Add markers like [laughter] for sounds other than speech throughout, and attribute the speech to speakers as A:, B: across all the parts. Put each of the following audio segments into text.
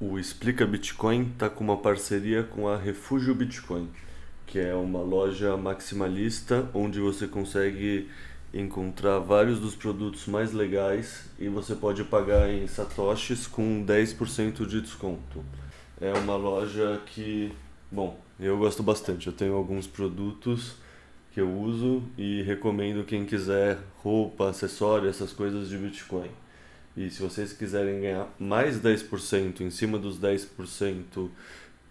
A: O Explica Bitcoin está com uma parceria com a Refúgio Bitcoin, que é uma loja maximalista onde você consegue encontrar vários dos produtos mais legais e você pode pagar em satoshis com 10% de desconto. É uma loja que, bom, eu gosto bastante. Eu tenho alguns produtos que eu uso e recomendo quem quiser roupa, acessório, essas coisas de Bitcoin. E se vocês quiserem ganhar mais 10% em cima dos 10%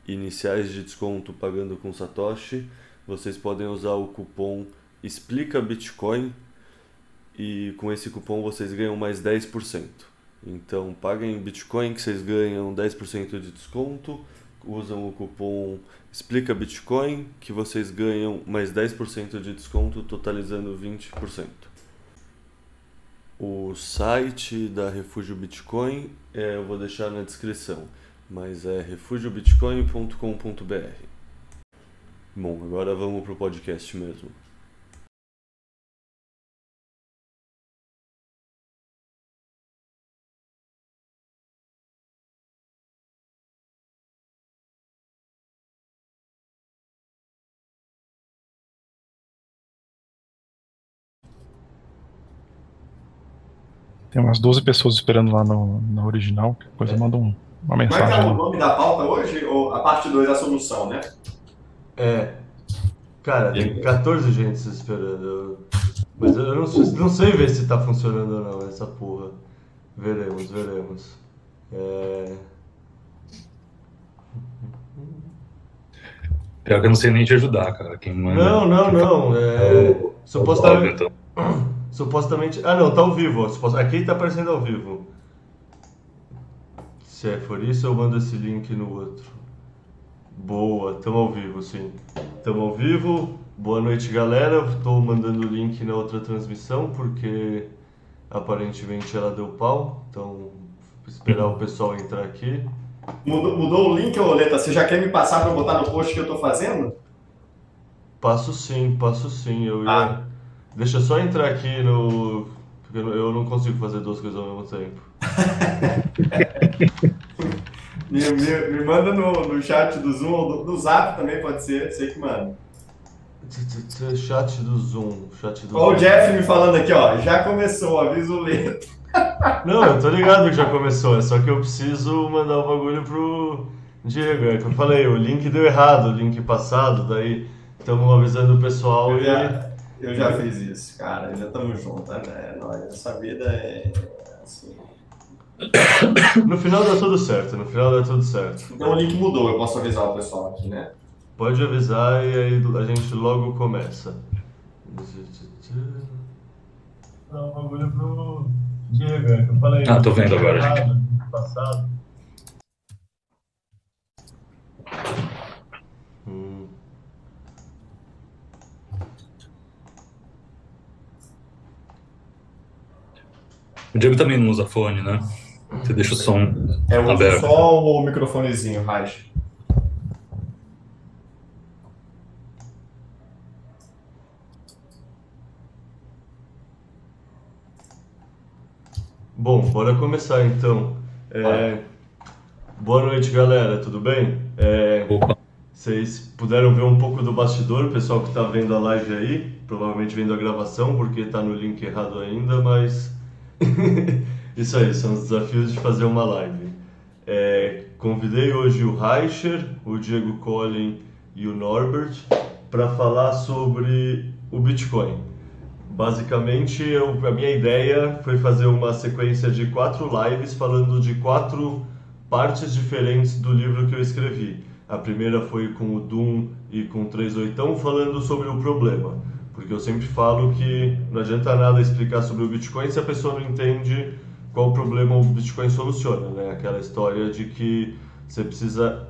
A: iniciais de desconto pagando com Satoshi, vocês podem usar o cupom Explica Bitcoin e com esse cupom vocês ganham mais 10%. Então paguem Bitcoin que vocês ganham 10% de desconto, usam o cupom Explica Bitcoin que vocês ganham mais 10% de desconto, totalizando 20%. O site da Refúgio Bitcoin é, eu vou deixar na descrição, mas é refugiobitcoin.com.br. Bom, agora vamos para o podcast mesmo.
B: Tem umas 12 pessoas esperando lá no, no original. Que coisa é. manda um, uma mensagem. Mas é
C: o nome da pauta hoje? Ou a parte 2 é a solução, né?
D: É. Cara, tem 14 gente esperando. Mas eu não, sei, não sei ver se tá funcionando ou não essa porra. Veremos, veremos. É...
E: Pior que eu não sei nem te ajudar, cara. Quem
D: manda... Não, não, não. É... é supostamente. Então. [clears throat] Supostamente. Ah, não, tá ao vivo. Aqui tá aparecendo ao vivo. Se é por isso, eu mando esse link no outro. Boa, tamo ao vivo, sim. Tamo ao vivo. Boa noite, galera. Tô mandando o link na outra transmissão porque aparentemente ela deu pau. Então, esperar o pessoal entrar aqui.
C: Mudou, mudou o link, Oleta? Você já quer me passar para botar no post que eu tô fazendo?
D: Passo sim, passo sim. Eu ia. Ah. Deixa eu só entrar aqui no. Porque eu não consigo fazer duas coisas ao mesmo tempo. [laughs]
C: me, me, me, manda no, no chat do Zoom ou do Zap também pode ser, sei que manda.
D: Chat do Zoom. Chat do
C: Olha o Jeff me falando aqui, ó. Já começou, aviso o leto.
D: Não, eu tô ligado que já começou, é só que eu preciso mandar o bagulho pro Diego. É que eu falei, o link deu errado, o link passado, daí estamos avisando o pessoal.
C: Já, eu já fiz isso, cara. Já estamos juntos, né? Essa vida é assim.
D: No final dá tudo certo, no final dá tudo certo.
C: Então o link mudou, eu posso avisar o pessoal aqui, né?
D: Pode avisar e aí a gente logo começa. Não, o bagulho pro Diego, é que eu falei.
E: Ah, tô vendo agora, gente.
D: Passado.
E: O Diego também não usa fone, né? Você deixa o som
C: é, eu
E: aberto.
C: só o microfonezinho, Raj.
D: Bom, bora começar então. É... Boa noite, galera, tudo bem? É... Vocês puderam ver um pouco do bastidor, o pessoal que está vendo a live aí, provavelmente vendo a gravação, porque está no link errado ainda, mas [laughs] Isso aí, são os desafios de fazer uma live. É, convidei hoje o Reicher, o Diego Collin e o Norbert para falar sobre o Bitcoin. Basicamente, eu, a minha ideia foi fazer uma sequência de quatro lives falando de quatro partes diferentes do livro que eu escrevi. A primeira foi com o Doom e com o 38 falando sobre o problema. Porque eu sempre falo que não adianta nada explicar sobre o Bitcoin se a pessoa não entende qual problema o Bitcoin soluciona, né? Aquela história de que você precisa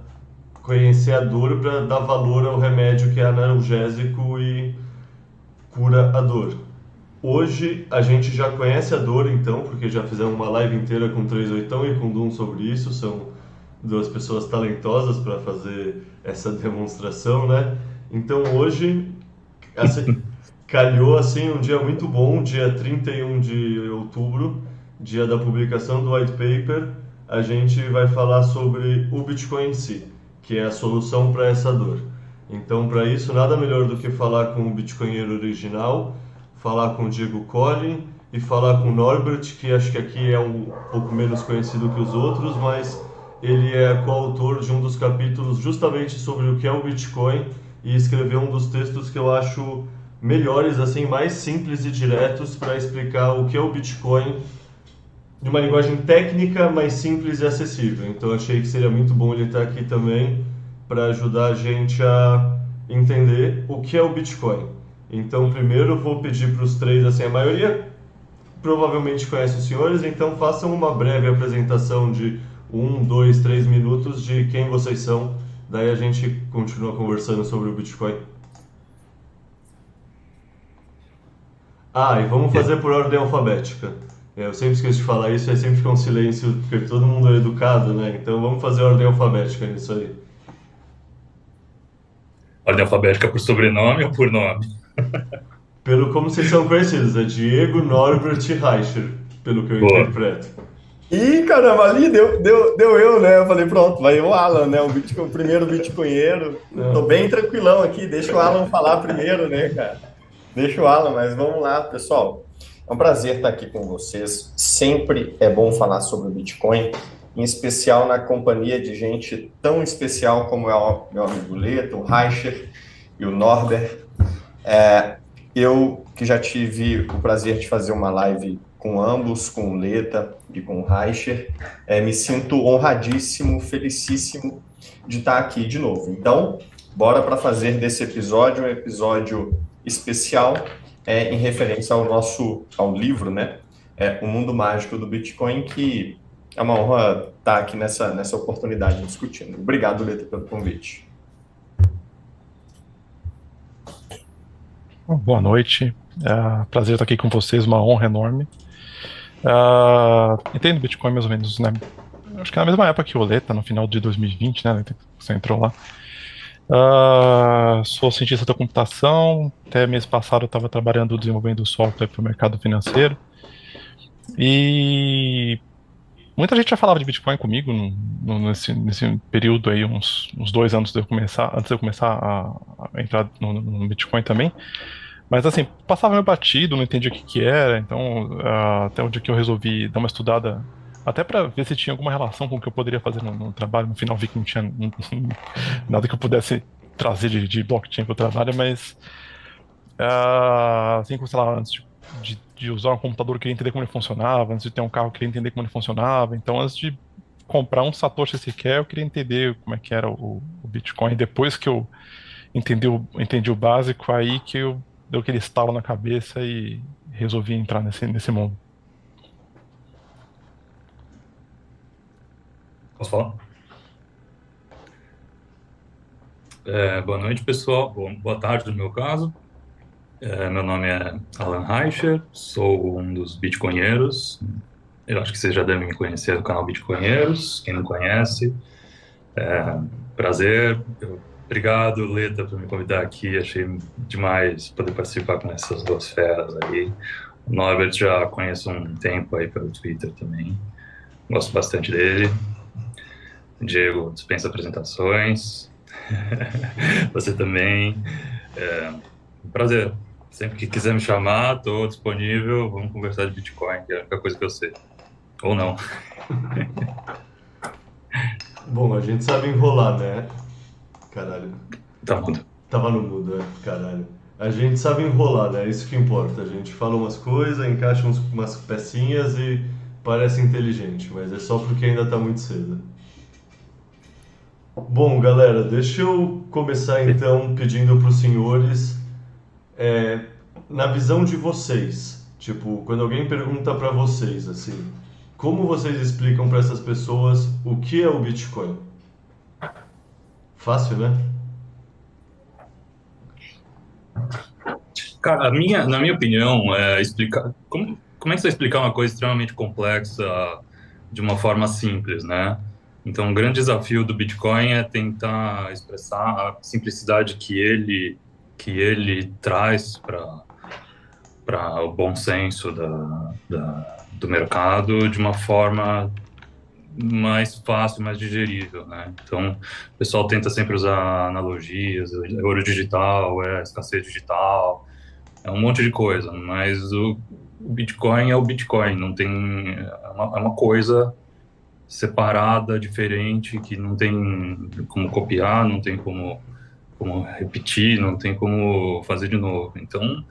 D: conhecer a dor para dar valor ao remédio que é analgésico e cura a dor. Hoje a gente já conhece a dor, então, porque já fizemos uma live inteira com 38 e com Doom sobre isso. São duas pessoas talentosas para fazer essa demonstração, né? Então hoje assim, calhou assim um dia muito bom, dia 31 de outubro, dia da publicação do white paper, a gente vai falar sobre o Bitcoin em si, que é a solução para essa dor. Então, para isso, nada melhor do que falar com o Bitcoinheiro original, falar com o Diego Collin e falar com o Norbert, que acho que aqui é um pouco menos conhecido que os outros, mas ele é coautor de um dos capítulos justamente sobre o que é o Bitcoin e escreveu um dos textos que eu acho melhores, assim, mais simples e diretos para explicar o que é o Bitcoin de uma linguagem técnica, mais simples e acessível. Então achei que seria muito bom ele estar aqui também para ajudar a gente a entender o que é o Bitcoin. Então primeiro vou pedir para os três, assim, a maioria provavelmente conhece os senhores, então façam uma breve apresentação de um, dois, três minutos de quem vocês são. Daí a gente continua conversando sobre o Bitcoin. Ah, e vamos fazer por ordem alfabética. É, eu sempre esqueço de falar isso, aí sempre fica um silêncio, porque todo mundo é educado, né? Então vamos fazer ordem alfabética nisso aí.
E: Ordem alfabética por sobrenome ou por nome? [laughs]
D: Pelo como vocês são conhecidos, é Diego, Norbert e Reicher, pelo que eu
E: Boa.
D: interpreto.
C: Ih, caramba, ali deu, deu, deu eu, né? Eu falei, pronto, vai o Alan, né? O, Bitcoin, o primeiro bitcoinheiro.
D: Não.
C: Tô bem tranquilão aqui, deixa o Alan falar primeiro, né, cara? Deixa o Alan, mas vamos lá, pessoal. É um prazer estar aqui com vocês. Sempre é bom falar sobre o Bitcoin, em especial na companhia de gente tão especial como é o meu amigo Leto, o Reicher e o Norbert. É, eu que já tive o prazer de fazer uma live com ambos, com o Leta e com o Reicher, é, me sinto honradíssimo, felicíssimo de estar aqui de novo. Então, bora para fazer desse episódio um episódio especial é, em referência ao nosso ao livro, né? É, o Mundo Mágico do Bitcoin, que é uma honra estar aqui nessa, nessa oportunidade discutindo. Obrigado, Leta, pelo convite.
B: Boa noite. É, prazer estar aqui com vocês, uma honra enorme. Ah, entendo Bitcoin mais ou menos, né? Acho que é na mesma época que o Leta, no final de 2020, né? Você entrou lá. Ah, sou cientista da computação. Até mês passado eu estava trabalhando desenvolvendo software para o mercado financeiro. E muita gente já falava de Bitcoin comigo no- no- nesse, nesse período aí, uns, uns dois anos de eu começar, antes de eu começar a, a entrar no, no Bitcoin também. Mas assim, passava meio batido, não entendia o que que era, então ah, até o dia que eu resolvi dar uma estudada, até para ver se tinha alguma relação com o que eu poderia fazer no, no trabalho, no final vi que não tinha [laughs] nada que eu pudesse trazer de, de blockchain para o trabalho, mas ah, assim como, sei lá, antes de, de- de usar um computador eu queria entender como ele funcionava, antes de ter um carro eu queria entender como ele funcionava, então antes de comprar um Satoshi sequer eu queria entender como é que era o, o Bitcoin, depois que eu entendi o, entendi o básico, aí que eu deu aquele estalo na cabeça e resolvi entrar nesse, nesse mundo.
E: Posso falar? É, boa noite, pessoal. Bom, boa tarde, no meu caso. É, meu nome é Alan Reicher, sou um dos Bitcoinheiros. Eu acho que vocês já devem me conhecer do canal Bitcoinheiros. Quem não conhece, é, prazer. Eu- obrigado, Leta, por me convidar aqui. Achei demais poder participar com essas duas feras aí. O Norbert já conheço um tempo aí pelo Twitter também. Gosto bastante dele. Diego dispensa apresentações. [laughs] Você também. É, um prazer. Sempre que quiser me chamar, estou disponível. Vamos conversar de Bitcoin, que é a única coisa que eu sei. Ou não. [laughs]
D: Bom, a gente sabe enrolar, né? Caralho.
E: Tá mudo.
D: Tava no mudo, é, caralho. A gente sabe enrolar, né? Isso que importa. A gente fala umas coisas, encaixa umas pecinhas e parece inteligente, mas é só porque ainda tá muito cedo. Bom, galera, deixa eu começar então pedindo para os senhores, é, na visão de vocês, tipo, quando alguém pergunta para vocês assim, como vocês explicam para essas pessoas o que é o Bitcoin? Fácil, né?
E: Cara, minha, na minha opinião, é explicar. Como, como é que você explicar uma coisa extremamente complexa de uma forma simples, né? Então, o grande desafio do Bitcoin é tentar expressar a simplicidade que ele que ele traz para o bom senso da, da, do mercado de uma forma mais fácil, mais digerível, né? Então, o pessoal tenta sempre usar analogias, ouro digital, é escassez digital, é um monte de coisa, mas o, o Bitcoin é o Bitcoin, não tem é uma, é uma coisa separada, diferente, que não tem como copiar, não tem como, como repetir, não tem como fazer de novo. Então,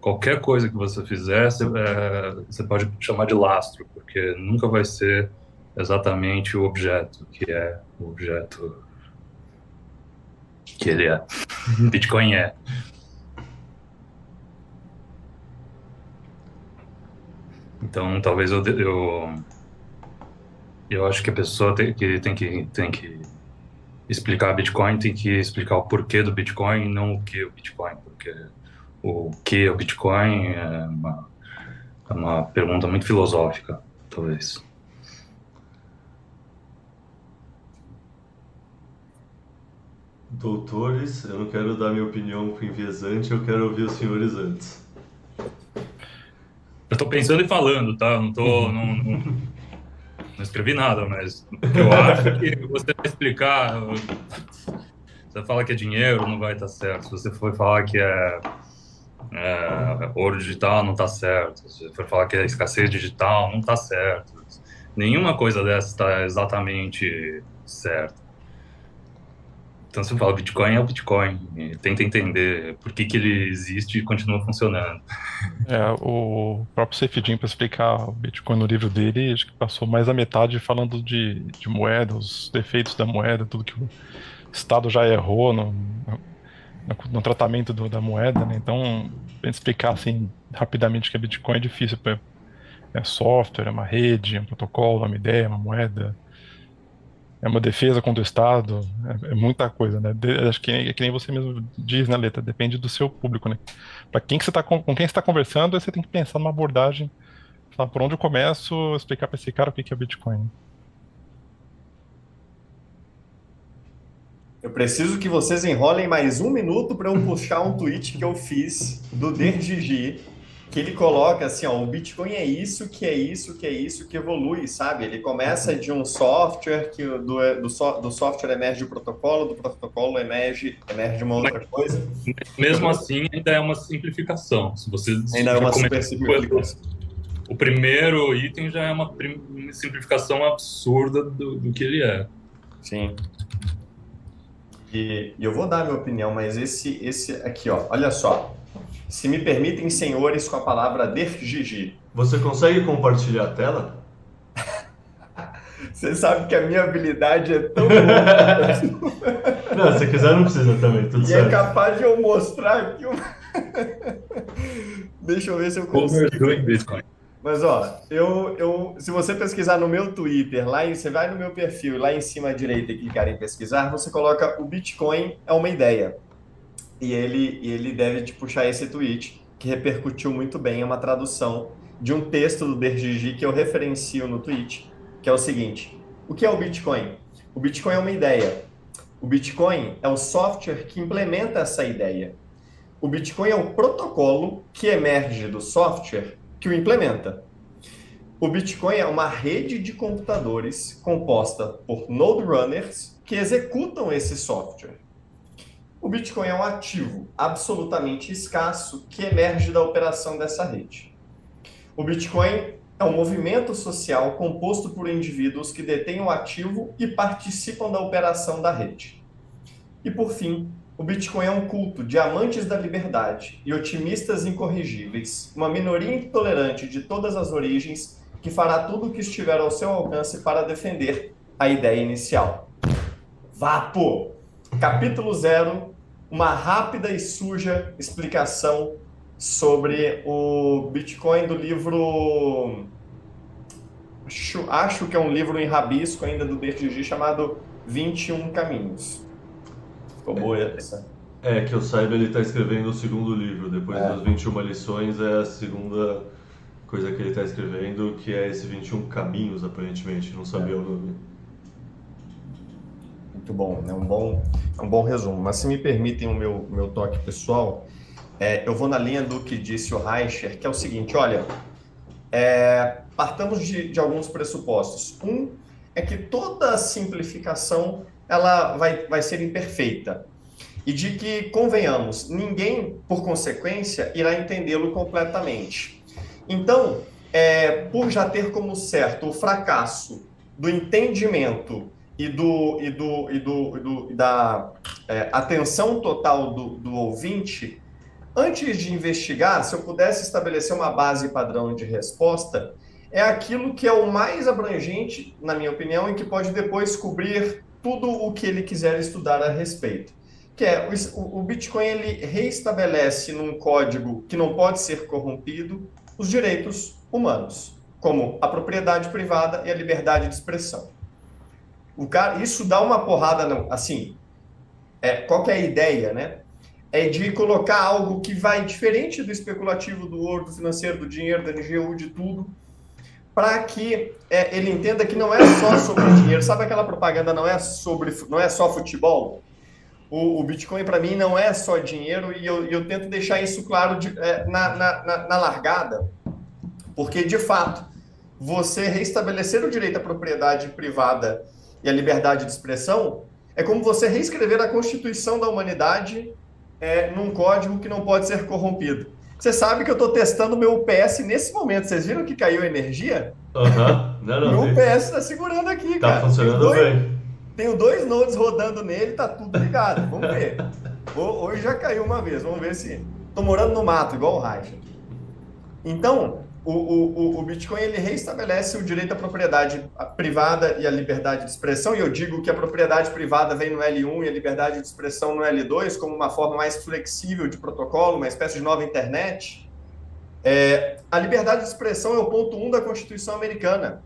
E: qualquer coisa que você fizer, você, é, você pode chamar de lastro, porque nunca vai ser exatamente o objeto, que é o objeto que ele é. [laughs] Bitcoin é. Então, talvez eu, eu eu acho que a pessoa tem que, tem que, tem que explicar Bitcoin, tem que explicar o porquê do Bitcoin, não o que é o Bitcoin, porque o que é o Bitcoin é uma, é uma pergunta muito filosófica, talvez.
D: Doutores, eu não quero dar minha opinião com enviesante, eu quero ouvir os senhores antes.
E: Eu estou pensando e falando, tá? Não tô. não, não não escrevi nada, mas eu acho que você vai explicar. Você fala que é dinheiro, não vai estar certo. Se você for falar que é, é ouro digital, não está certo. Se você for falar que é escassez digital, não está certo. Nenhuma coisa dessa está exatamente certa. Então, se eu falo Bitcoin, é o Bitcoin. Tenta entender por que, que ele existe e continua funcionando.
B: É, o próprio Sefidin, para explicar o Bitcoin no livro dele, acho que passou mais da metade falando de, de moeda, os defeitos da moeda, tudo que o Estado já errou no, no, no tratamento do, da moeda. Né? Então, explicar assim, rapidamente que é Bitcoin é difícil. É software, é uma rede, é um protocolo, é uma ideia, é uma moeda é uma defesa contra o Estado, é, é muita coisa, né? De, acho que é que nem você mesmo diz, né, Letra? Depende do seu público, né? Para quem que você tá com, com quem está conversando, você tem que pensar numa abordagem, falar por onde eu começo, explicar para esse cara o que que é Bitcoin.
C: Eu preciso que vocês enrolem mais um minuto para eu puxar um tweet que eu fiz do DerGigi que ele coloca assim, ó, o Bitcoin é isso, que é isso, que é isso, que evolui, sabe? Ele começa de um software, que do, do, so, do software emerge o protocolo, do protocolo emerge, emerge uma outra coisa.
E: Mesmo assim, ainda é uma simplificação. Se você
C: ainda é uma super simplificação.
E: O primeiro item já é uma, uma simplificação absurda do, do que ele é.
C: Sim. E, e eu vou dar a minha opinião, mas esse, esse aqui, ó, olha só. Se me permitem, senhores, com a palavra DerGigi.
D: Você consegue compartilhar a tela? [laughs]
C: Você sabe que a minha habilidade é tão [laughs] boa.
D: não, se quiser não precisa também, tudo
C: e é
D: certo.
C: é capaz de eu mostrar aqui uma... [laughs] Deixa eu ver se eu consigo.
E: Bitcoin.
C: Mas ó, eu, eu, se você pesquisar no meu Twitter, lá em, você vai no meu perfil, lá em cima à direita e clicar em pesquisar, você coloca o Bitcoin é uma ideia e ele, e ele deve te puxar esse tweet, que repercutiu muito bem, é uma tradução de um texto do Dergigi que eu referencio no tweet, que é o seguinte: O que é o Bitcoin? O Bitcoin é uma ideia. O Bitcoin é o software que implementa essa ideia. O Bitcoin é o protocolo que emerge do software que o implementa. O Bitcoin é uma rede de computadores composta por node runners que executam esse software. O Bitcoin é um ativo absolutamente escasso que emerge da operação dessa rede. O Bitcoin é um movimento social composto por indivíduos que detêm o ativo e participam da operação da rede. E por fim, o Bitcoin é um culto de amantes da liberdade e otimistas incorrigíveis, uma minoria intolerante de todas as origens que fará tudo o que estiver ao seu alcance para defender a ideia inicial. Vapo! Capítulo 0 uma rápida e suja explicação sobre o Bitcoin do livro. Acho, acho que é um livro em rabisco ainda do DRG chamado 21 Caminhos. Ficou boa essa.
D: É, que eu saiba, ele está escrevendo o segundo livro. Depois é. das 21 lições, é a segunda coisa que ele está escrevendo, que é esse 21 Caminhos, aparentemente. Não sabia é. o nome.
C: Muito bom, é um bom, um bom resumo. Mas se me permitem o meu, meu toque pessoal, é, eu vou na linha do que disse o Reicher, que é o seguinte: olha, é, partamos de, de alguns pressupostos. Um é que toda simplificação ela vai, vai ser imperfeita e de que, convenhamos, ninguém, por consequência, irá entendê-lo completamente. Então, é, por já ter como certo o fracasso do entendimento e, do, e, do, e, do, e do da é, atenção total do, do ouvinte, antes de investigar, se eu pudesse estabelecer uma base padrão de resposta, é aquilo que é o mais abrangente, na minha opinião, e que pode depois cobrir tudo o que ele quiser estudar a respeito. Que é o, o Bitcoin ele reestabelece num código que não pode ser corrompido os direitos humanos, como a propriedade privada e a liberdade de expressão. O cara, isso dá uma porrada, não, assim, é, qual que é a ideia, né? É de colocar algo que vai diferente do especulativo, do ouro, do financeiro, do dinheiro, da NGU, de tudo, para que é, ele entenda que não é só sobre dinheiro. Sabe aquela propaganda não é sobre, não é só futebol? O, o Bitcoin para mim não é só dinheiro e eu, eu tento deixar isso claro de, é, na, na, na, largada, porque de fato você restabelecer o direito à propriedade privada e à liberdade de expressão é como você reescrever a Constituição da humanidade é, num código que não pode ser corrompido. Você sabe que eu estou testando o meu UPS nesse momento. Vocês viram que caiu a energia?
D: Aham, [laughs] uhum. não,
C: não. Meu UPS está segurando aqui,
D: tá
C: cara.
D: Tá funcionando dois, bem.
C: Tenho dois nodes rodando nele, tá tudo ligado. Vamos ver. [laughs] Hoje já caiu uma vez. Vamos ver se. Tô morando no mato, igual o Raicha. Então, o, o, o Bitcoin ele reestabelece o direito à propriedade privada e à liberdade de expressão, e eu digo que a propriedade privada vem no L1 e a liberdade de expressão no L2 como uma forma mais flexível de protocolo, uma espécie de nova internet. É, a liberdade de expressão é o ponto 1 um da Constituição americana.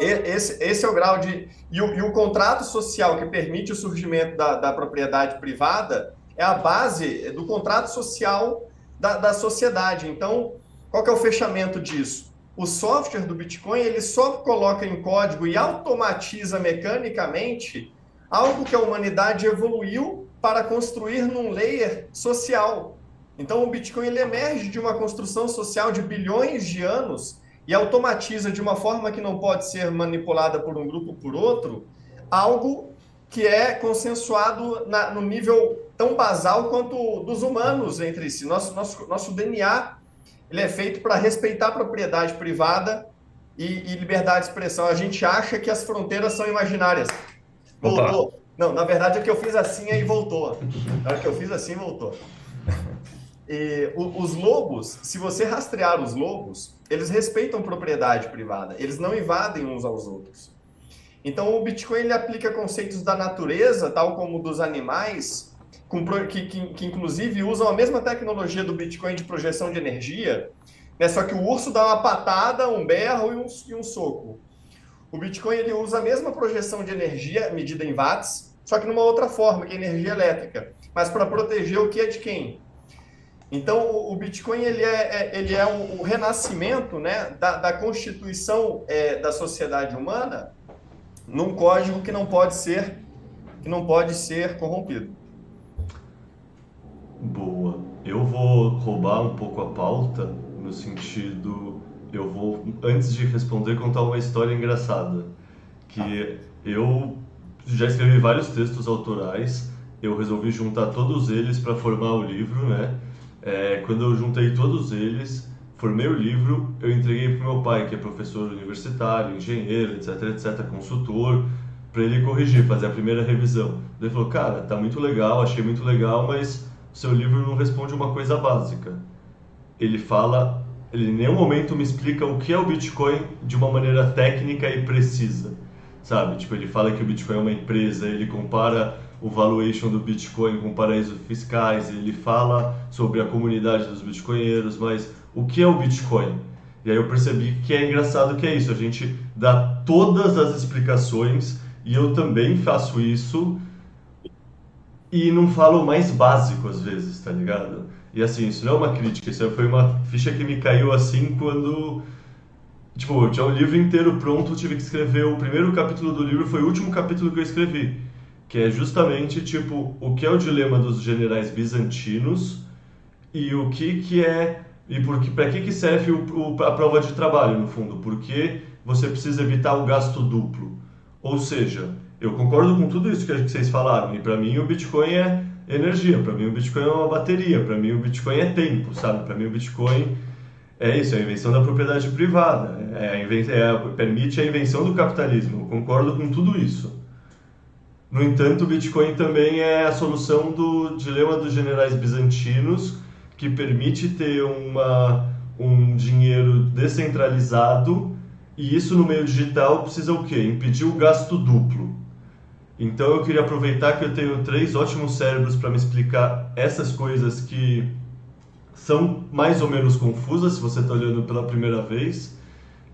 C: Esse, esse é o grau de. E o, e o contrato social que permite o surgimento da, da propriedade privada é a base do contrato social da, da sociedade. Então, qual que é o fechamento disso? O software do Bitcoin ele só coloca em código e automatiza mecanicamente algo que a humanidade evoluiu para construir num layer social. Então o Bitcoin ele emerge de uma construção social de bilhões de anos e automatiza de uma forma que não pode ser manipulada por um grupo ou por outro, algo que é consensuado na, no nível tão basal quanto dos humanos entre si. Nosso, nosso, nosso DNA ele é feito para respeitar a propriedade privada e, e, liberdade de expressão. A gente acha que as fronteiras são imaginárias. Voltou. Opa. Não, na verdade é que eu fiz assim e voltou. [laughs] Hora que eu fiz assim, voltou. E, os lobos, se você rastrear os lobos, eles respeitam propriedade privada, eles não invadem uns aos outros. Então o Bitcoin ele aplica conceitos da natureza, tal como dos animais, com, que, que, que, inclusive usam a mesma tecnologia do Bitcoin de projeção de energia, né? só que o urso dá uma patada, um berro e um, e um soco. O Bitcoin ele usa a mesma projeção de energia medida em watts, só que numa outra forma, que é energia elétrica, mas para proteger o que é de quem? Então, o, Bitcoin ele é, é ele é o, o renascimento né, da, da constituição é, da sociedade humana num código que não pode ser que não pode ser corrompido.
D: Boa. Eu vou roubar um pouco a pauta, no sentido. Eu vou, antes de responder, contar uma história engraçada. Que eu já escrevi vários textos autorais, eu resolvi juntar todos eles para formar o livro, né? É, quando eu juntei todos eles, formei o livro, eu entreguei para meu pai, que é professor universitário, engenheiro, etc, etc, consultor, para ele corrigir, fazer a primeira revisão. Ele falou: Cara, tá muito legal, achei muito legal, mas seu livro não responde uma coisa básica. Ele fala, ele em nenhum momento me explica o que é o Bitcoin de uma maneira técnica e precisa, sabe? Tipo, ele fala que o Bitcoin é uma empresa, ele compara o valuation do Bitcoin com paraísos fiscais, ele fala sobre a comunidade dos bitcoinheiros, mas o que é o Bitcoin? E aí eu percebi que é engraçado que é isso, a gente dá todas as explicações e eu também faço isso e não falo o mais básico às vezes, tá ligado? E assim, isso não é uma crítica, isso foi uma ficha que me caiu assim quando Tipo, eu tinha o livro inteiro pronto, tive que escrever. O primeiro capítulo do livro foi o último capítulo que eu escrevi. Que é justamente, tipo, o que é o dilema dos generais bizantinos e o que que é... E para que, que serve o, o, a prova de trabalho, no fundo? Porque você precisa evitar o gasto duplo. Ou seja, eu concordo com tudo isso que vocês falaram. E para mim o Bitcoin é energia, para mim o Bitcoin é uma bateria, para mim o Bitcoin é tempo, sabe? Para mim o Bitcoin é isso, é a invenção da propriedade privada, é a inven é, permite a invenção do capitalismo. Eu concordo com tudo isso. No entanto, o Bitcoin também é a solução do dilema dos generais bizantinos, que permite ter uma, um dinheiro descentralizado e isso no meio digital precisa o quê? Impedir o gasto duplo. Então eu queria aproveitar que eu tenho três ótimos cérebros para me explicar essas coisas que são mais ou menos confusas se você está olhando pela primeira vez.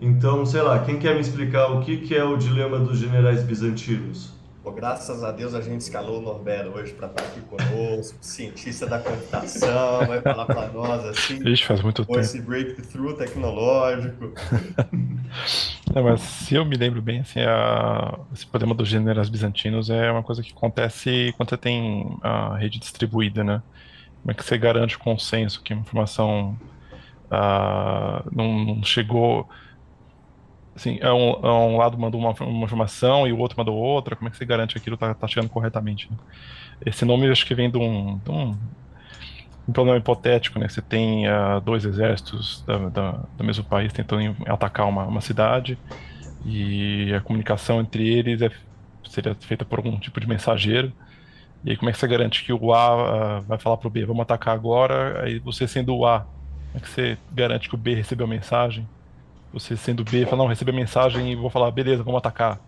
D: Então, sei lá, quem quer me explicar o que, que é o dilema dos generais bizantinos?
C: Pô, graças a Deus a gente escalou o Norberto hoje para estar aqui conosco, cientista da computação, vai falar para nós assim.
B: Ixi, faz muito tempo.
C: Esse breakthrough tecnológico. [laughs]
B: Não, mas se eu me lembro bem, assim, a, esse problema dos generais bizantinos é uma coisa que acontece quando você tem a rede distribuída, né? Como é que você garante o consenso que a informação uh, não, não, chegou. Assim, é um, é um lado mandou uma, uma, informação e o outro mandou outra. Como é que você garante que aquilo está tá chegando corretamente? Né? Esse nome acho que vem de um, de um, um problema hipotético, né? Você tem uh, dois exércitos da, da, do mesmo país tentando atacar uma, uma cidade e a comunicação entre eles é, seria feita por algum tipo de mensageiro e aí como é que você garante que o A uh, vai falar para o B, vamos atacar agora, aí você sendo o A, como é que você garante que o B recebeu a mensagem? Você sendo B, fala, não, recebeu a mensagem e vou falar, beleza, vamos atacar.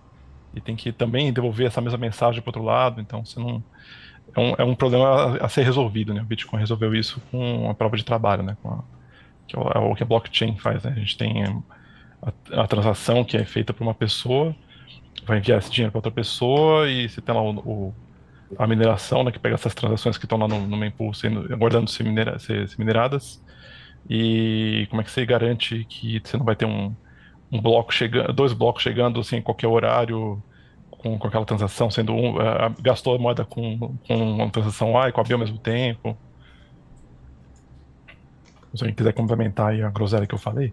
B: E tem que também devolver essa mesma mensagem para outro lado, então você não... É um, é um problema a, a, ser resolvido, né? O Bitcoin resolveu isso com a prova de trabalho, né? A, que é, é o que a blockchain faz, né? A gente tem a, a transação que é feita por uma pessoa, vai enviar esse dinheiro para outra pessoa e você tem lá o, o a mineração, né, que pega essas transações que estão lá no, no mempool sendo, aguardando ser, minera, ser, ser, mineradas, e como é que você garante que você não vai ter um, um bloco chegando, dois blocos chegando assim, em qualquer horário com, com aquela transação, sendo um, uh, gastou a moeda com, com uma transação A e com a B ao mesmo tempo. Se alguém quiser complementar a groselha que eu falei.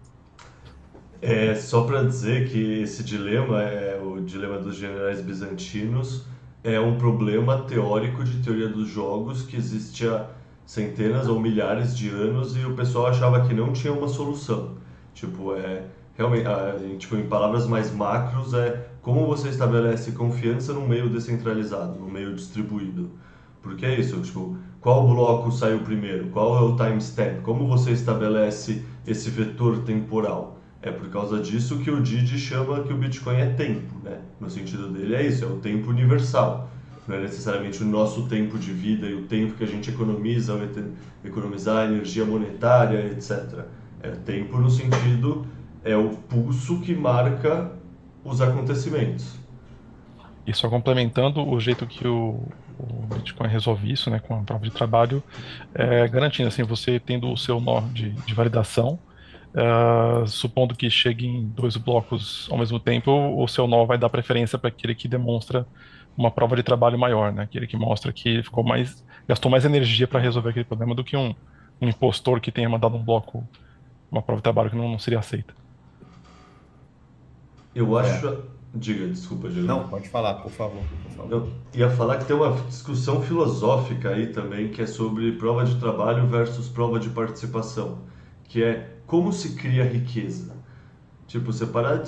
D: É, só para dizer que esse dilema é o dilema dos generais bizantinos, é um problema teórico de teoria dos jogos que existe há centenas ou milhares de anos e o pessoal achava que não tinha uma solução. Tipo, é realmente, tipo, em palavras mais macros, é como você estabelece confiança num meio descentralizado, num meio distribuído. Porque é isso, tipo, qual bloco saiu primeiro? Qual é o timestamp? Como você estabelece esse vetor temporal? É por causa disso que o Didi chama que o Bitcoin é tempo, né? No sentido dele é isso, é o tempo universal. Não é necessariamente o nosso tempo de vida e o tempo que a gente economiza ao economizar energia monetária, etc. É tempo no sentido, é o pulso que marca os acontecimentos.
B: E só complementando o jeito que o, o Bitcoin resolve isso, né, com a prova de trabalho, é, garantindo assim, você tendo o seu nó de, de validação, Uh, supondo que cheguem dois blocos ao mesmo tempo, o seu nó vai dar preferência para aquele que demonstra uma prova de trabalho maior, né? Aquele que mostra que ele ficou mais, gastou mais energia para resolver aquele problema do que um, um, impostor que tenha mandado um bloco, uma prova de trabalho que não, não seria aceita.
D: Eu é. acho. É. Diga, desculpa, Diego.
C: Não, pode falar, por favor, por favor. Eu
D: ia falar que tem uma discussão filosófica aí também, que é sobre prova de trabalho versus prova de participação, que é como se cria riqueza. Tipo, você parar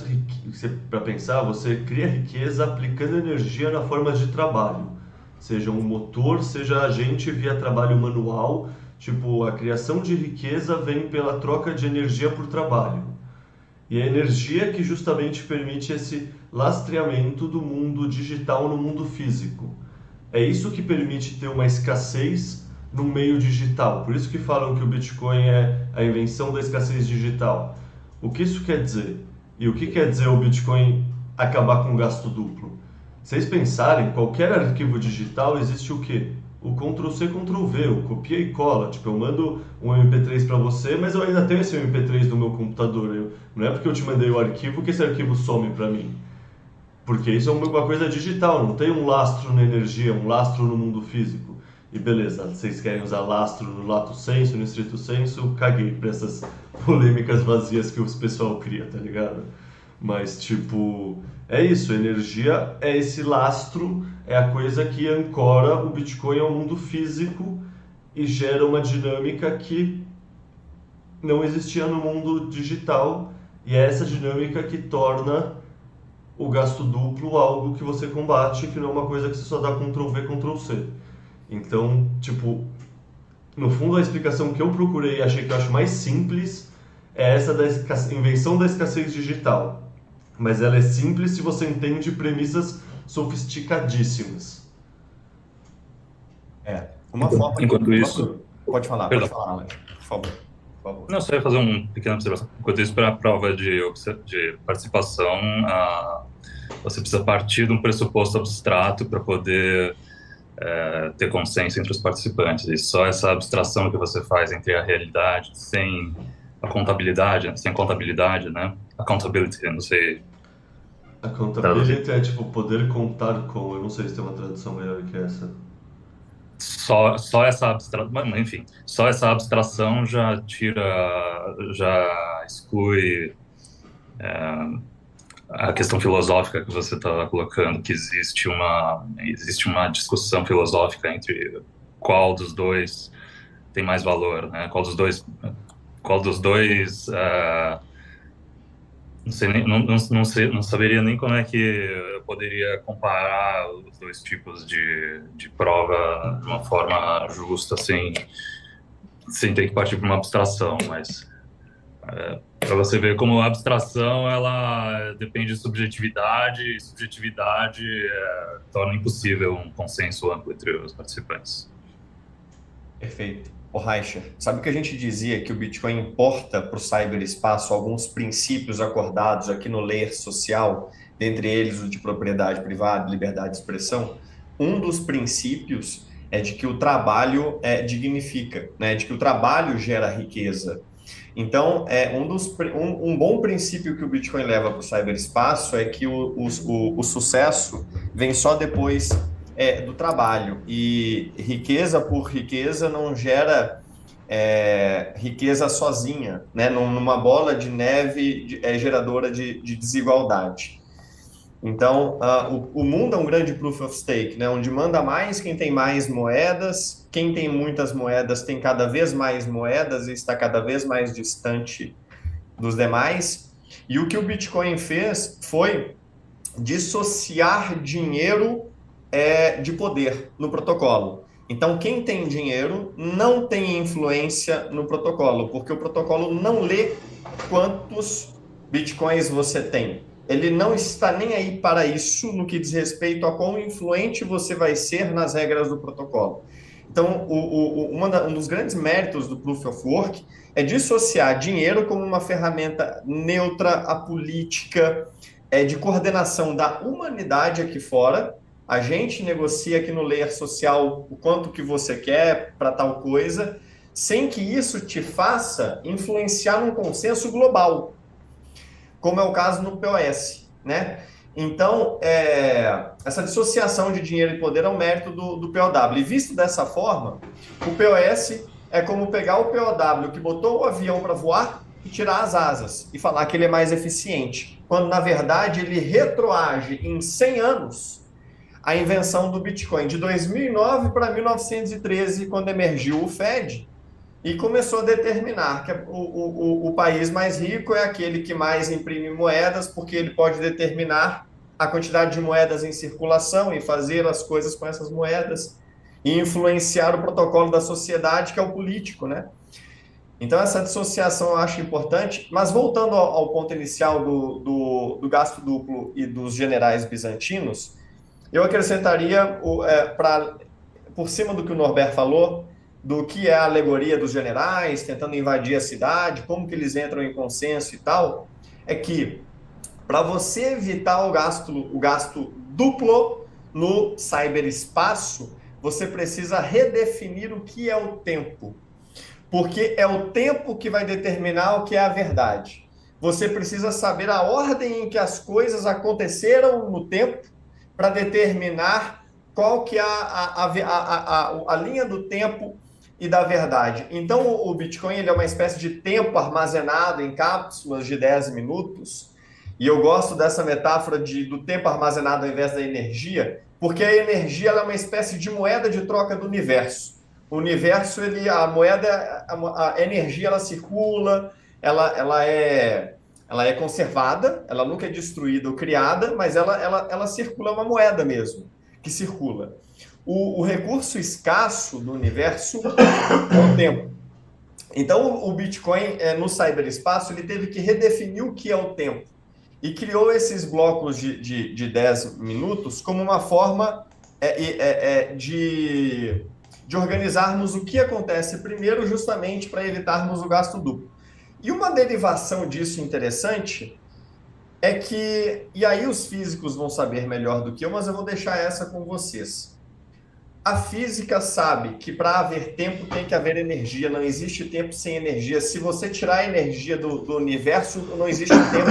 D: para pensar, você cria riqueza aplicando energia na forma de trabalho. Seja um motor, seja agente via trabalho manual. Tipo, a criação de riqueza vem pela troca de energia por trabalho. E a energia que justamente permite esse lastreamento do mundo digital no mundo físico. É isso que permite ter uma escassez no meio digital. Por isso que falam que o Bitcoin é a invenção da escassez digital. O que isso quer dizer? E o que quer dizer o Bitcoin acabar com gasto duplo? Vocês pensarem, qualquer arquivo digital existe o quê? o Ctrl-C, Ctrl-V, o copia e cola. Tipo, eu mando um MP3 para você, mas eu ainda tenho esse MP3 no meu computador. Eu, não é porque eu te mandei o arquivo que esse arquivo some para mim. Porque isso é uma coisa digital, não tem um lastro na energia, um lastro no mundo físico. E beleza, vocês querem usar lastro no lato senso, no estrito senso, caguei pra essas polêmicas vazias que os pessoal cria, tá ligado? Mas, tipo, é isso, energia é esse lastro, é a coisa que ancora o Bitcoin ao mundo físico e gera uma dinâmica que não existia no mundo digital e é essa dinâmica que torna o gasto duplo algo que você combate, que não é uma coisa que você só dá Ctrl V, Ctrl C. Então, tipo, no fundo a explicação que eu procurei e achei que eu acho mais simples é essa da invenção da escassez digital. Mas ela é simples se você entende premissas sofisticadíssimas.
C: É, uma forma
E: Enquanto que... isso...
C: Pode falar, Perdão. pode falar, Alex, por favor. Por favor.
E: Não, só ia fazer uma pequena observação. Enquanto isso, para a prova de, de participação, a, você precisa partir de um pressuposto abstrato para poder é, ter consenso entre os participantes. E só essa abstração que você faz entre a realidade sem a contabilidade, sem contabilidade, né? Accountability, eu não sei.
D: Accountability é tipo poder contar com. Eu não sei se tem uma tradução melhor que essa.
E: Só, só essa abstração, enfim, só essa abstração já tira, já exclui é, a questão filosófica que você está colocando, que existe uma, existe uma discussão filosófica entre qual dos dois tem mais valor, né? Qual dos dois, qual dos dois, uh, não sei, nem, não, não, não, sei, não saberia nem como é que eu poderia comparar os dois tipos de, de prova de uma forma justa, sem, sem ter que partir para uma abstração, mas é, para você ver como a abstração ela depende de subjetividade e subjetividade é, torna impossível um consenso amplo entre os participantes.
C: Perfeito. O Reicher, sabe que a gente dizia que o Bitcoin importa para o cyberespaço alguns princípios acordados aqui no layer social, dentre eles o de propriedade privada, liberdade de expressão? Um dos princípios é de que o trabalho é, dignifica, né? de que o trabalho gera riqueza. Então, é, um, dos, um, um bom princípio que o Bitcoin leva para o cyberespaço é que o, o, o, sucesso vem só depois é, do trabalho. E riqueza por riqueza não gera é, riqueza sozinha, né? numa bola de neve é geradora de, de desigualdade. Então, uh, o, o, mundo é um grande proof of stake, né? onde manda mais quem tem mais moedas, quem tem muitas moedas tem cada vez mais moedas e está cada vez mais distante dos demais. E o que o Bitcoin fez foi dissociar dinheiro é, de poder no protocolo. Então, quem tem dinheiro não tem influência no protocolo, porque o protocolo não lê quantos bitcoins você tem ele não está nem aí para isso no que diz respeito a quão influente você vai ser nas regras do protocolo. Então, o, o, da, um dos grandes méritos do Proof of Work é dissociar dinheiro como uma ferramenta neutra, apolítica, é, de coordenação da humanidade aqui fora. A gente negocia aqui no layer social o quanto que você quer para tal coisa, sem que isso te faça influenciar num consenso global como é o caso no POS, né? Então, é, essa dissociação de dinheiro e poder é um mérito do, do POW. E visto dessa forma, o POS é como pegar o POW que botou o avião para voar e tirar as asas e falar que ele é mais eficiente, quando na verdade ele retroage em 100 anos a invenção do Bitcoin, de 2009 para 1913, quando emergiu o Fed, e começou a determinar que o, o, o país mais rico é aquele que mais imprime moedas, porque ele pode determinar a quantidade de moedas em circulação e fazer as coisas com essas moedas e influenciar o protocolo da sociedade, que é o político, né? Então, essa dissociação eu acho importante, mas voltando ao, ao ponto inicial do, do, do, gasto duplo e dos generais bizantinos, eu acrescentaria, é, pra, por cima do que o Norbert falou, do que é a alegoria dos generais tentando invadir a cidade, como que eles entram em consenso e tal, é que para você evitar o gasto, o gasto duplo no cyberespaço, você precisa redefinir o que é o tempo. Porque é o tempo que vai determinar o que é a verdade. Você precisa saber a ordem em que as coisas aconteceram no tempo para determinar qual que é a, a, a, a, a linha do tempo e da verdade. Então, o Bitcoin ele é uma espécie de tempo armazenado em cápsulas de 10 minutos. E eu gosto dessa metáfora de, do tempo armazenado ao invés da energia, porque a energia é uma espécie de moeda de troca do universo. O universo, ele, a moeda, a, a energia, ela circula, ela, ela, é, ela é conservada, ela nunca é destruída ou criada, mas ela, ela, ela circula, é uma moeda mesmo, que circula. O, o recurso escasso do universo é o tempo. Então, o Bitcoin, é, no cyberespaço, ele teve que redefinir o que é o tempo. E criou esses blocos de, de, de 10 minutos como uma forma é, é, é, de, de organizarmos o que acontece primeiro, justamente para evitarmos o gasto duplo. E uma derivação disso interessante é que, e aí os físicos vão saber melhor do que eu, mas eu vou deixar essa com vocês. A física sabe que para haver tempo tem que haver energia, não existe tempo sem energia. Se você tirar a energia do, do universo, não existe tempo.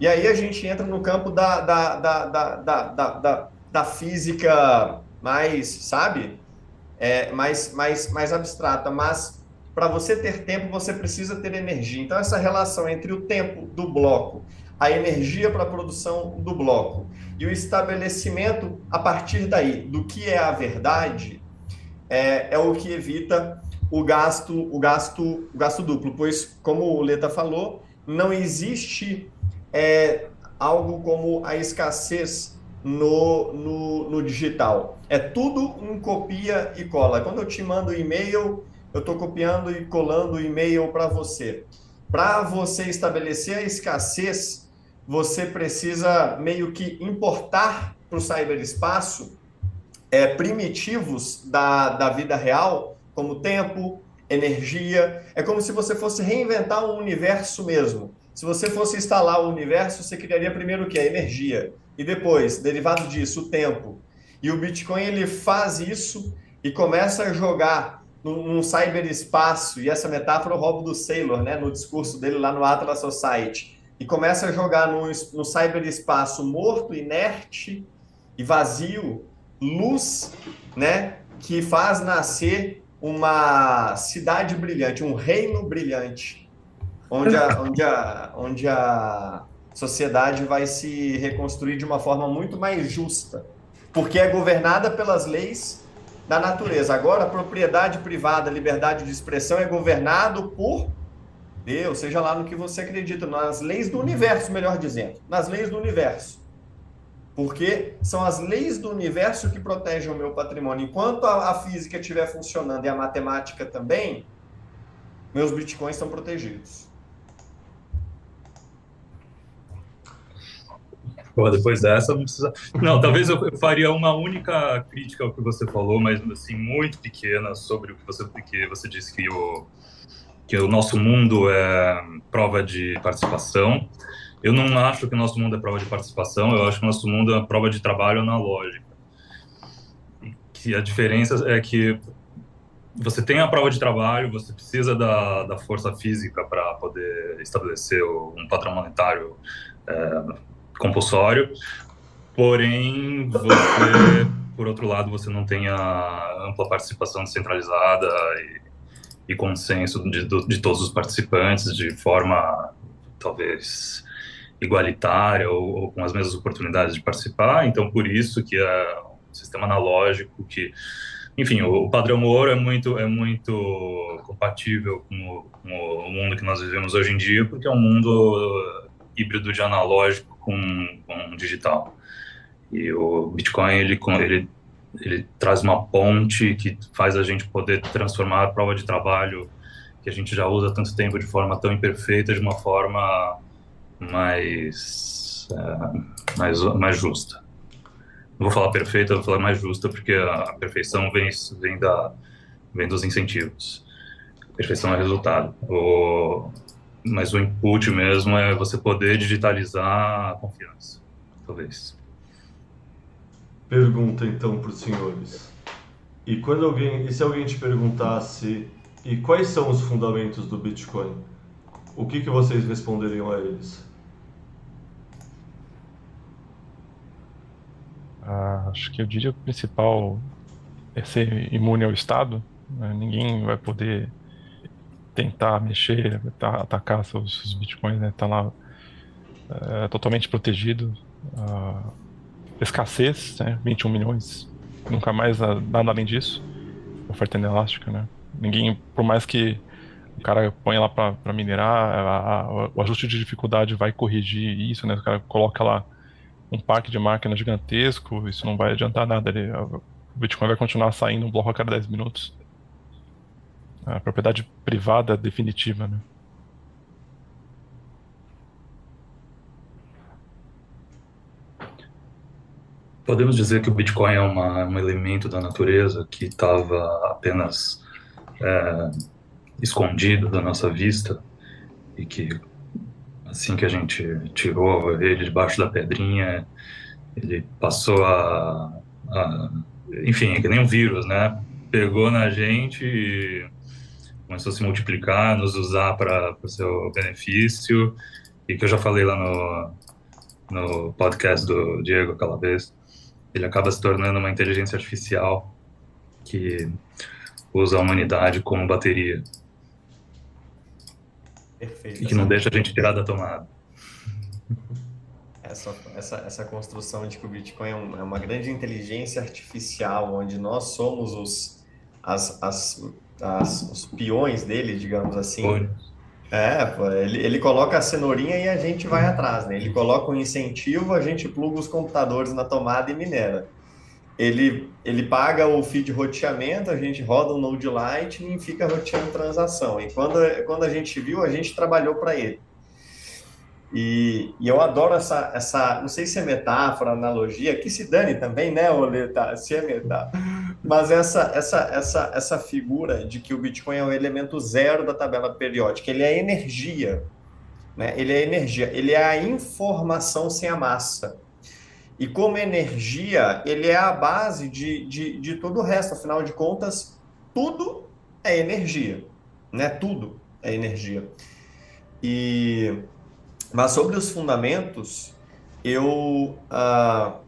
C: E aí a gente entra no campo da, da, da, da, da, física mais, sabe? É, mais, mais, mais abstrata, mas para você ter tempo, você precisa ter energia. Então, essa relação entre o tempo do bloco, a energia para a produção do bloco e o estabelecimento a partir daí do que é a verdade é, é o que evita o gasto, o gasto, o gasto duplo, pois, como o Leta falou, não existe é, algo como a escassez no, no, no digital. É tudo um copia e cola. Quando eu te mando e-mail, eu estou copiando e colando o e-mail para você. Para você estabelecer a escassez, você precisa meio que importar para o cyberespaço é, primitivos da, da vida real, como tempo, energia. É como se você fosse reinventar um universo mesmo. Se você fosse instalar o universo, você criaria primeiro o que? A energia. E depois, derivado disso, o tempo. E o Bitcoin ele faz isso e começa a jogar num, cyberespaço, e essa metáfora eu roubo do Sailor, né, no discurso dele lá no Atlas Society, e começa a jogar no, no cyberespaço morto, inerte e vazio, luz, né, que faz nascer uma cidade brilhante, um reino brilhante, onde a, [laughs] onde a, onde a sociedade vai se reconstruir de uma forma muito mais justa, porque é governada pelas leis da natureza. Agora, a propriedade privada, a liberdade de expressão é governado por Deus, seja lá no que você acredita, nas leis do universo, melhor dizendo, nas leis do universo. Porque são as leis do universo que protegem o meu patrimônio. Enquanto a, a física estiver funcionando e a matemática também, meus bitcoins estão protegidos.
E: Pô, depois dessa não precisa. Não, talvez eu faria uma única crítica ao que você falou, mas assim muito pequena sobre o que você que você disse que o que o nosso mundo é prova de participação. Eu não acho que o nosso mundo é prova de participação. Eu acho que o nosso mundo é prova de trabalho analógico. Que a diferença é que você tem a prova de trabalho, você precisa da, da força física para poder estabelecer um padrão monetário é, compulsório, porém você, por outro lado, você não tem a ampla participação descentralizada e, e consenso de, de todos os participantes de forma talvez igualitária ou, ou, com as mesmas oportunidades de participar. Então, por isso que é um sistema analógico que, enfim, o, o padrão ouro é muito é muito compatível com o, com o mundo que nós vivemos hoje em dia, porque é um mundo híbrido de analógico com, com digital. E o Bitcoin, ele, ele, ele traz uma ponte que faz a gente poder transformar a prova de trabalho que a gente já usa tanto tempo de forma tão imperfeita, de uma forma mais, é, mais, mais justa. Não vou falar perfeita, vou falar mais justa, porque a perfeição vem, vem, da, vem dos incentivos. A perfeição é resultado. O, mas o input mesmo é você poder digitalizar a confiança, talvez.
D: Pergunta então para os senhores. E quando alguém, e se alguém te perguntasse, e quais são os fundamentos do Bitcoin? O que, que vocês responderiam a eles?
B: Ah, acho que eu diria que o principal é ser imune ao Estado. Né? Ninguém vai poder tentar mexer, atacar seus, bitcoins, né? Tá lá é, totalmente protegido. Ah, escassez, né? 21 milhões, nunca mais nada além disso. Oferta inelástica, né? Ninguém, por mais que o cara ponha lá para minerar, a, a, o ajuste de dificuldade vai corrigir isso, né? O cara coloca lá um parque de máquina gigantesco, isso não vai adiantar nada. Ele, o Bitcoin vai continuar saindo um bloco a cada 10 minutos. A propriedade privada definitiva, né?
E: Podemos dizer que o Bitcoin é uma, um elemento da natureza que estava apenas é, escondido da nossa vista e que assim que a gente tirou ele debaixo da pedrinha, ele passou a, a enfim, é que nem um vírus, né? Pegou na gente e começou a se multiplicar, nos usar para o seu benefício e que eu já falei lá no, no podcast do Diego aquela vez, ele acaba se tornando uma inteligência artificial que usa a humanidade como bateria. Perfeito. E que não deixa a gente tirar da tomada.
C: Essa, essa, essa construção de que o Bitcoin é, um, é uma grande inteligência artificial, onde nós somos os, as, as, as, os peões dele, digamos assim. Foi. É, ele, ele coloca a cenourinha e a gente vai atrás, né? Ele coloca um incentivo, a gente pluga os computadores na tomada e minera. Ele, ele paga o feed roteamento, a gente roda o Node Lightning e fica roteando transação. E quando, quando a gente viu, a gente trabalhou para ele. E, e, eu adoro essa, essa, não sei se é metáfora, analogia, que se dane também, né, Oleta, se é metáfora. Mas essa, essa, essa, essa figura de que o Bitcoin é o elemento zero da tabela periódica, ele é energia, né? Ele é energia, ele é a informação sem a massa. E como energia, ele é a base de, de, de todo o resto. Afinal de contas, tudo é energia, né? Tudo é energia. E mas sobre os fundamentos, eu, uh,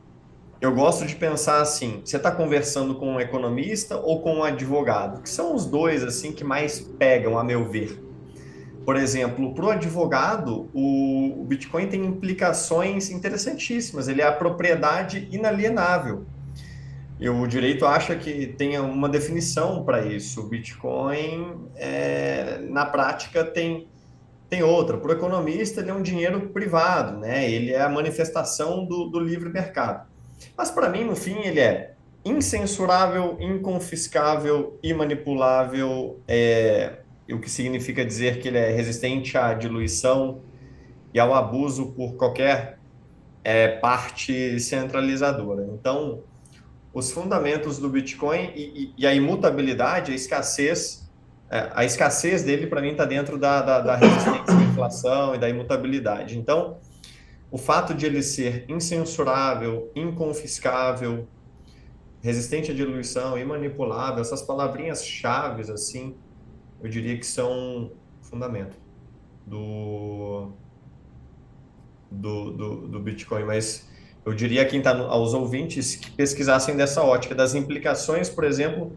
C: eu gosto de pensar assim: você está conversando com um economista ou com um advogado? Que são os dois assim que mais pegam, a meu ver. Por exemplo, para o advogado, o Bitcoin tem implicações interessantíssimas. Ele é a propriedade inalienável. E o direito acha que tem uma definição para isso. O Bitcoin, é, na prática, tem tem outra, para o economista, ele é um dinheiro privado, né? ele é a manifestação do, do livre mercado. Mas para mim, no fim, ele é incensurável, inconfiscável, imanipulável, é, o que significa dizer que ele é resistente à diluição e ao abuso por qualquer é, parte centralizadora. Então, os fundamentos do Bitcoin e, e, e a imutabilidade, a escassez é, a escassez dele, para mim, está dentro da, da, da resistência à inflação e da imutabilidade. Então, o fato de ele ser incensurável, inconfiscável, resistente à diluição, imanipulável, essas palavrinhas chaves, assim, eu diria que são fundamento do, do, do, do Bitcoin. Mas eu diria quem está aos ouvintes que pesquisassem dessa ótica, das implicações, por exemplo,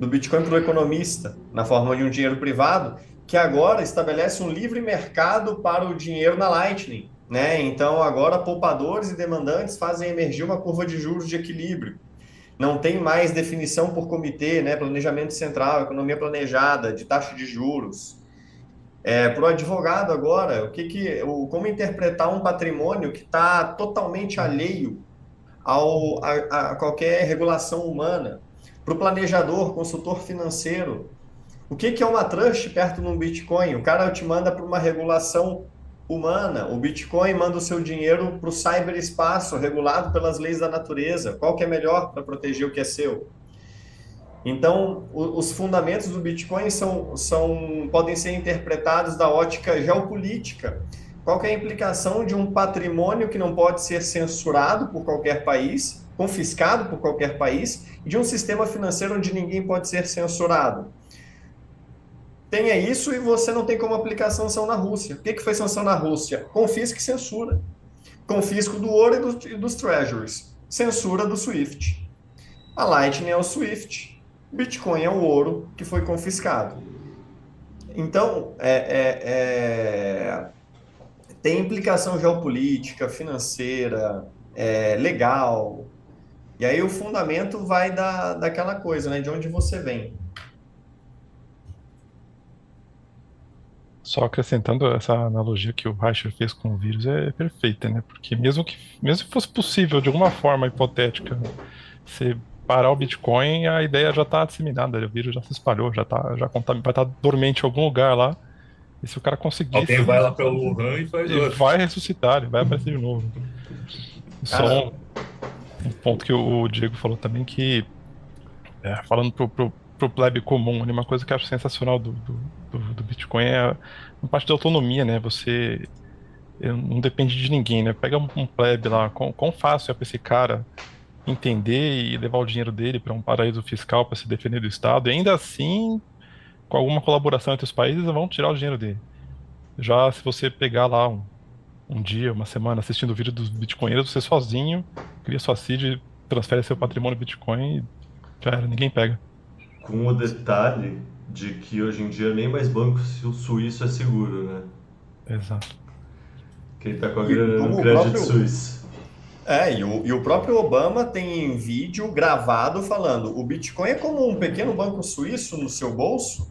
C: do Bitcoin para o economista, na forma de um dinheiro privado, que agora estabelece um livre mercado para o dinheiro na Lightning. Né? Então, agora, poupadores e demandantes fazem emergir uma curva de juros de equilíbrio. Não tem mais definição por comitê, né? planejamento central, economia planejada, de taxa de juros. É, para o advogado agora, o que que, o, como interpretar um patrimônio que está totalmente alheio ao, a, a qualquer regulação humana? Para o planejador, consultor financeiro, o que, que é uma trust perto de um Bitcoin? O cara te manda para uma regulação humana. O Bitcoin manda o seu dinheiro para o cyberespaço, regulado pelas leis da natureza. Qual que é melhor para proteger o que é seu? Então, os fundamentos do Bitcoin são, são, podem ser interpretados da ótica geopolítica, qual é a implicação de um patrimônio que não pode ser censurado por qualquer país, confiscado por qualquer país, e de um sistema financeiro onde ninguém pode ser censurado? Tenha isso e você não tem como aplicar sanção na Rússia. O que, que foi sanção na Rússia? Confisco e censura. Confisco do ouro e, do, e dos treasuries. Censura do SWIFT. A Lightning é o SWIFT. Bitcoin é o ouro que foi confiscado. Então, é, é, é, tem implicação geopolítica, financeira, é, legal. E aí o fundamento vai da, daquela coisa, né? De onde você vem.
B: Só acrescentando essa analogia que o Reicher fez com o vírus é perfeita, né? Porque mesmo que mesmo que fosse possível de alguma forma hipotética você parar o Bitcoin, a ideia já está disseminada, o vírus já se espalhou, já tá, já vai estar tá dormente em algum lugar lá. E se o cara conseguir.
E: Alguém vai lá para o Wuhan e faz
B: Ele vai ressuscitar, ele vai aparecer de novo. Só um, um, ponto que o Diego falou também que. É, falando pro, pro, pro plebe comum, uma coisa que eu acho sensacional do, do do, do Bitcoin é a parte da autonomia, né? Você não depende de ninguém, né? Pega um, um plebe lá, quão, quão fácil é para esse cara entender e levar o dinheiro dele para um paraíso fiscal para se defender do Estado, e ainda assim, com alguma colaboração entre os países, vão tirar o dinheiro dele. Já se você pegar lá um, um dia, uma semana assistindo o vídeo dos bitcoinheiros, você sozinho cria sua seed, transfere seu patrimônio Bitcoin e já era, ninguém pega.
D: Com o detalhe de que hoje em dia nem mais banco suíço é seguro, né?
B: Exato.
D: Quem tá com a grana no crédito próprio... suíço.
C: É, e o, e o próprio Obama tem vídeo gravado falando: o Bitcoin é como um pequeno banco suíço no seu bolso,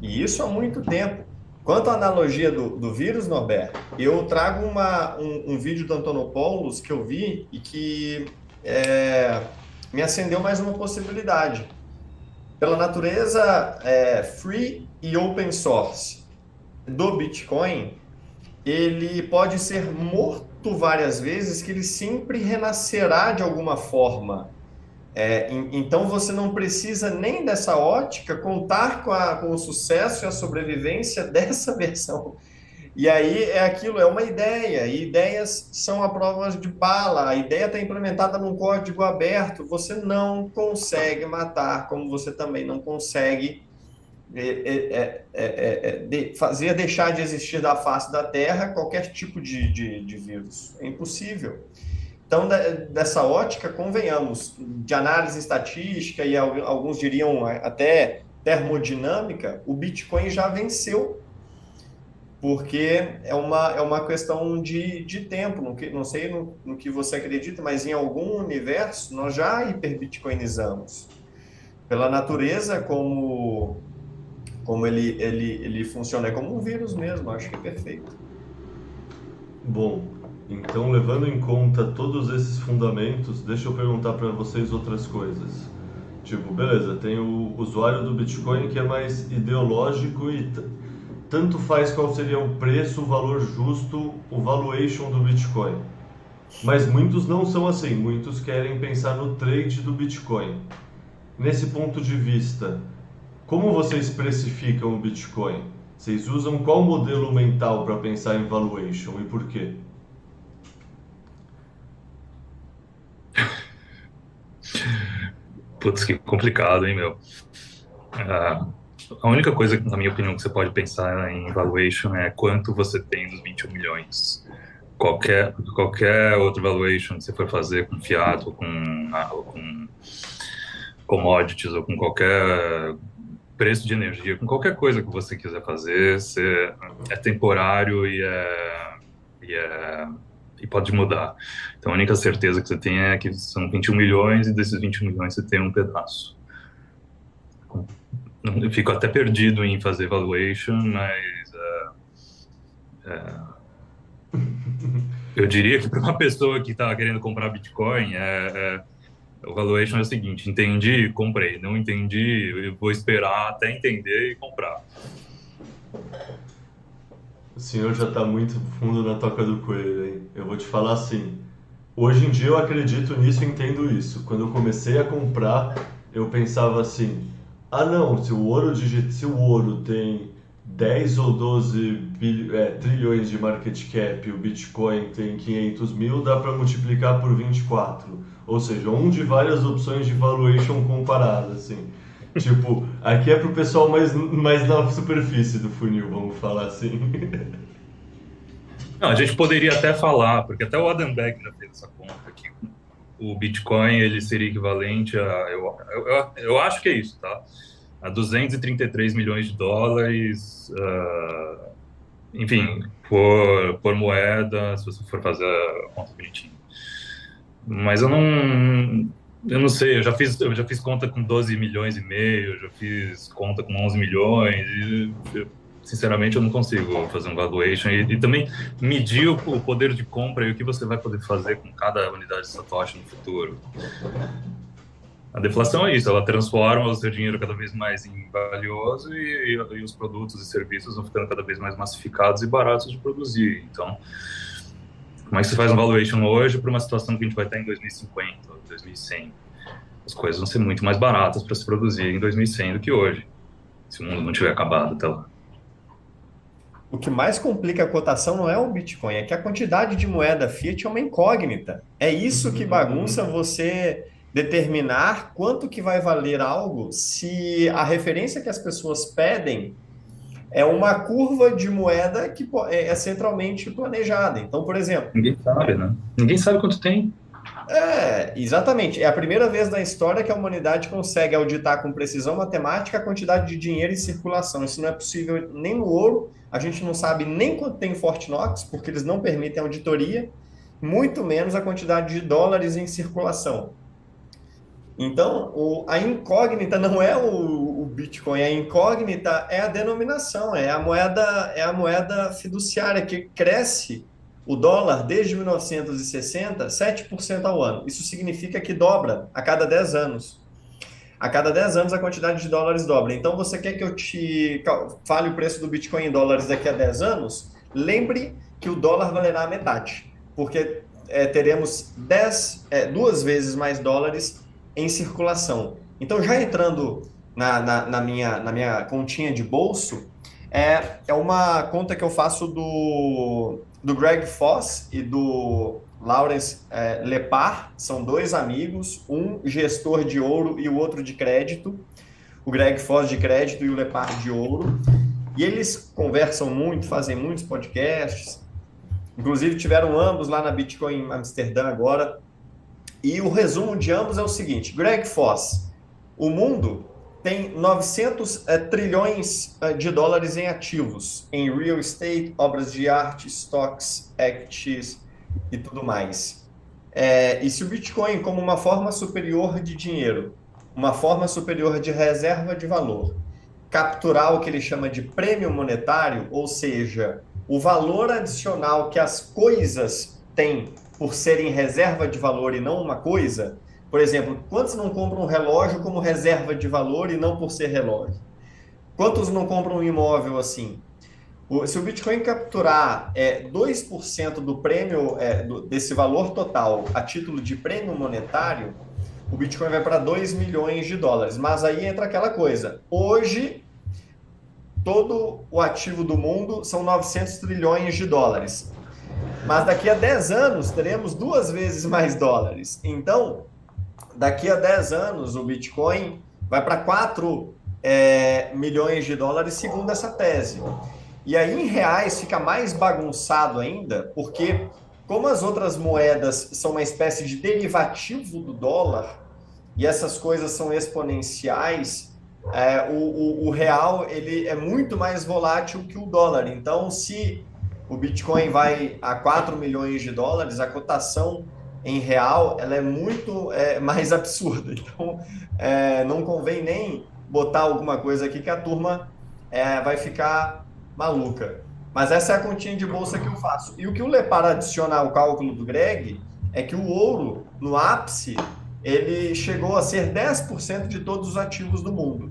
C: e isso há muito tempo. Quanto à analogia do, do vírus, Norberto, eu trago uma, um, um vídeo do Antonopoulos que eu vi e que é, me acendeu mais uma possibilidade pela natureza é, free e open source do Bitcoin, ele pode ser morto várias vezes, que ele sempre renascerá de alguma forma. É, então você não precisa nem dessa ótica contar com, a, com o sucesso e a sobrevivência [laughs] dessa versão e aí é aquilo, é uma ideia, e ideias são a prova de bala, a ideia está implementada num código aberto, você não consegue matar, como você também não consegue é, é, é, de fazer deixar de existir da face da Terra qualquer tipo de, de, de vírus. É impossível. Então, dessa ótica, convenhamos, de análise estatística e alguns diriam até termodinâmica, o Bitcoin já venceu porque é uma, é uma questão de, de tempo, não, que, não sei no, no que você acredita, mas em algum universo nós já hiperbitcoinizamos. Pela natureza, como, como ele, ele, ele funciona, é como um vírus mesmo, acho que é perfeito.
D: Bom, então levando em conta todos esses fundamentos, deixa eu perguntar para vocês outras coisas. Tipo, beleza, tem o usuário do Bitcoin que é mais ideológico e tanto faz qual seria o preço, o valor justo, o valuation do Bitcoin. Mas muitos não são assim, muitos querem pensar no trade do Bitcoin. Nesse ponto de vista, como vocês precificam o Bitcoin? Vocês usam qual modelo mental para pensar em valuation e por quê?
E: Putz, que complicado, hein, meu? Ah, a única coisa, na minha opinião, que você pode pensar em valuation é quanto você tem dos 21 milhões. Qualquer, qualquer outro valuation que você for fazer com fiat ou com, ah, com commodities ou com qualquer preço de energia, com qualquer coisa que você quiser fazer, você, é temporário e, é, e, é, e pode mudar. Então a única certeza que você tem é que são 21 milhões e desses 21 milhões você tem um pedaço eu fico até perdido em fazer valuation, mas uh, [laughs] uh, eu diria que para uma pessoa que está querendo comprar Bitcoin, é, é, o valuation é o seguinte: entendi, comprei, não entendi, eu vou esperar até entender e comprar.
D: O senhor já está muito fundo na toca do coelho, hein? Eu vou te falar assim. Hoje em dia eu acredito nisso e entendo isso. Quando eu comecei a comprar, eu pensava assim: ah não, se o ouro, se o ouro tem 10 ou 12 é, trilhões de market cap, o Bitcoin tem 500 mil, dá para multiplicar por 24. Ou seja, um de várias opções de valuation comparada, assim. [laughs] tipo, aqui é para o pessoal mais, mais na superfície do funil, vamos falar assim. [laughs]
E: Não, a gente poderia até falar, porque até o Adam Beck já fez essa conta aqui. O Bitcoin ele seria equivalente a. Eu, eu, eu acho que é isso, tá? A 233 milhões de dólares. Uh, enfim, por, por moeda, se você for fazer a conta bonitinha. Mas eu não. Eu não sei, eu já fiz, eu já fiz conta com 12 milhões e meio, já fiz conta com 11 milhões, e eu, sinceramente eu não consigo fazer um valuation e, e, também medir o, o, poder de compra e o que você vai poder fazer com cada unidade de Satoshi no futuro. A deflação é isso, ela transforma o seu dinheiro cada vez mais em valioso e, e, e os produtos e serviços vão ficando cada vez mais massificados e baratos de produzir. Então, como é que você faz um valuation hoje para uma situação que a gente vai estar em 2050, 2100? As coisas vão ser muito mais baratas para se produzir em 2100 do que hoje, se o mundo não tiver acabado até lá.
C: O que mais complica a cotação não é o Bitcoin, é que a quantidade de moeda fiat é uma incógnita. É isso que bagunça você determinar quanto que vai valer algo se a referência que as pessoas pedem é uma curva de moeda que é, é centralmente planejada. Então, por exemplo.
E: Ninguém sabe, né? Ninguém sabe quanto tem.
C: É, exatamente. É a primeira vez na história que a humanidade consegue auditar com precisão matemática a quantidade de dinheiro em circulação. Isso não é possível nem no ouro, a gente não sabe nem quanto tem em Fort Knox, porque eles não permitem auditoria, muito menos a quantidade de dólares em circulação. Então, o, a incógnita não é o, o, Bitcoin, a incógnita é a denominação, é a moeda, é a moeda fiduciária que cresce o dólar desde 1960 7% ao ano. Isso significa que dobra a cada 10 anos. A cada 10 anos a quantidade de dólares dobra. Então você quer que eu te fale o preço do Bitcoin em dólares daqui a 10 anos? Lembre que o dólar valerá a metade, porque é, teremos 10, é, duas vezes mais dólares em circulação. Então, já entrando na, na, na, minha, na minha continha de bolso, é, é uma conta que eu faço do, do Greg Foss e do Lawrence é, Lepar, são dois amigos, um gestor de ouro e o outro de crédito, o Greg Foss de crédito e o Lepar de ouro, e eles conversam muito, fazem muitos podcasts, inclusive tiveram ambos lá na Bitcoin Amsterdã agora, e o resumo de ambos é o seguinte: Greg Foss, o mundo tem 900 é, trilhões é, de dólares em ativos, em real estate, obras de arte, stocks, equities e tudo mais. É, e se o Bitcoin, como uma forma superior de dinheiro, uma forma superior de reserva de valor, capturar o que ele chama de prêmio monetário, ou seja, o valor adicional que as coisas têm por serem reserva de valor e não uma coisa, por exemplo, quantos não compram um relógio como reserva de valor e não por ser relógio? Quantos não compram um imóvel assim? Se o Bitcoin capturar é, 2% do prêmio, é, do, desse valor total a título de prêmio monetário, o Bitcoin vai para 2 milhões de dólares. Mas aí entra aquela coisa. Hoje, todo o ativo do mundo são 900 trilhões de dólares. Mas daqui a 10 anos teremos duas vezes mais dólares. Então, daqui a 10 anos o Bitcoin vai para 4 é, milhões de dólares, segundo essa tese. E aí, em reais, fica mais bagunçado ainda, porque, como as outras moedas são uma espécie de derivativo do dólar, e essas coisas são exponenciais, é, o, o, o real ele é muito mais volátil que o dólar. Então, se o Bitcoin vai a 4 milhões de dólares, a cotação em real ela é muito é, mais [laughs] absurda. Então, é, não convém nem botar alguma coisa aqui que a turma é, vai ficar maluca. Mas essa é a continha de bolsa que eu faço. E o que o Lepar adiciona ao cálculo do Greg é que o ouro, no ápice, ele chegou a ser 10% de todos os ativos do mundo.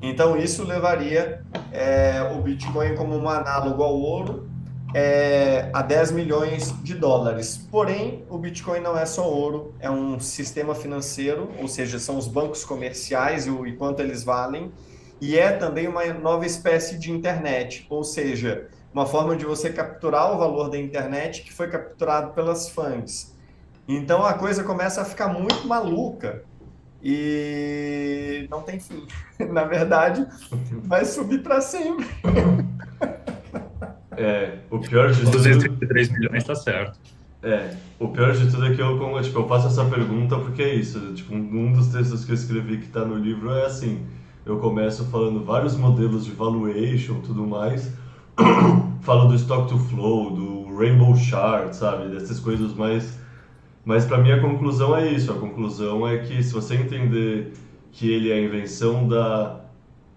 C: Então, isso levaria é, o Bitcoin como um análogo ao ouro é, a 10 milhões de dólares. Porém, o Bitcoin não é só ouro, é um sistema financeiro, ou seja, são os bancos comerciais e o e quanto eles valem. E é também uma nova espécie de internet, ou seja, uma forma de você capturar o valor da internet que foi capturado pelas FANGs. Então a coisa começa a ficar muito maluca e não tem fim. [laughs] Na verdade, vai subir para sempre.
D: É, o pior de tudo...
E: 233 milhões está certo.
D: É, o pior de tudo é que eu, como, tipo, eu faço essa pergunta porque é isso. Tipo, um dos textos que eu escrevi que está no livro é assim: eu começo falando vários modelos de valuation tudo mais, [coughs] falo do stock to flow, do rainbow chart, sabe? Dessas coisas mais. Mas para mim a conclusão é isso: a conclusão é que se você entender que ele é a invenção da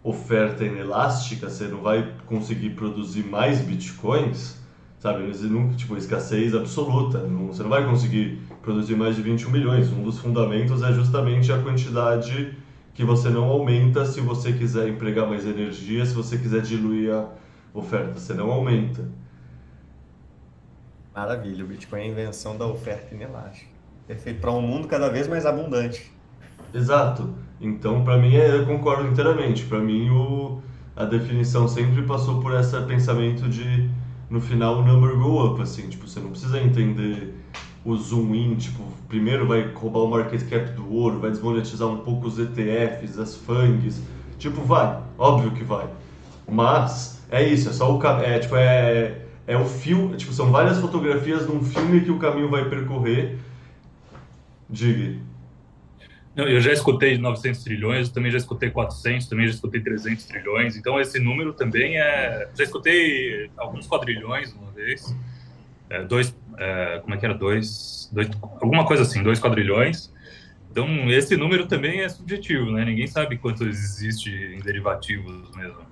D: oferta inelástica, você não vai conseguir produzir mais bitcoins, sabe? Não, tipo, escassez absoluta, não, você não vai conseguir produzir mais de 21 milhões. Um dos fundamentos é justamente a quantidade que você não aumenta se você quiser empregar mais energia, se você quiser diluir a oferta, você não aumenta.
C: Maravilha, o Bitcoin é a invenção da oferta inelástica. Perfeito para um mundo cada vez mais abundante.
D: Exato. Então, para mim, é, eu concordo inteiramente. Para mim, o, a definição sempre passou por esse pensamento de, no final, o number go up, assim. Tipo, você não precisa entender o zoom in, tipo, primeiro vai roubar o market cap do ouro, vai desmonetizar um pouco os ETFs, as FANGs. Tipo, vai. Óbvio que vai. Mas, é isso, é só o... É, tipo, é, é o filme... Tipo, são várias fotografias de um filme que o caminho vai percorrer. Diga.
E: Não, eu já escutei 900 trilhões, também já escutei 400, também já escutei 300 trilhões. Então esse número também é. Já escutei alguns quadrilhões uma vez, é, dois, é, como é que era, dois, dois, alguma coisa assim, dois quadrilhões. Então esse número também é subjetivo, né? Ninguém sabe quanto existe em derivativos mesmo.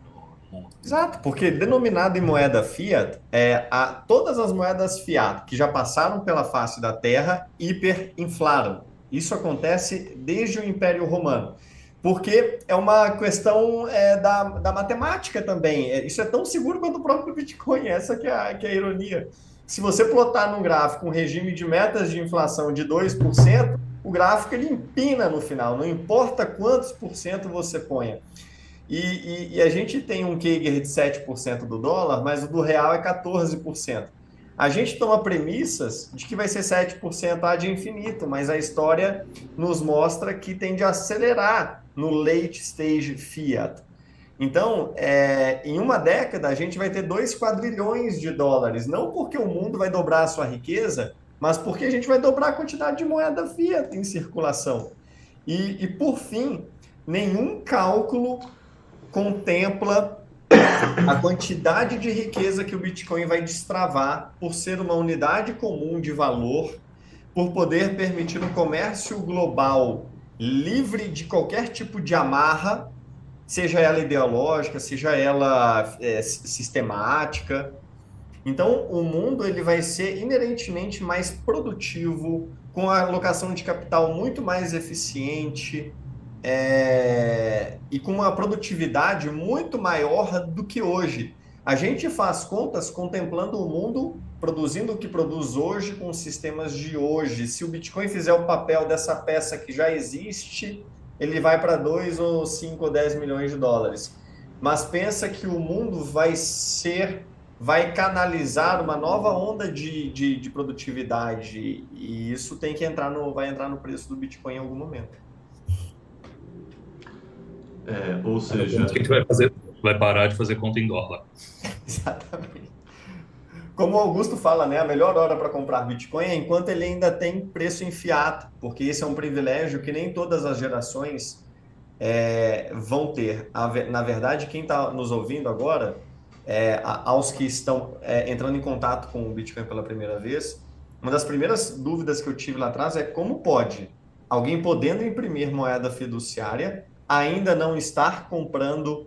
C: Exato, porque denominado em moeda fiat, é, a, todas as moedas fiat que já passaram pela face da Terra hiperinflaram. Isso acontece desde o Império Romano, porque é uma questão é, da, da matemática também. É, isso é tão seguro quanto o próprio Bitcoin, essa que é a, que é a ironia. Se você plotar num gráfico um regime de metas de inflação de 2%, o gráfico ele empina no final, não importa quantos por cento você ponha. E, e, e, a gente tem um Kager de 7% do dólar, mas o do real é 14% a gente toma premissas de que vai ser 7% a de infinito, mas a história nos mostra que tende a acelerar no late stage fiat. Então, é, em uma década, a gente vai ter 2 quadrilhões de dólares, não porque o mundo vai dobrar a sua riqueza, mas porque a gente vai dobrar a quantidade de moeda fiat em circulação. E, e por fim, nenhum cálculo contempla a quantidade de riqueza que o Bitcoin vai destravar por ser uma unidade comum de valor, por poder permitir um comércio global livre de qualquer tipo de amarra, seja ela ideológica, seja ela é, sistemática. Então, o mundo ele vai ser inerentemente mais produtivo, com a alocação de capital muito mais eficiente, é, e com uma produtividade muito maior do que hoje. A gente faz contas contemplando o mundo produzindo o que produz hoje com os sistemas de hoje. Se o Bitcoin fizer o papel dessa peça que já existe, ele vai para 2 ou 5 ou 10 milhões de dólares. Mas pensa que o mundo vai ser, vai canalizar uma nova onda de, de, de produtividade e isso tem que entrar no, vai entrar no preço do Bitcoin em algum momento.
D: É, ou seja.
E: O que a gente vai fazer? Vai parar de fazer conta em dólar. [laughs]
C: Exatamente. Como o Augusto fala, né, a melhor hora para comprar Bitcoin é enquanto ele ainda tem preço em fiat, porque esse é um privilégio que nem todas as gerações é, vão ter. Na verdade, quem está nos ouvindo agora, é, aos que estão é, entrando em contato com o Bitcoin pela primeira vez, uma das primeiras dúvidas que eu tive lá atrás é como pode alguém podendo imprimir moeda fiduciária ainda não estar comprando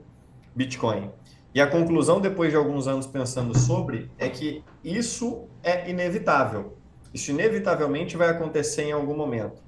C: Bitcoin. E a conclusão, depois de alguns anos pensando sobre, é que isso é inevitável. Isso inevitavelmente vai acontecer em algum momento.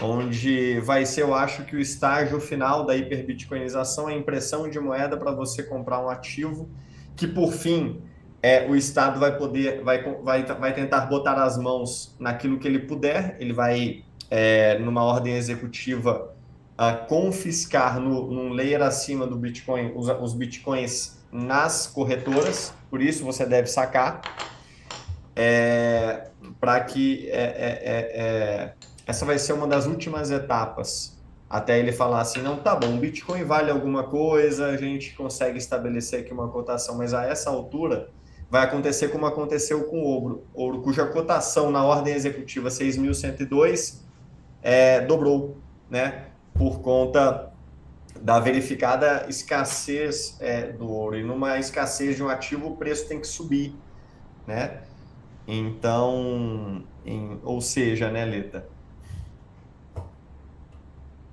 C: Onde vai ser, eu acho, que o estágio final da hiperbitcoinização é a impressão de moeda para você comprar um ativo, que por fim é, o Estado vai poder, vai, vai, vai tentar botar as mãos naquilo que ele puder, ele vai, é, numa ordem executiva, a confiscar no, num layer acima do Bitcoin os, os Bitcoins nas corretoras, por isso você deve sacar, é, para que é, é, é, é, essa vai ser uma das últimas etapas. Até ele falar assim, não, tá bom, o Bitcoin vale alguma coisa, a gente consegue estabelecer aqui uma cotação, mas a essa altura vai acontecer como aconteceu com o ouro, ouro cuja cotação na ordem executiva 6.102 é, dobrou, né, por conta da verificada escassez é, do ouro. E numa escassez de um ativo, o preço tem que subir, né? Então, em, ou seja, né, Leta?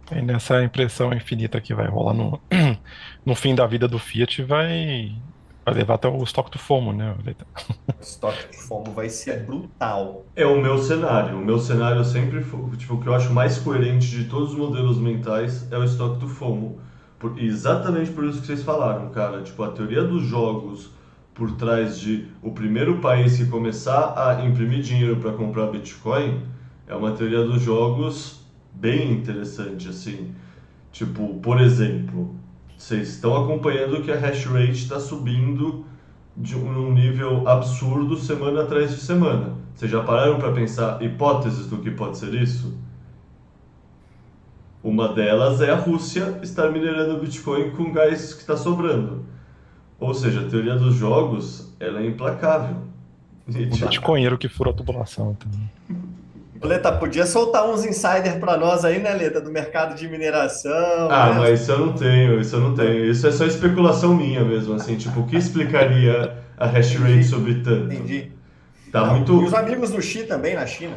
B: E nessa impressão infinita que vai rolar no, [clears throat] no fim da vida do Fiat, vai, vai levar até o estoque do FOMO, né?
C: O estoque do FOMO vai ser brutal.
D: É o meu cenário. O meu cenário sempre foi, tipo, o que eu acho mais coerente de todos os modelos mentais é o estoque do FOMO. Por, exatamente por isso que vocês falaram, cara. Tipo, a teoria dos jogos por trás de o primeiro país que começar a imprimir dinheiro para comprar Bitcoin é uma teoria dos jogos bem interessante, assim. Tipo, por exemplo, vocês estão acompanhando que a hash rate está subindo de um nível absurdo semana atrás de semana. Vocês já pararam para pensar hipóteses do que pode ser isso? Uma delas é a Rússia estar minerando Bitcoin com gás que está sobrando. Ou seja, a teoria dos jogos ela é implacável.
B: O Bitcoinheiro que furou a tubulação também.
C: Leta, podia soltar uns insider para nós aí, né, Leta, do mercado de mineração.
D: Ah,
C: né?
D: mas isso eu não tenho, isso eu não tenho. Isso é só especulação minha mesmo, assim, tipo, o que explicaria a hash rate sobre tanto?
C: Entendi.
D: Tá
C: Não,
D: muito.
C: E os amigos do Xi também, na China.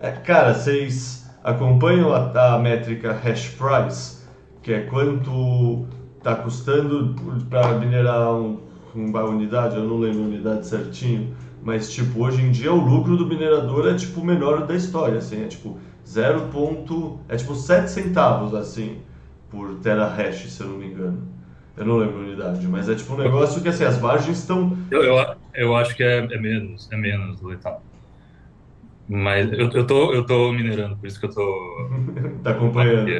D: É, cara, vocês acompanham a, a métrica hash price, que é quanto tá custando para minerar um, uma unidade, eu não lembro a unidade certinho, mas tipo, hoje em dia o lucro do minerador é tipo o menor da história, assim, é tipo 0. ponto- é tipo 7 centavos assim por terahash, se eu não me engano. Eu não lembro a unidade, mas é tipo um negócio que assim, as margens estão
E: Eu, eu, eu acho que é, é menos, é menos letal. Mas eu, eu, tô, eu tô minerando, por isso que eu tô. [laughs]
D: tá acompanhando.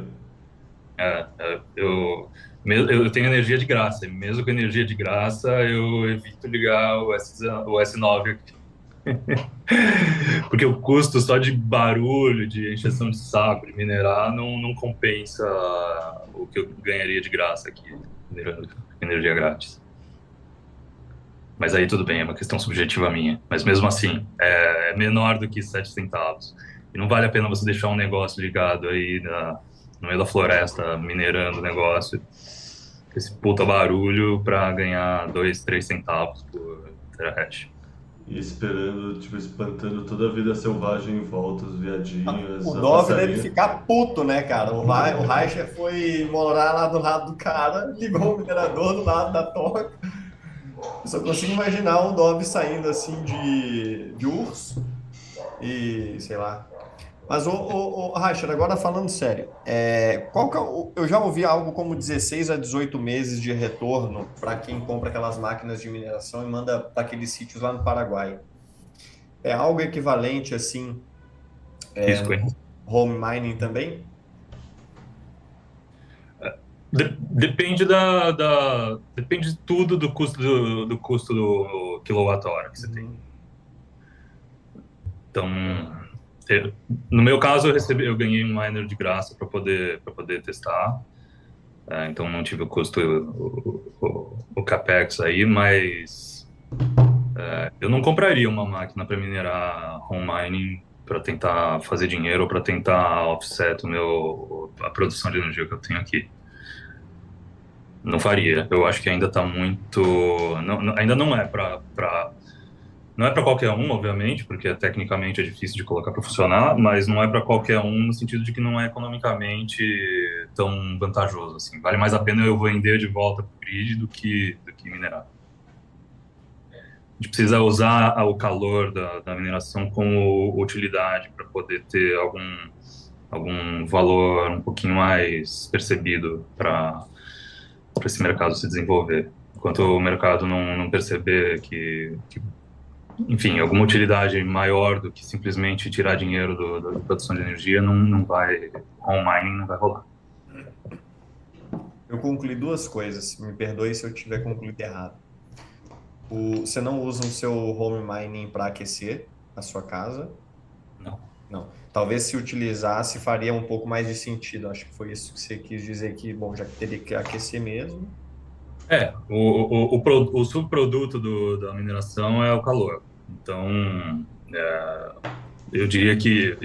E: É, é, eu, eu tenho energia de graça, e mesmo com energia de graça, eu evito ligar o, S, o S9 aqui. [laughs] Porque o custo só de barulho, de encheção de saco, de minerar, não, não compensa o que eu ganharia de graça aqui, minerando energia grátis. Mas aí tudo bem, é uma questão subjetiva minha. Mas mesmo assim, é, é menor do que 7 centavos. E não vale a pena você deixar um negócio ligado aí na, no meio da floresta, minerando o negócio, esse puta barulho para ganhar 2, 3 centavos por terahash.
D: E esperando, tipo, espantando toda a vida selvagem em volta, os viadinhos.
C: O Dove deve ficar puto, né, cara? O, Ra o Reicher foi morar lá do lado do cara, ligou o minerador do lado da toca. Eu só consigo imaginar o Dove saindo assim de, de urso e sei lá. Mas, o, o, o Reicher, agora falando sério, é, qual que é eu já ouvi algo como 16 a 18 meses de retorno para quem compra aquelas máquinas de mineração e manda para aqueles sítios lá no Paraguai. É algo equivalente assim
E: hein?
C: home mining também?
E: De- depende da, da- Depende de tudo do custo do, do custo do quilowatt-hora que você tem. Então, eu- no meu caso, eu recebi, eu ganhei um miner de graça para poder para poder testar. É, então não tive o custo o, o, o capex aí, mas é, eu não compraria uma máquina para minerar home mining para tentar fazer dinheiro ou para tentar offset o meu a produção de energia que eu tenho aqui. Não faria. Eu acho que ainda está muito. não- não- ainda não é para. Não é para qualquer um, obviamente, porque tecnicamente é difícil de colocar para funcionar, mas não é para qualquer um no sentido de que não é economicamente tão vantajoso. Assim. Vale mais a pena eu vender de volta para o grid do que, do que minerar. A gente precisa usar o calor da, da mineração como utilidade para poder ter algum, algum valor um pouquinho mais percebido para para esse mercado se desenvolver. Enquanto o mercado não, não perceber que, que, enfim, alguma utilidade maior do que simplesmente tirar dinheiro do, da produção de energia, não, não vai, home mining não vai rolar.
C: Eu concluí duas coisas. Me perdoe se eu tiver concluído errado. O, você não usa o seu home mining para aquecer a sua casa?
E: Não.
C: Não. Talvez se utilizasse faria um pouco mais de sentido. Acho que foi isso que você quis dizer que, bom, já que teria que aquecer mesmo.
E: É, o, o, o, o subproduto do, da mineração é o calor. Então, é, eu diria que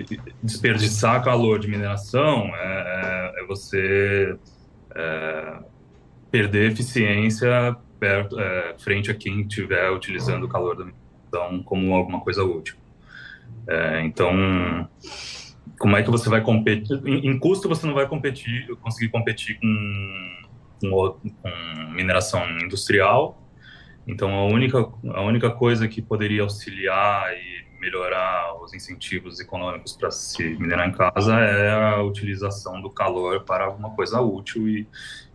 E: desperdiçar calor de mineração é, é, é você é, perder eficiência perto, é, frente a quem estiver utilizando o calor da mineração como alguma coisa útil. É, então, como é que você vai competir? Em, em, custo, você não vai competir, conseguir competir com, com, com mineração industrial. Então, a única, a única coisa que poderia auxiliar e melhorar os incentivos econômicos para se minerar em casa é a utilização do calor para alguma coisa útil e,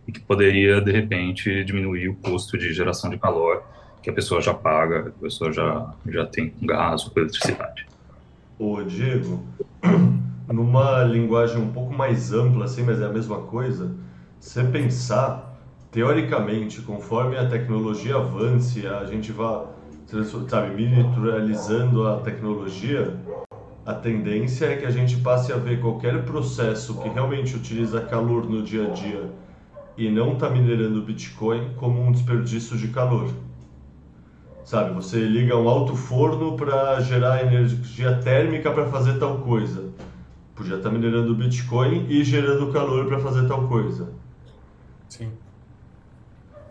E: e que poderia, de repente, diminuir o custo de geração de calor que a pessoa já paga, a pessoa já, já tem gás ou eletricidade.
D: Ô, Diego, [clears throat] numa linguagem um pouco mais ampla, assim, mas é a mesma coisa, você pensar, teoricamente, conforme a tecnologia avance, a gente vai, sabe, miniaturizando a tecnologia, a tendência é que a gente passe a ver qualquer processo que realmente utiliza calor no dia a dia e não está minerando Bitcoin como um desperdício de calor. Sabe, você liga um alto forno para gerar energia térmica para fazer tal coisa. Podia estar tá minerando Bitcoin e gerando calor para fazer tal coisa.
C: Sim.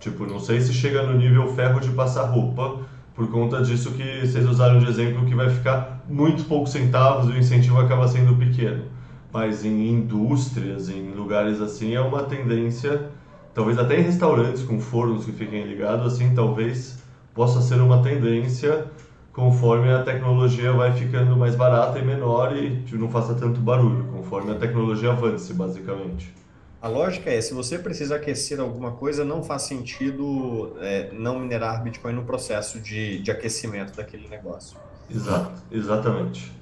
D: Tipo, não sei se chega no nível ferro de passar roupa, por conta disso que vocês usaram de exemplo que vai ficar muito poucos centavos e o incentivo acaba sendo pequeno. Mas em indústrias, em lugares assim, é uma tendência, talvez até em restaurantes com fornos que fiquem ligados, assim, talvez possa ser uma tendência conforme a tecnologia vai ficando mais barata e menor e não faça tanto barulho, conforme a tecnologia avance, basicamente.
C: A lógica é, se você precisa aquecer alguma coisa, não faz sentido é, não minerar Bitcoin no processo de, de aquecimento daquele negócio.
D: Exato, exatamente.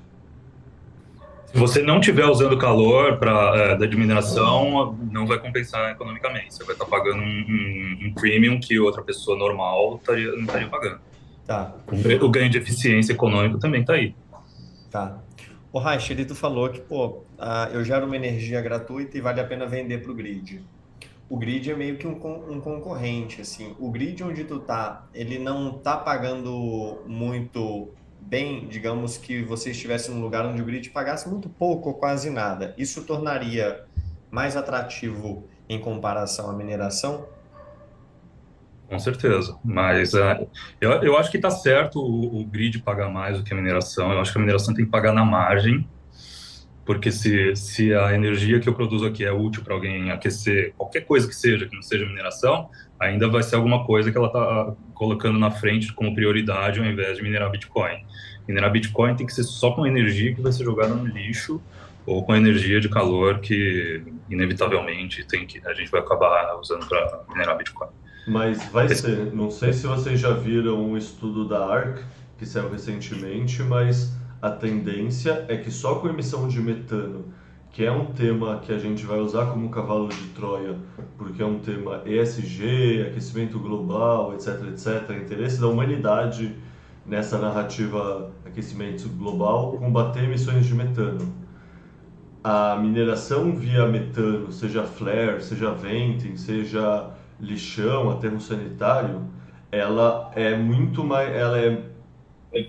E: Se você não estiver usando calor para é, da mineração, não vai compensar economicamente. Você vai estar pagando um, um, um premium que outra pessoa normal taria, não estaria pagando.
C: Tá.
E: O, o ganho de eficiência econômica também está aí.
C: Tá. O Raich, ele tu falou que, pô, eu gero uma energia gratuita e vale a pena vender para o grid. O grid é meio que um, um, concorrente, assim. O grid onde tu tá, ele não tá pagando muito bem, digamos que você estivesse num lugar onde o grid pagasse muito pouco ou quase nada, isso tornaria mais atrativo em comparação à mineração?
E: Com certeza, mas uh, eu, eu acho que está certo o, o, grid pagar mais do que a mineração. Eu acho que a mineração tem que pagar na margem, porque se, se a energia que eu produzo aqui é útil para alguém aquecer qualquer coisa que seja, que não seja mineração, ainda vai ser alguma coisa que ela está colocando na frente como prioridade ao invés de minerar Bitcoin. Minerar Bitcoin tem que ser só com energia que vai ser jogada no lixo ou com energia de calor que inevitavelmente tem que a gente vai acabar usando para minerar Bitcoin.
D: Mas vai ser, não sei se vocês já viram um estudo da ARC que saiu recentemente, mas a tendência é que só com emissão de metano que é um tema que a gente vai usar como cavalo de Troia, porque é um tema ESG, aquecimento global, etc, etc, interesse da humanidade nessa narrativa aquecimento global, combater emissões de metano. A mineração via metano, seja flare, seja venting, seja lixão, aterro sanitário, ela é muito mais, ela é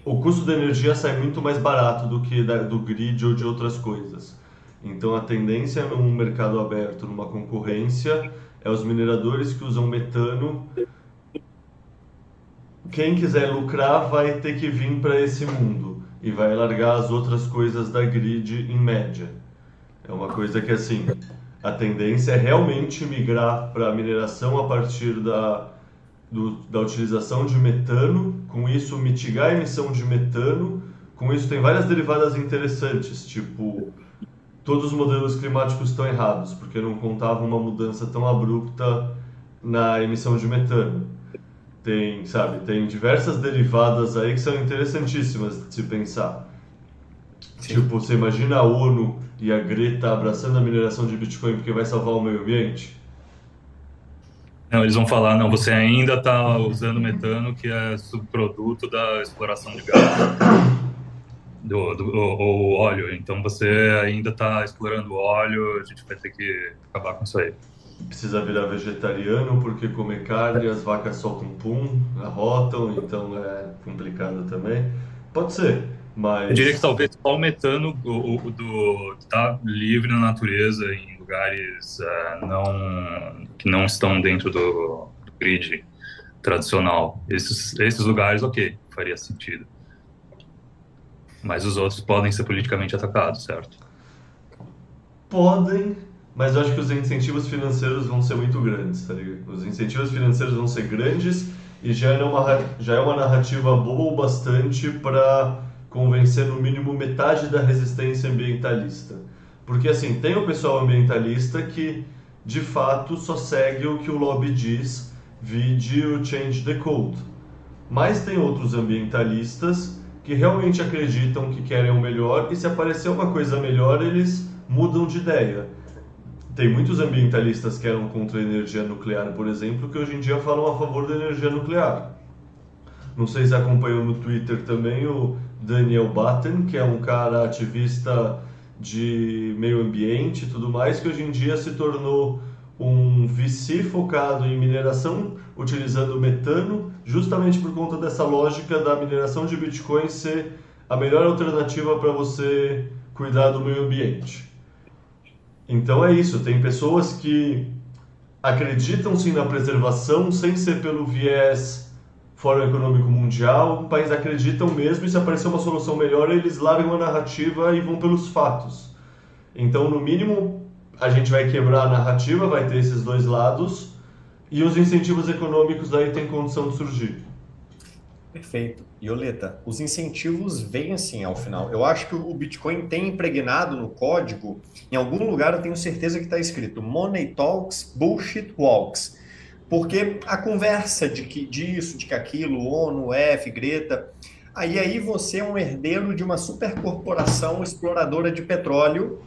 D: o custo da energia sai muito mais barato do que da, do grid ou de outras coisas. Então a tendência num mercado aberto, numa concorrência, é os mineradores que usam metano. Quem quiser lucrar vai ter que vir para esse mundo e vai largar as outras coisas da grid em média. É uma coisa que assim, a tendência é realmente migrar para a mineração a partir da, do, da utilização de metano, com isso mitigar a emissão de metano, com isso tem várias derivadas interessantes, tipo todos os modelos climáticos estão errados, porque não contavam uma mudança tão abrupta na emissão de metano. Tem, sabe, tem diversas derivadas aí que são interessantíssimas de se pensar. Sim. Tipo, você imagina a ONU e a Greta abraçando a mineração de Bitcoin porque vai salvar o meio ambiente?
E: Não, eles vão falar, não, você ainda está usando metano, que é subproduto da exploração de gás, [coughs] do, do, ou óleo, então você ainda está explorando óleo, a gente vai ter que acabar com isso aí.
D: Precisa virar vegetariano porque comer carne, as vacas soltam pum, arrotam, então é complicado também. Pode ser, mas...
E: Eu diria que talvez só o metano do, do, tá livre na natureza, em lugares uh, não, que não estão dentro do, do grid tradicional. Esses, esses lugares, ok, faria sentido. Mas os outros podem ser politicamente atacados, certo?
D: Podem, mas eu acho que os incentivos financeiros vão ser muito grandes, tá ligado? Os incentivos financeiros vão ser grandes e já é uma, já é uma narrativa boa o bastante para convencer no mínimo metade da resistência ambientalista. Porque assim, tem o pessoal ambientalista que de fato só segue o que o lobby diz, vide o Change the Code. Mas tem outros ambientalistas que realmente acreditam que querem o melhor e se aparecer uma coisa melhor, eles mudam de ideia. Tem muitos ambientalistas que eram contra a energia nuclear, por exemplo, que hoje em dia falam a favor da energia nuclear. Não sei se acompanham no Twitter também o Daniel Batten, que é um cara ativista de meio ambiente e tudo mais, que hoje em dia se tornou um VC focado em mineração utilizando metano, justamente por conta dessa lógica da mineração de Bitcoin ser a melhor alternativa para você cuidar do meio ambiente. Então é isso, tem pessoas que acreditam sim na preservação sem ser pelo viés Fórum Econômico Mundial, o país acreditam mesmo e se aparecer uma solução melhor, eles largam a narrativa e vão pelos fatos. Então, no mínimo, a gente vai quebrar a narrativa, vai ter esses dois lados e os incentivos econômicos aí têm condição de surgir.
C: Perfeito. Ioleta, os incentivos vêm assim ao final. Eu acho que o Bitcoin tem impregnado no código, em algum lugar eu tenho certeza que está escrito Money Talks, Bullshit Walks porque a conversa de que disso, de que aquilo, ONU, F, Greta, aí aí você é um herdeiro de uma supercorporação exploradora de petróleo,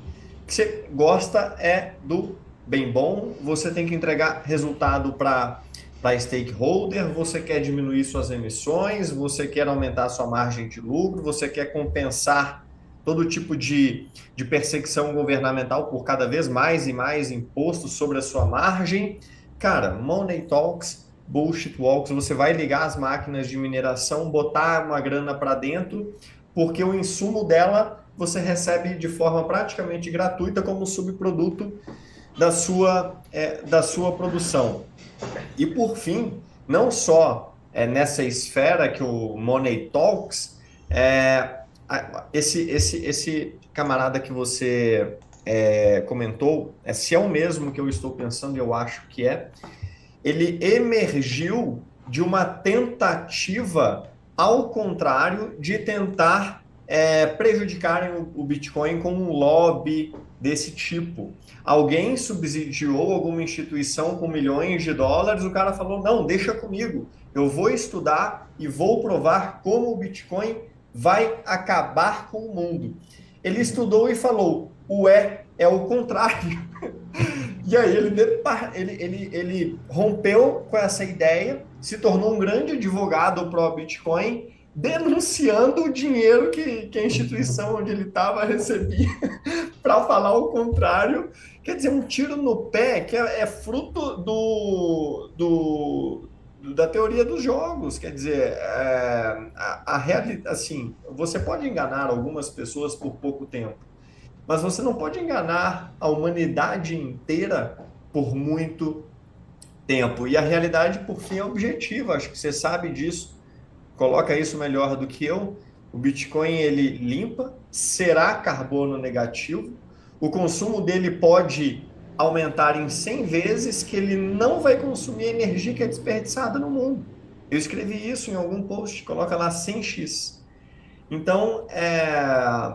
C: que você gosta é do bem bom, você tem que entregar resultado para para stakeholder, você quer diminuir suas emissões, você quer aumentar sua margem de lucro, você quer compensar todo tipo de, de perseguição governamental por cada vez mais e mais impostos sobre a sua margem. Cara, Money Talks, Bullshit Walks, você vai ligar as máquinas de mineração, botar uma grana para dentro, porque o insumo dela você recebe de forma praticamente gratuita como subproduto da sua, é, da sua produção. E por fim, não só é, nessa esfera que o Money Talks, é, esse, esse, esse camarada que você é, comentou, é, se é o mesmo que eu estou pensando, eu acho que é, ele emergiu de uma tentativa, ao contrário, de tentar é, prejudicarem o, o Bitcoin com um lobby desse tipo. Alguém subsidiou alguma instituição com milhões de dólares, o cara falou: não, deixa comigo, eu vou estudar e vou provar como o Bitcoin vai acabar com o mundo. Ele estudou e falou: o é é o contrário. [laughs] e aí ele, ele, ele, ele rompeu com essa ideia, se tornou um grande advogado pro Bitcoin, denunciando o dinheiro que, que a instituição onde ele estava recebia [laughs] para falar o contrário. Quer dizer, um tiro no pé que é, é fruto do, do, da teoria dos jogos. Quer dizer, é, a, a realidade, assim, você pode enganar algumas pessoas por pouco tempo, mas você não pode enganar a humanidade inteira por muito tempo. E a realidade, por fim, é objetiva. Acho que você sabe disso. Coloca isso melhor do que eu. O Bitcoin ele limpa, será carbono negativo. O consumo dele pode aumentar em 100 vezes que ele não vai consumir energia que é desperdiçada no mundo. Eu escrevi isso em algum post, coloca lá 100x. Então, é,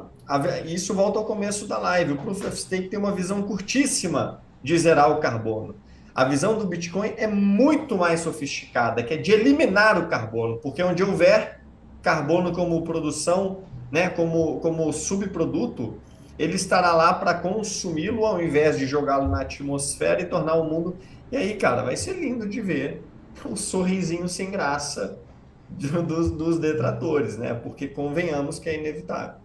C: isso volta ao começo da live. O Proof of Stake tem uma visão curtíssima de zerar o carbono. A visão do Bitcoin é muito mais sofisticada, que é de eliminar o carbono, porque onde houver carbono como produção, né, como, como subproduto, ele estará lá para consumi-lo ao invés de jogá-lo na atmosfera e tornar o mundo. E aí, cara, vai ser lindo de ver um sorrisinho sem graça dos, dos detratores, né? Porque convenhamos que é inevitável.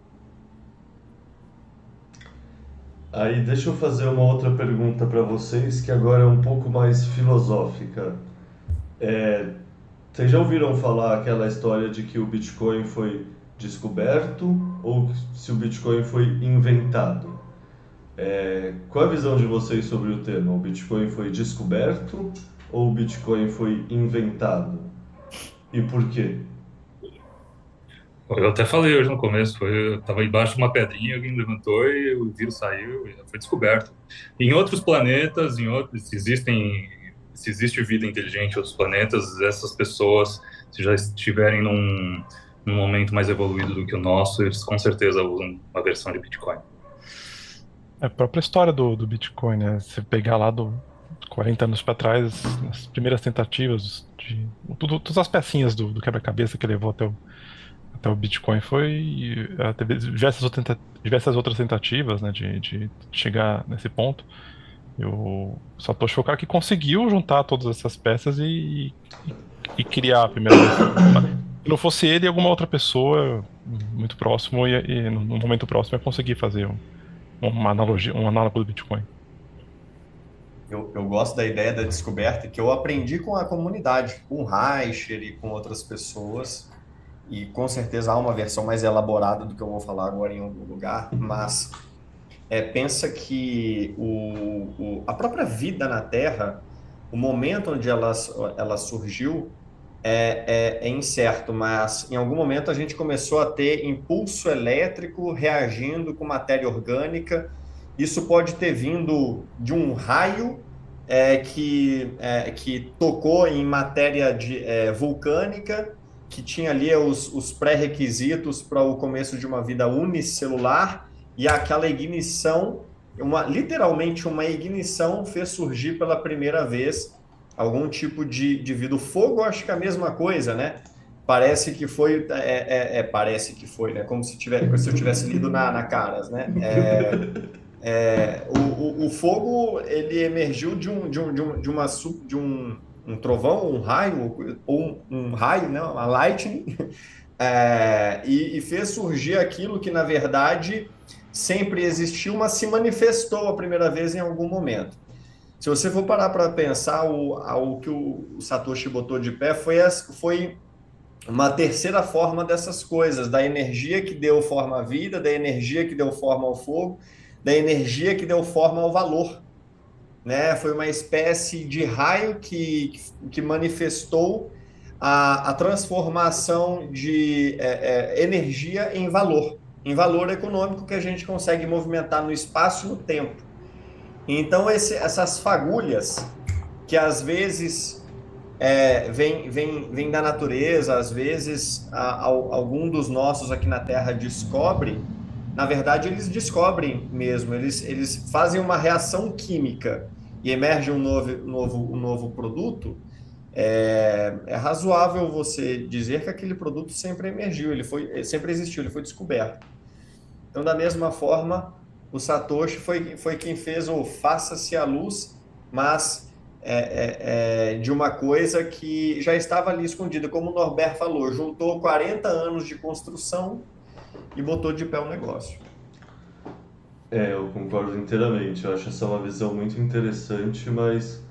D: Aí deixa eu fazer uma outra pergunta para vocês que agora é um pouco mais filosófica. É, vocês já ouviram falar aquela história de que o Bitcoin foi descoberto ou se o Bitcoin foi inventado? É, qual a visão de vocês sobre o tema? O Bitcoin foi descoberto ou o Bitcoin foi inventado? E por quê?
E: Eu até falei hoje no começo, foi, eu tava embaixo de uma pedrinha, alguém levantou e o vírus saiu e foi descoberto. Em outros planetas, em outros, existem, se existe vida inteligente em outros planetas, essas pessoas, se já estiverem num, num momento mais evoluído do que o nosso, eles com certeza usam uma versão de Bitcoin.
B: É a própria história do, do Bitcoin, né? Você pegar lá do 40 anos para trás, as primeiras tentativas de tudo, todas as pecinhas do, do quebra-cabeça que levou até o até o Bitcoin foi teve diversas, outras, diversas outras tentativas né, de, de chegar nesse ponto. E o Satoshi foi o cara que conseguiu juntar todas essas peças e, e, e criar a primeira vez. Se não fosse ele, alguma outra pessoa muito próximo e, e no momento próximo ia conseguir fazer um, uma analogia, um análogo do Bitcoin.
C: Eu, eu, gosto da ideia da descoberta que eu aprendi com a comunidade, com o Reicher e com outras pessoas e com certeza há uma versão mais elaborada do que eu vou falar agora em algum lugar, mas é, pensa que o, o, a própria vida na Terra, o momento onde ela, ela surgiu é, é, é, incerto, mas em algum momento a gente começou a ter impulso elétrico reagindo com matéria orgânica. Isso pode ter vindo de um raio é, que, é, que tocou em matéria de, é, vulcânica que tinha ali os, os pré-requisitos para o começo de uma vida unicelular e aquela ignição, uma, literalmente uma ignição fez surgir pela primeira vez algum tipo de, de vida. O fogo, acho que é a mesma coisa, né? Parece que foi, é, é, é parece que foi, né? Como se, tiver, se eu tivesse lido na, na Caras, né? É, é, o, o, o, fogo, ele emergiu de um, de um, de, um, de uma, de um um trovão, um raio, ou um, um raio, né, uma lightning, [laughs] é, e, e, fez surgir aquilo que, na verdade, sempre existiu, mas se manifestou a primeira vez em algum momento. Se você for parar para pensar, o, o que o Satoshi botou de pé foi, foi uma terceira forma dessas coisas, da energia que deu forma à vida, da energia que deu forma ao fogo, da energia que deu forma ao valor né? Foi uma espécie de raio que, que manifestou a, a transformação de é, é, energia em valor, em valor econômico que a gente consegue movimentar no espaço e no tempo. Então, esse, essas fagulhas que às vezes é, vem, vem, vem da natureza, às vezes a, a, algum dos nossos aqui na Terra descobre, na verdade, eles descobrem mesmo, eles, eles fazem uma reação química e emerge um novo, novo, um novo produto, é, é, razoável você dizer que aquele produto sempre emergiu, ele foi, sempre existiu, ele foi descoberto. Então, da mesma forma, o Satoshi foi, foi quem fez o faça-se a luz, mas é, é, é, de uma coisa que já estava ali escondida, como o Norbert falou, juntou 40 anos de construção e botou de pé o negócio.
D: É, eu concordo inteiramente. Eu acho essa uma visão muito interessante, mas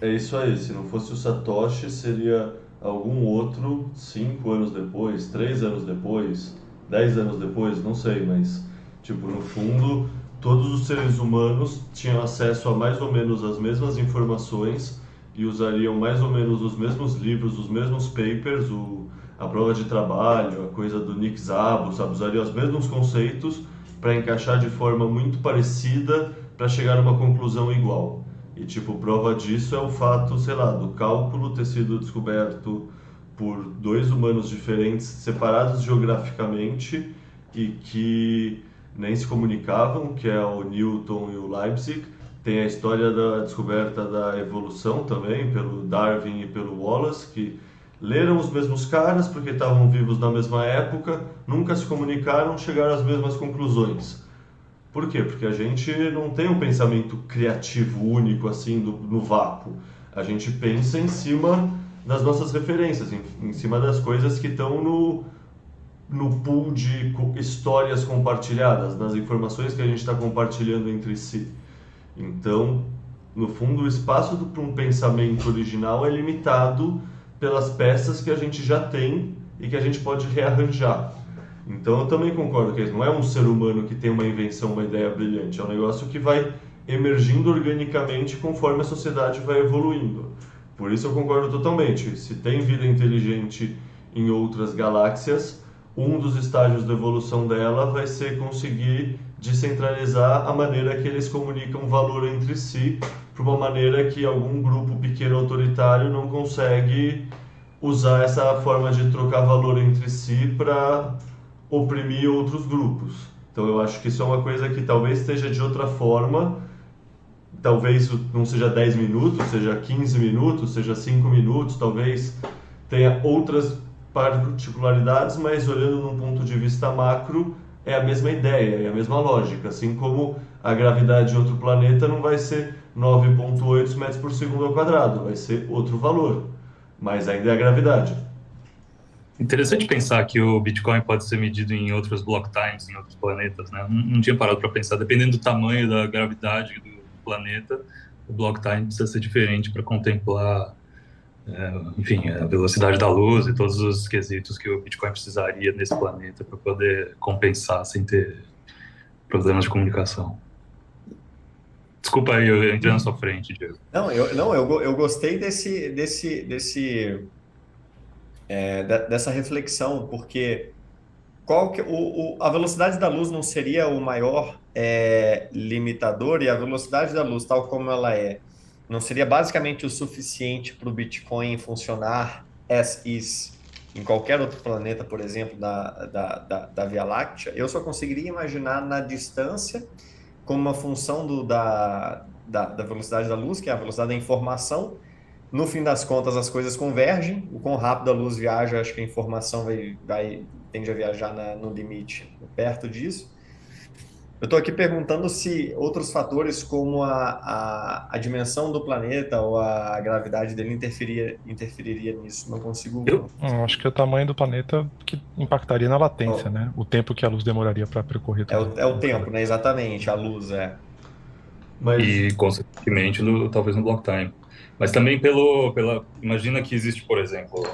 D: é isso aí. Se não fosse o Satoshi, seria algum outro cinco anos depois, três anos depois, dez anos depois, não sei, mas tipo no fundo todos os seres humanos tinham acesso a mais ou menos as mesmas informações e usariam mais ou menos os mesmos livros, os mesmos papers, o, a prova de trabalho, a coisa do Nick Szabo, sabe? Usariam os mesmos conceitos para encaixar de forma muito parecida para chegar a uma conclusão igual. E tipo, prova disso é o fato, sei lá, do cálculo ter sido descoberto por dois humanos diferentes, separados geograficamente e que nem se comunicavam, que é o Newton e o Leipzig. Tem a história da descoberta da evolução também, pelo Darwin e pelo Wallace, que leram os mesmos caras porque estavam vivos na mesma época, nunca se comunicaram, chegaram às mesmas conclusões. Por quê? Porque a gente não tem um pensamento criativo único assim do, no vácuo. A gente pensa em cima das nossas referências, em, em cima das coisas que estão no, no pool de histórias compartilhadas, nas informações que a gente está compartilhando entre si. Então, no fundo, o espaço para um pensamento original é limitado pelas peças que a gente já tem e que a gente pode rearranjar. Então eu também concordo que não é um ser humano que tem uma invenção, uma ideia brilhante, é um negócio que vai emergindo organicamente conforme a sociedade vai evoluindo. Por isso eu concordo totalmente. Se tem vida inteligente em outras galáxias, um dos estágios da evolução dela vai ser conseguir descentralizar a maneira que eles comunicam valor entre si, para uma maneira que algum grupo pequeno autoritário não consegue usar essa forma de trocar valor entre si para oprimir outros grupos. Então eu acho que isso é uma coisa que talvez esteja de outra forma, talvez não seja 10 minutos, seja 15 minutos, seja 5 minutos, talvez tenha outras particularidades, mas olhando num ponto de vista macro, é a mesma ideia, é a mesma lógica. Assim como a gravidade de outro planeta não vai ser 9,8 metros por segundo ao quadrado, vai ser outro valor, mas ainda é a gravidade.
E: Interessante pensar que o Bitcoin pode ser medido em outros block times, em outros planetas, né? Não, não tinha parado para pensar. Dependendo do tamanho da gravidade do planeta, o block time precisa ser diferente para contemplar, enfim, a velocidade da luz e todos os quesitos que o Bitcoin precisaria nesse planeta para poder compensar sem ter problemas de comunicação. Desculpa aí, eu entrei na sua frente, Diego.
C: Não, eu, não, eu, eu gostei desse, desse, desse é, dessa reflexão, porque qual que, o, o, a velocidade da luz não seria o maior é, limitador e a velocidade da luz, tal como ela é, não seria basicamente o suficiente para o Bitcoin funcionar as is em qualquer outro planeta, por exemplo, da, da, da, da Via Láctea? Eu só conseguiria imaginar na distância como uma função do, da, da, da velocidade da luz, que é a velocidade da informação, no fim das contas, as coisas convergem. O quão rápido a luz viaja, acho que a informação vai, vai tende a viajar na, no limite perto disso. Eu estou aqui perguntando se outros fatores, como a, a, a, dimensão do planeta ou a gravidade dele, interferia, interferiria nisso. Não consigo.
B: Eu, eu acho que é o tamanho do planeta que impactaria na latência, oh. né? O tempo que a luz demoraria para percorrer.
C: É o, é o tempo, né? Exatamente, a luz, é.
E: Mas... E, consequentemente, no, talvez no block time. Mas também pelo, pela, imagina que existe, por exemplo,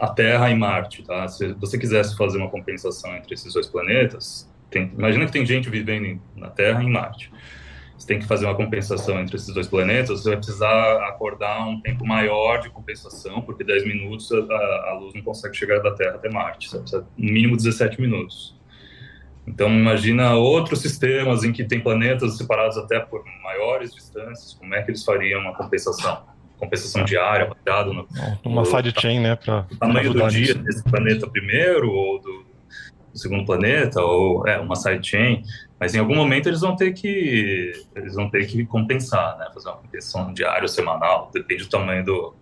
E: a Terra e Marte, tá? Se você quisesse fazer uma compensação entre esses dois planetas, tem, imagina que tem gente vivendo na Terra e em Marte. Você tem que fazer uma compensação entre esses dois planetas, você vai precisar acordar um tempo maior de compensação, porque 10 minutos a, a luz não consegue chegar da Terra até Marte, você precisa no mínimo 17 minutos. Então, imagina outros sistemas em que tem planetas separados até por maiores distâncias, como é que eles fariam uma compensação? Compensação diária, baseado no.
B: Uma sidechain, né? Para
E: tamanho do dia desse planeta primeiro, ou do, do, segundo planeta, ou é, uma sidechain. Mas em algum momento eles vão ter que. Eles vão ter que compensar, né? Fazer uma compensação diária ou semanal, depende do tamanho do,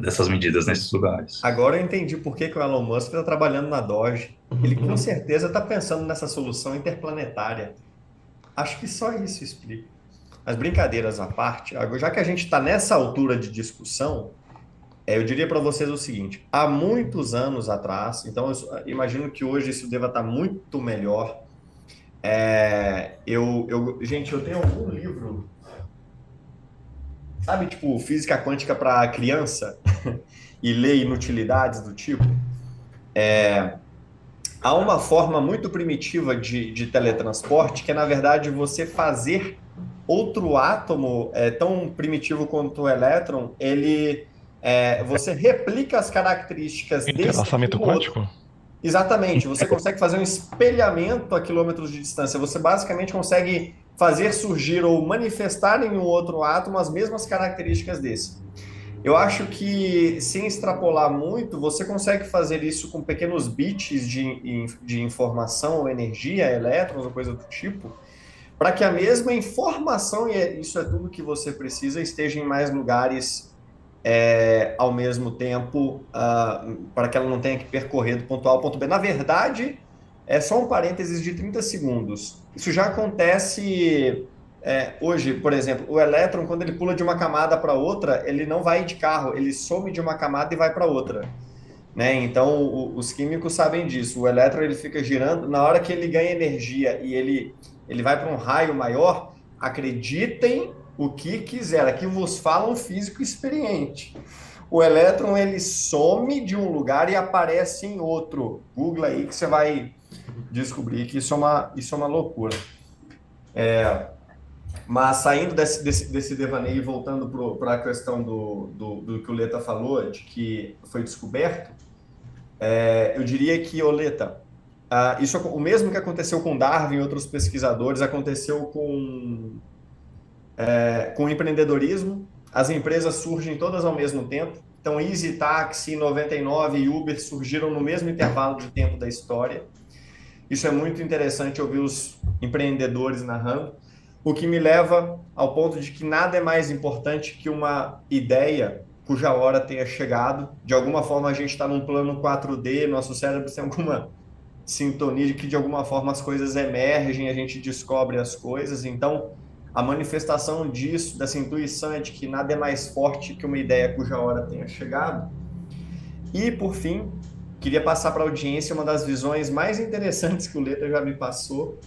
E: dessas medidas nesses lugares.
C: Agora eu entendi por que, que o Elon Musk está trabalhando na Doge. Ele com uhum. certeza está pensando nessa solução interplanetária. Acho que só isso explica. Mas brincadeiras à parte, já que a gente está nessa altura de discussão, eu diria para vocês o seguinte: há muitos anos atrás, então eu imagino que hoje isso deva estar tá muito melhor. É, eu, eu, gente, eu tenho algum livro sabe, tipo, física quântica para criança [laughs] e ler inutilidades do tipo, é, há uma forma muito primitiva de, de teletransporte que é, na verdade, você fazer outro átomo é, tão primitivo quanto o elétron, ele é, você replica as características desse
B: lançamento quântico.
C: Exatamente, você consegue fazer um espelhamento a quilômetros de distância. Você basicamente consegue fazer surgir ou manifestar em um outro átomo as mesmas características desse. Eu acho que, sem extrapolar muito, você consegue fazer isso com pequenos bits de, de informação ou energia, elétrons ou coisa do tipo, para que a mesma informação, e é, isso é tudo que você precisa, esteja em mais lugares é, ao mesmo tempo, uh, para que ela não tenha que percorrer do ponto A ao ponto B. Na verdade, é só um parênteses de 30 segundos. Isso já acontece é, hoje, por exemplo, o elétron, quando ele pula de uma camada para outra, ele não vai de carro, ele some de uma camada e vai para outra. Né? Então, o, os químicos sabem disso. O elétron ele fica girando, na hora que ele ganha energia e ele, ele vai para um raio maior, acreditem o que quiser. Aqui vos fala um físico experiente. O elétron ele some de um lugar e aparece em outro. Google aí que você vai descobrir que isso é uma, isso é uma loucura. É, mas saindo desse, desse, desse devaneio e voltando para a questão do, do, do, que o Leta falou, de que foi descoberto, é, eu diria que, o Leta, ah, isso, o mesmo que aconteceu com Darwin e outros pesquisadores, aconteceu com, é, com empreendedorismo. As empresas surgem todas ao mesmo tempo. Então, Easy Taxi, 99 e Uber surgiram no mesmo intervalo de tempo da história. Isso é muito interessante ouvir os empreendedores narrando, o que me leva ao ponto de que nada é mais importante que uma ideia cuja hora tenha chegado. De alguma forma a gente está num plano 4D, nosso cérebro tem alguma sintonia de que de alguma forma as coisas emergem, a gente descobre as coisas. Então, a manifestação disso, dessa intuição é de que nada é mais forte que uma ideia cuja hora tenha chegado. E, por fim, queria passar para a audiência uma das visões mais interessantes que o Letra já me passou,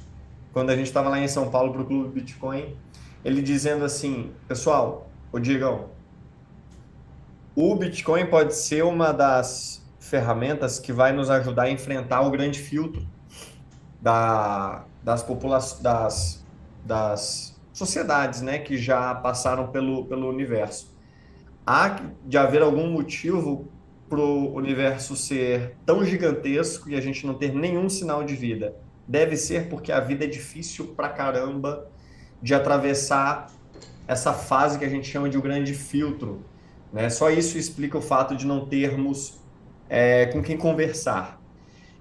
C: quando a gente estava lá em São Paulo para o Clube Bitcoin, ele dizendo assim, pessoal, o Digão, o Bitcoin pode ser uma das ferramentas que vai nos ajudar a enfrentar o grande filtro da, das populações, das, das sociedades, né, que já passaram pelo, pelo universo. Há de haver algum motivo para o universo ser tão gigantesco e a gente não ter nenhum sinal de vida deve ser porque a vida é difícil pra caramba de atravessar essa fase que a gente chama de o grande filtro. Né? Só isso explica o fato de não termos é, com quem conversar.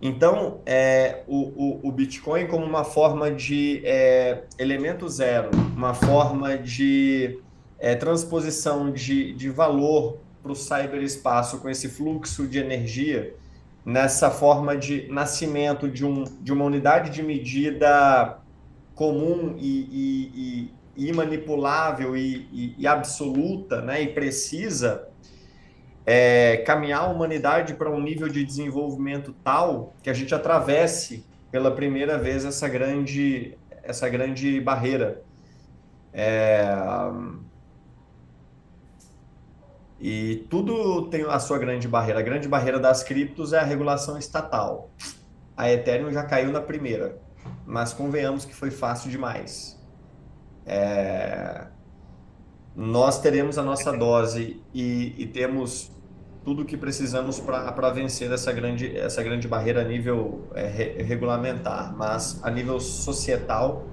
C: Então, é, o, o, o, Bitcoin como uma forma de é, elemento zero, uma forma de é, transposição de, de valor para o cyberespaço com esse fluxo de energia, nessa forma de nascimento de, um, de uma unidade de medida comum e, e, e e, e, absoluta né, e precisa, é, caminhar a humanidade para um nível de desenvolvimento tal que a gente atravesse pela primeira vez essa grande, essa grande barreira. É, e tudo tem a sua grande barreira. A grande barreira das criptos é a regulação estatal. A Ethereum já caiu na primeira, mas convenhamos que foi fácil demais. É... Nós teremos a nossa dose e, e temos tudo o que precisamos para vencer essa grande, essa grande barreira a nível é, re, regulamentar, mas a nível societal,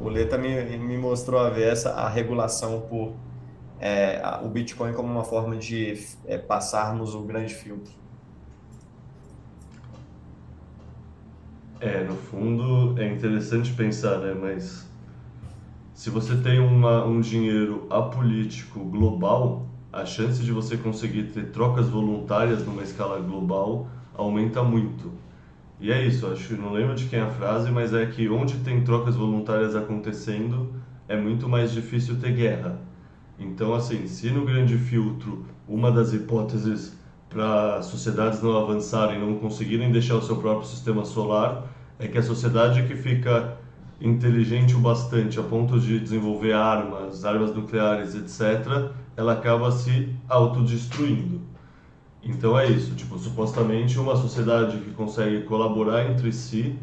C: o Leta me, me mostrou a ver essa, a regulação por é, o Bitcoin como uma forma de é, passarmos o grande filtro.
D: É, no fundo é interessante pensar, né? Mas se você tem uma, um dinheiro apolítico global, a chance de você conseguir ter trocas voluntárias numa escala global aumenta muito. E é isso, acho que não lembro de quem é a frase, mas é que onde tem trocas voluntárias acontecendo, é muito mais difícil ter guerra. Então, assim, se no grande filtro uma das hipóteses para sociedades não avançarem, não conseguirem deixar o seu próprio sistema solar, é que a sociedade que fica inteligente o bastante a ponto de desenvolver armas, armas nucleares, etc., ela acaba se autodestruindo. Então é isso, tipo, supostamente uma sociedade que consegue colaborar entre si,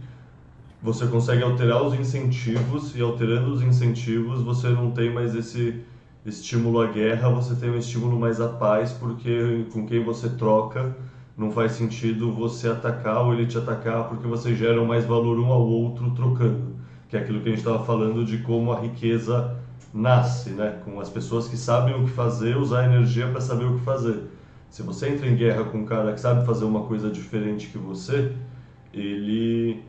D: você consegue alterar os incentivos e alterando os incentivos você não tem mais esse estímulo à guerra, você tem um estímulo mais à paz, porque com quem você troca não faz sentido você atacar ou ele te atacar, porque você gera mais valor um ao outro trocando. Que é aquilo que a gente estava falando de como a riqueza nasce, né? Com as pessoas que sabem o que fazer, usar energia para saber o que fazer. Se você entra em guerra com um cara que sabe fazer uma coisa diferente que você, ele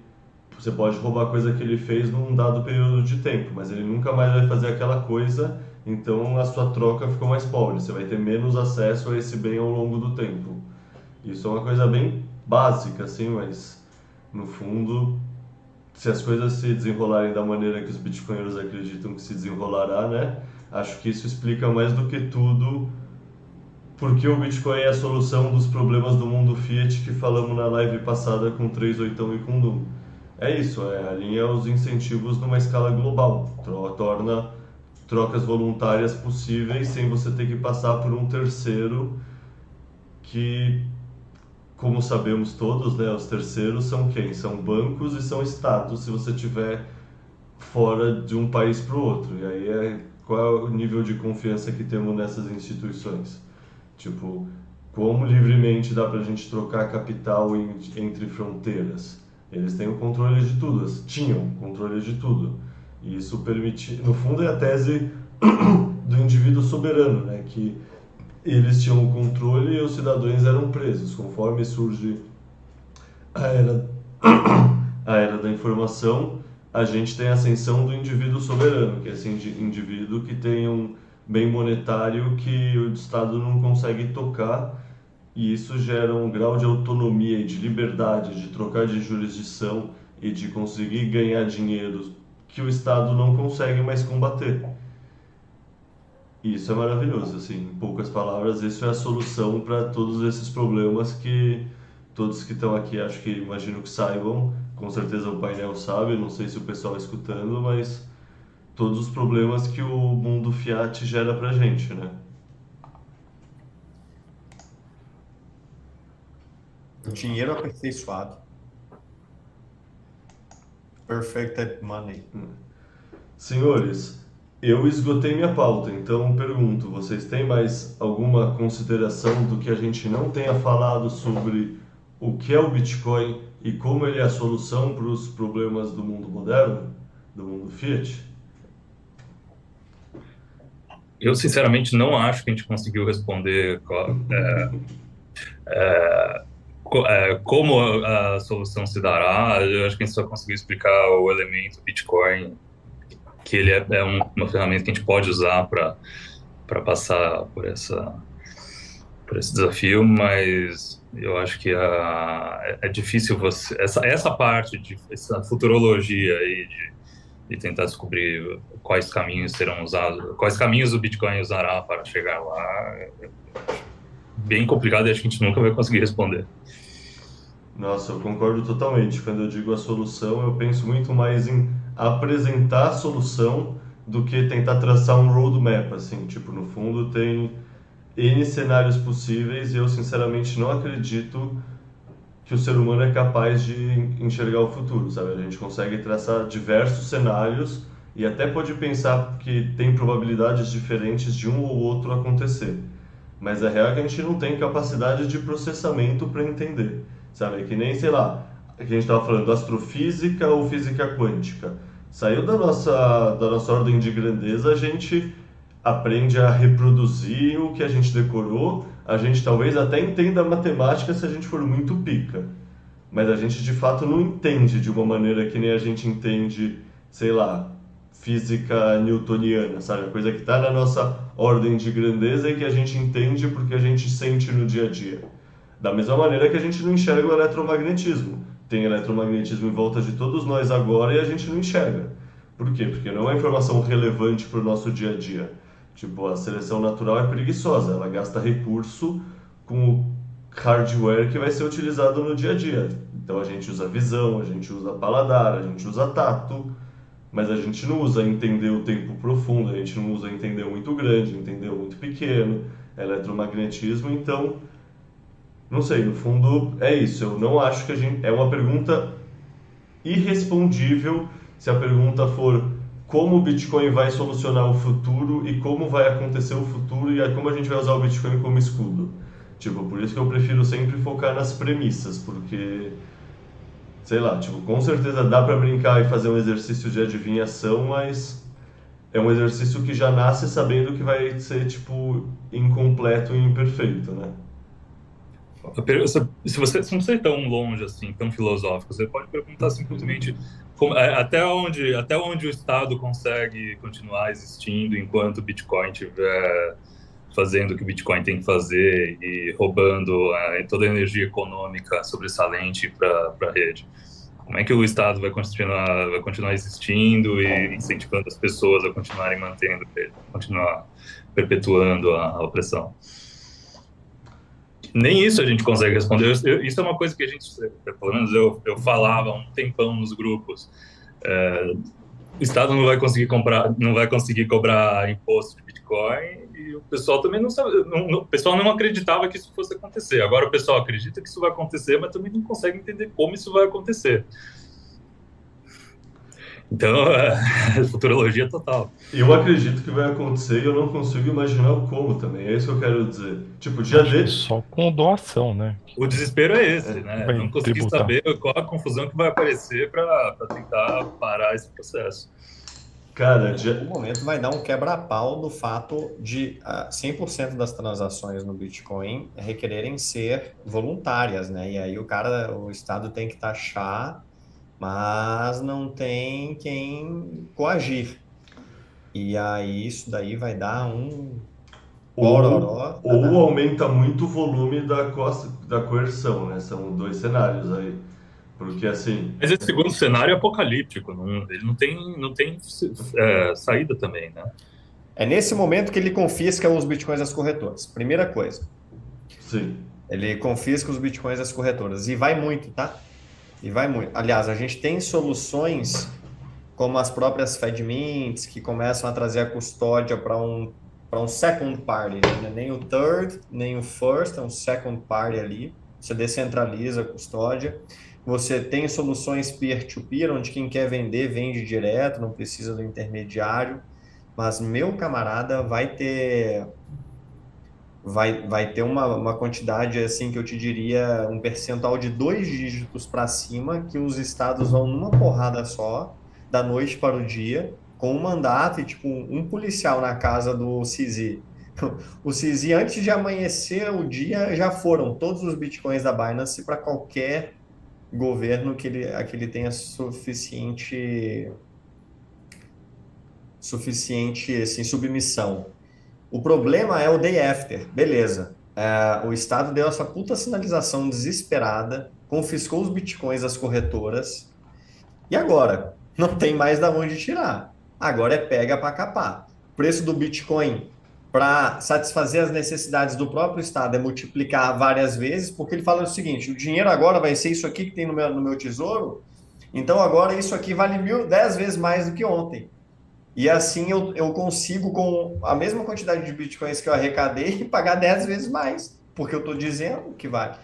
D: você pode roubar a coisa que ele fez num dado período de tempo, mas ele nunca mais vai fazer aquela coisa então a sua troca ficou mais pobre, você vai ter menos acesso a esse bem ao longo do tempo. Isso é uma coisa bem básica, assim, mas no fundo, se as coisas se desenrolarem da maneira que os bitcoinheiros acreditam que se desenrolará, né? Acho que isso explica mais do que tudo porque o Bitcoin é a solução dos problemas do mundo Fiat que falamos na live passada com 38 e com Doom. É isso, é alinha os incentivos numa escala global, torna trocas voluntárias possíveis sem você ter que passar por um terceiro que, como sabemos todos, né, os terceiros são quem? São bancos e são estados se você tiver fora de um país para o outro. E aí é qual é o nível de confiança que temos nessas instituições? Tipo, como livremente dá para a gente trocar capital em, entre fronteiras? Eles têm o controle de tudo, tinham controle de tudo. E isso permite, no fundo, é a tese [coughs] do indivíduo soberano, né? Que eles tinham o controle e os cidadãos eram presos. Conforme surge a era, [coughs] a era da informação, a gente tem a ascensão do indivíduo soberano, que é esse indivíduo que tem um bem monetário que o Estado não consegue tocar e isso gera um grau de autonomia e de liberdade de trocar de jurisdição e de conseguir ganhar dinheiro que o Estado não consegue mais combater. Isso é maravilhoso, assim, em poucas palavras, isso é a solução para todos esses problemas que todos que estão aqui, acho que imagino que saibam, com certeza o painel sabe, não sei se o pessoal escutando, mas todos os problemas que o mundo Fiat gera pra gente, né?
C: Dinheiro aperfeiçoado. Perfected money.
D: Senhores, eu esgotei minha pauta, então pergunto, vocês têm mais alguma consideração do que a gente não tenha falado sobre o que é o Bitcoin e como ele é a solução para os problemas do mundo moderno, do mundo Fiat?
E: Eu, sinceramente, não acho que a gente conseguiu responder é, é, é, como a, a, solução se dará. Eu acho que a gente só conseguiu explicar o elemento Bitcoin, que ele é, é um, uma ferramenta que a gente pode usar para passar por, essa, por esse desafio, mas eu acho que a, é, é difícil você. Essa, essa parte de essa futurologia aí de e tentar descobrir quais caminhos serão usados, quais caminhos o Bitcoin usará para chegar lá. Bem complicado e acho que a gente nunca vai conseguir responder.
D: Nossa, eu concordo totalmente. Quando eu digo a solução, eu penso muito mais em apresentar a solução do que tentar traçar um roadmap, assim, tipo, no fundo tem N cenários possíveis e eu sinceramente não acredito que o ser humano é capaz de enxergar o futuro, sabe? A gente consegue traçar diversos cenários e até pode pensar que tem probabilidades diferentes de um ou outro acontecer. Mas a real é que a gente não tem capacidade de processamento para entender, sabe? É que nem, sei lá, que a gente estava falando astrofísica ou física quântica. Saiu da nossa, da nossa ordem de grandeza, a gente aprende a reproduzir o que a gente decorou a gente talvez até entenda a matemática se a gente for muito pica, mas a gente de fato não entende de uma maneira que nem a gente entende, sei lá, física newtoniana, sabe? A coisa que está na nossa ordem de grandeza e que a gente entende porque a gente sente no dia a dia. Da mesma maneira que a gente não enxerga o eletromagnetismo. Tem eletromagnetismo em volta de todos nós agora e a gente não enxerga. Por quê? Porque não é informação relevante para o nosso dia a dia. Tipo, a seleção natural é preguiçosa, ela gasta recurso com o hardware que vai ser utilizado no dia a dia. Então a gente usa visão, a gente usa paladar, a gente usa tato, mas a gente não usa entender o tempo profundo, a gente não usa entender muito grande, entender muito pequeno, eletromagnetismo, então não sei, no fundo é isso. Eu não acho que a gente é uma pergunta irrespondível se a pergunta for como o Bitcoin vai solucionar o futuro e como vai acontecer o futuro e como a gente vai usar o Bitcoin como escudo. Tipo, por isso que eu prefiro sempre focar nas premissas, porque sei lá, tipo, com certeza dá para brincar e fazer um exercício de adivinhação, mas é um exercício que já nasce sabendo que vai ser tipo incompleto e imperfeito, né?
E: Se você não sei tão longe assim, tão filosófico, você pode perguntar simplesmente como, é, até onde até onde o Estado consegue continuar existindo enquanto o Bitcoin estiver fazendo o que o Bitcoin tem que fazer e roubando é, toda a energia econômica sobressalente para a rede. Como é que o Estado vai continuar vai continuar existindo e incentivando as pessoas a continuarem mantendo, continuar perpetuando a, a opressão? Nem isso a gente consegue responder. Eu, isso é uma coisa que a gente, pelo menos eu, eu falava um tempão nos grupos. É, o Estado não vai conseguir comprar, não vai conseguir cobrar imposto de Bitcoin e o pessoal também não sabe, não, o pessoal não acreditava que isso fosse acontecer. Agora o pessoal acredita que isso vai acontecer, mas também não consegue entender como isso vai acontecer. Então, é, [laughs] futurologia total.
D: Eu acredito que vai acontecer e eu não consigo imaginar o como também. É isso que eu quero dizer. Tipo, dia de...
B: Só com doação, né?
E: O desespero é esse, né? Vai não consegui tributar. saber qual a confusão que vai aparecer para tentar parar esse processo.
C: Cara, dia... no momento vai dar um quebra-pau no fato de uh, ah, 100% das transações no Bitcoin requererem ser voluntárias, né? E aí o cara, o Estado tem que taxar mas não tem quem coagir. E aí isso daí vai dar um
D: ou, ou aumenta muito o volume da, costa, da coerção, né? São dois cenários aí. Porque assim.
E: Mas esse segundo cenário é apocalíptico, não, ele não tem, não tem é, saída também, né?
C: É nesse momento que ele confisca os bitcoins das corretoras. Primeira coisa.
D: Sim.
C: Ele confisca os bitcoins das corretoras. E vai muito, tá? E vai muito. Aliás, a gente tem soluções como as próprias FedMints, que começam a trazer a custódia para um, para um second party, né? nem o third, nem o first, é um second party ali. Você descentraliza a custódia. Você tem soluções peer-to-peer, -peer, onde quem quer vender, vende direto, não precisa do intermediário. Mas meu camarada vai ter vai, vai ter uma, uma quantidade, assim, que eu te diria, um percentual de dois dígitos para cima, que os estados vão numa porrada só, da noite para o dia, com um mandato e, tipo, um policial na casa do Cizi. [laughs] O Cizi, antes de amanhecer o dia, já foram todos os bitcoins da Binance para qualquer governo que ele, que ele tenha suficiente suficiente assim, submissão. O problema é o day after, beleza. É, o Estado deu essa puta sinalização desesperada, confiscou os bitcoins das corretoras, e agora? Não tem mais da onde tirar. Agora é pega para capar. O preço do Bitcoin para satisfazer as necessidades do próprio Estado é multiplicar várias vezes, porque ele fala o seguinte: o dinheiro agora vai ser isso aqui que tem no meu, no meu tesouro, então agora isso aqui vale mil, dez vezes mais do que ontem. E assim eu, eu consigo, com a mesma quantidade de bitcoins que eu arrecadei, [laughs] pagar 10 vezes mais, porque eu estou dizendo que vale.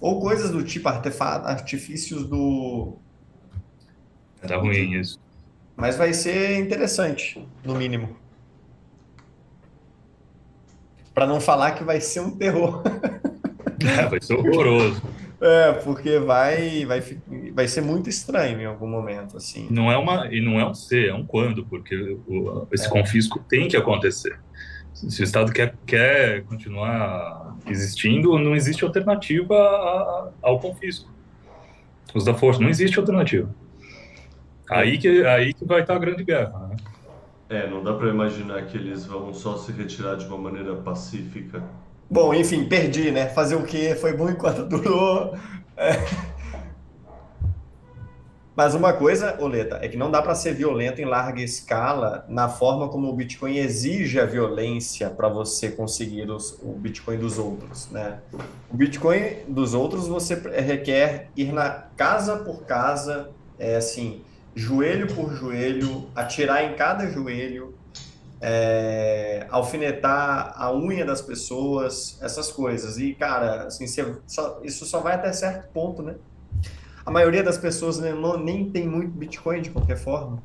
C: Ou coisas do tipo artefatos, artifícios do.
E: Tá ruim isso.
C: Mas vai ser interessante, no mínimo. Para não falar que vai ser um terror. [laughs]
E: É, vai ser horroroso.
C: É, porque vai, vai, vai ser muito estranho em algum momento, assim.
E: Não é uma, e não é um ser, é um quando, porque o, esse é. confisco tem que acontecer. Se o Estado quer, quer continuar existindo, não existe alternativa a, ao confisco. Os da força, não existe alternativa. Aí que, aí que vai estar a grande guerra, né?
D: É, não dá para imaginar que eles vão só se retirar de uma maneira pacífica
C: Bom, enfim, perdi, né? Fazer o quê? Foi bom enquanto [laughs] durou. É. Mas uma coisa, Oleta, é que não dá para ser violento em larga escala na forma como o Bitcoin exige a violência para você conseguir os, o Bitcoin dos outros, né? O Bitcoin dos outros você requer ir na casa por casa, é assim, joelho por joelho, atirar em cada joelho, é, alfinetar a unha das pessoas, essas coisas. E, cara, assim, só, isso só vai até certo ponto, né? A maioria das pessoas né, não, nem tem muito Bitcoin de qualquer forma.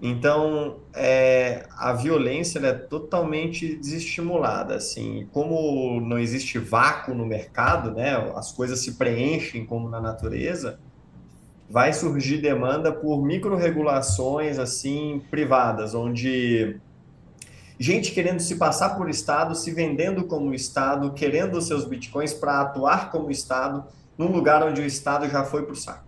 C: Então, é, a violência é totalmente desestimulada, assim. Como não existe vácuo no mercado, né? As coisas se preenchem como na natureza. Vai surgir demanda por micro-regulações, assim, privadas, onde gente querendo se passar por Estado, se vendendo como Estado, querendo os seus bitcoins para atuar como Estado, num lugar onde o Estado já foi para o saco.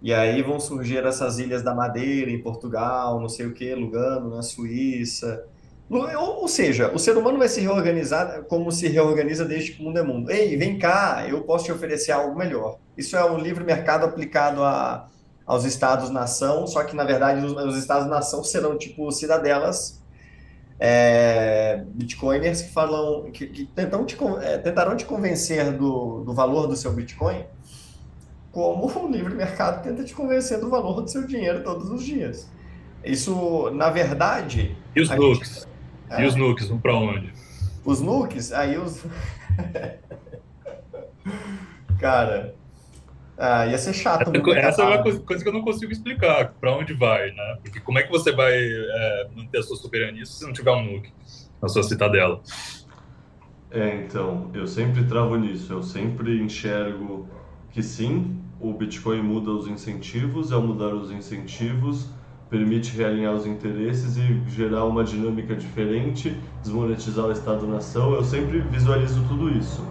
C: E aí vão surgir essas ilhas da Madeira, em Portugal, não sei o que, Lugano, na Suíça. Ou seja, o ser humano vai se reorganizar como se reorganiza desde que o mundo é mundo. Ei, vem cá, eu posso te oferecer algo melhor. Isso é um livre mercado aplicado a, aos estados-nação, só que, na verdade, os, os estados-nação serão, tipo, cidadelas é, bitcoiners que falam, que, que tentam te, é, tentarão te convencer do, do valor do seu bitcoin, como o livre mercado tenta te convencer do valor do seu dinheiro todos os dias. Isso, na verdade.
E: E os nukes? Gente, é, e os nukes vão para onde?
C: Os nukes? Aí os. [laughs] Cara, ah, ia ser chato.
E: Essa, essa é uma coisa, coisa, que eu não consigo explicar, para onde vai, né? Porque como é que você vai é, manter a sua soberania se não tiver um nuke na sua citadela?
D: É, então, eu sempre travo nisso. Eu sempre enxergo que sim, o Bitcoin muda os incentivos, ao mudar os incentivos, permite realinhar os interesses e gerar uma dinâmica diferente, desmonetizar o Estado-nação. Eu sempre visualizo tudo isso.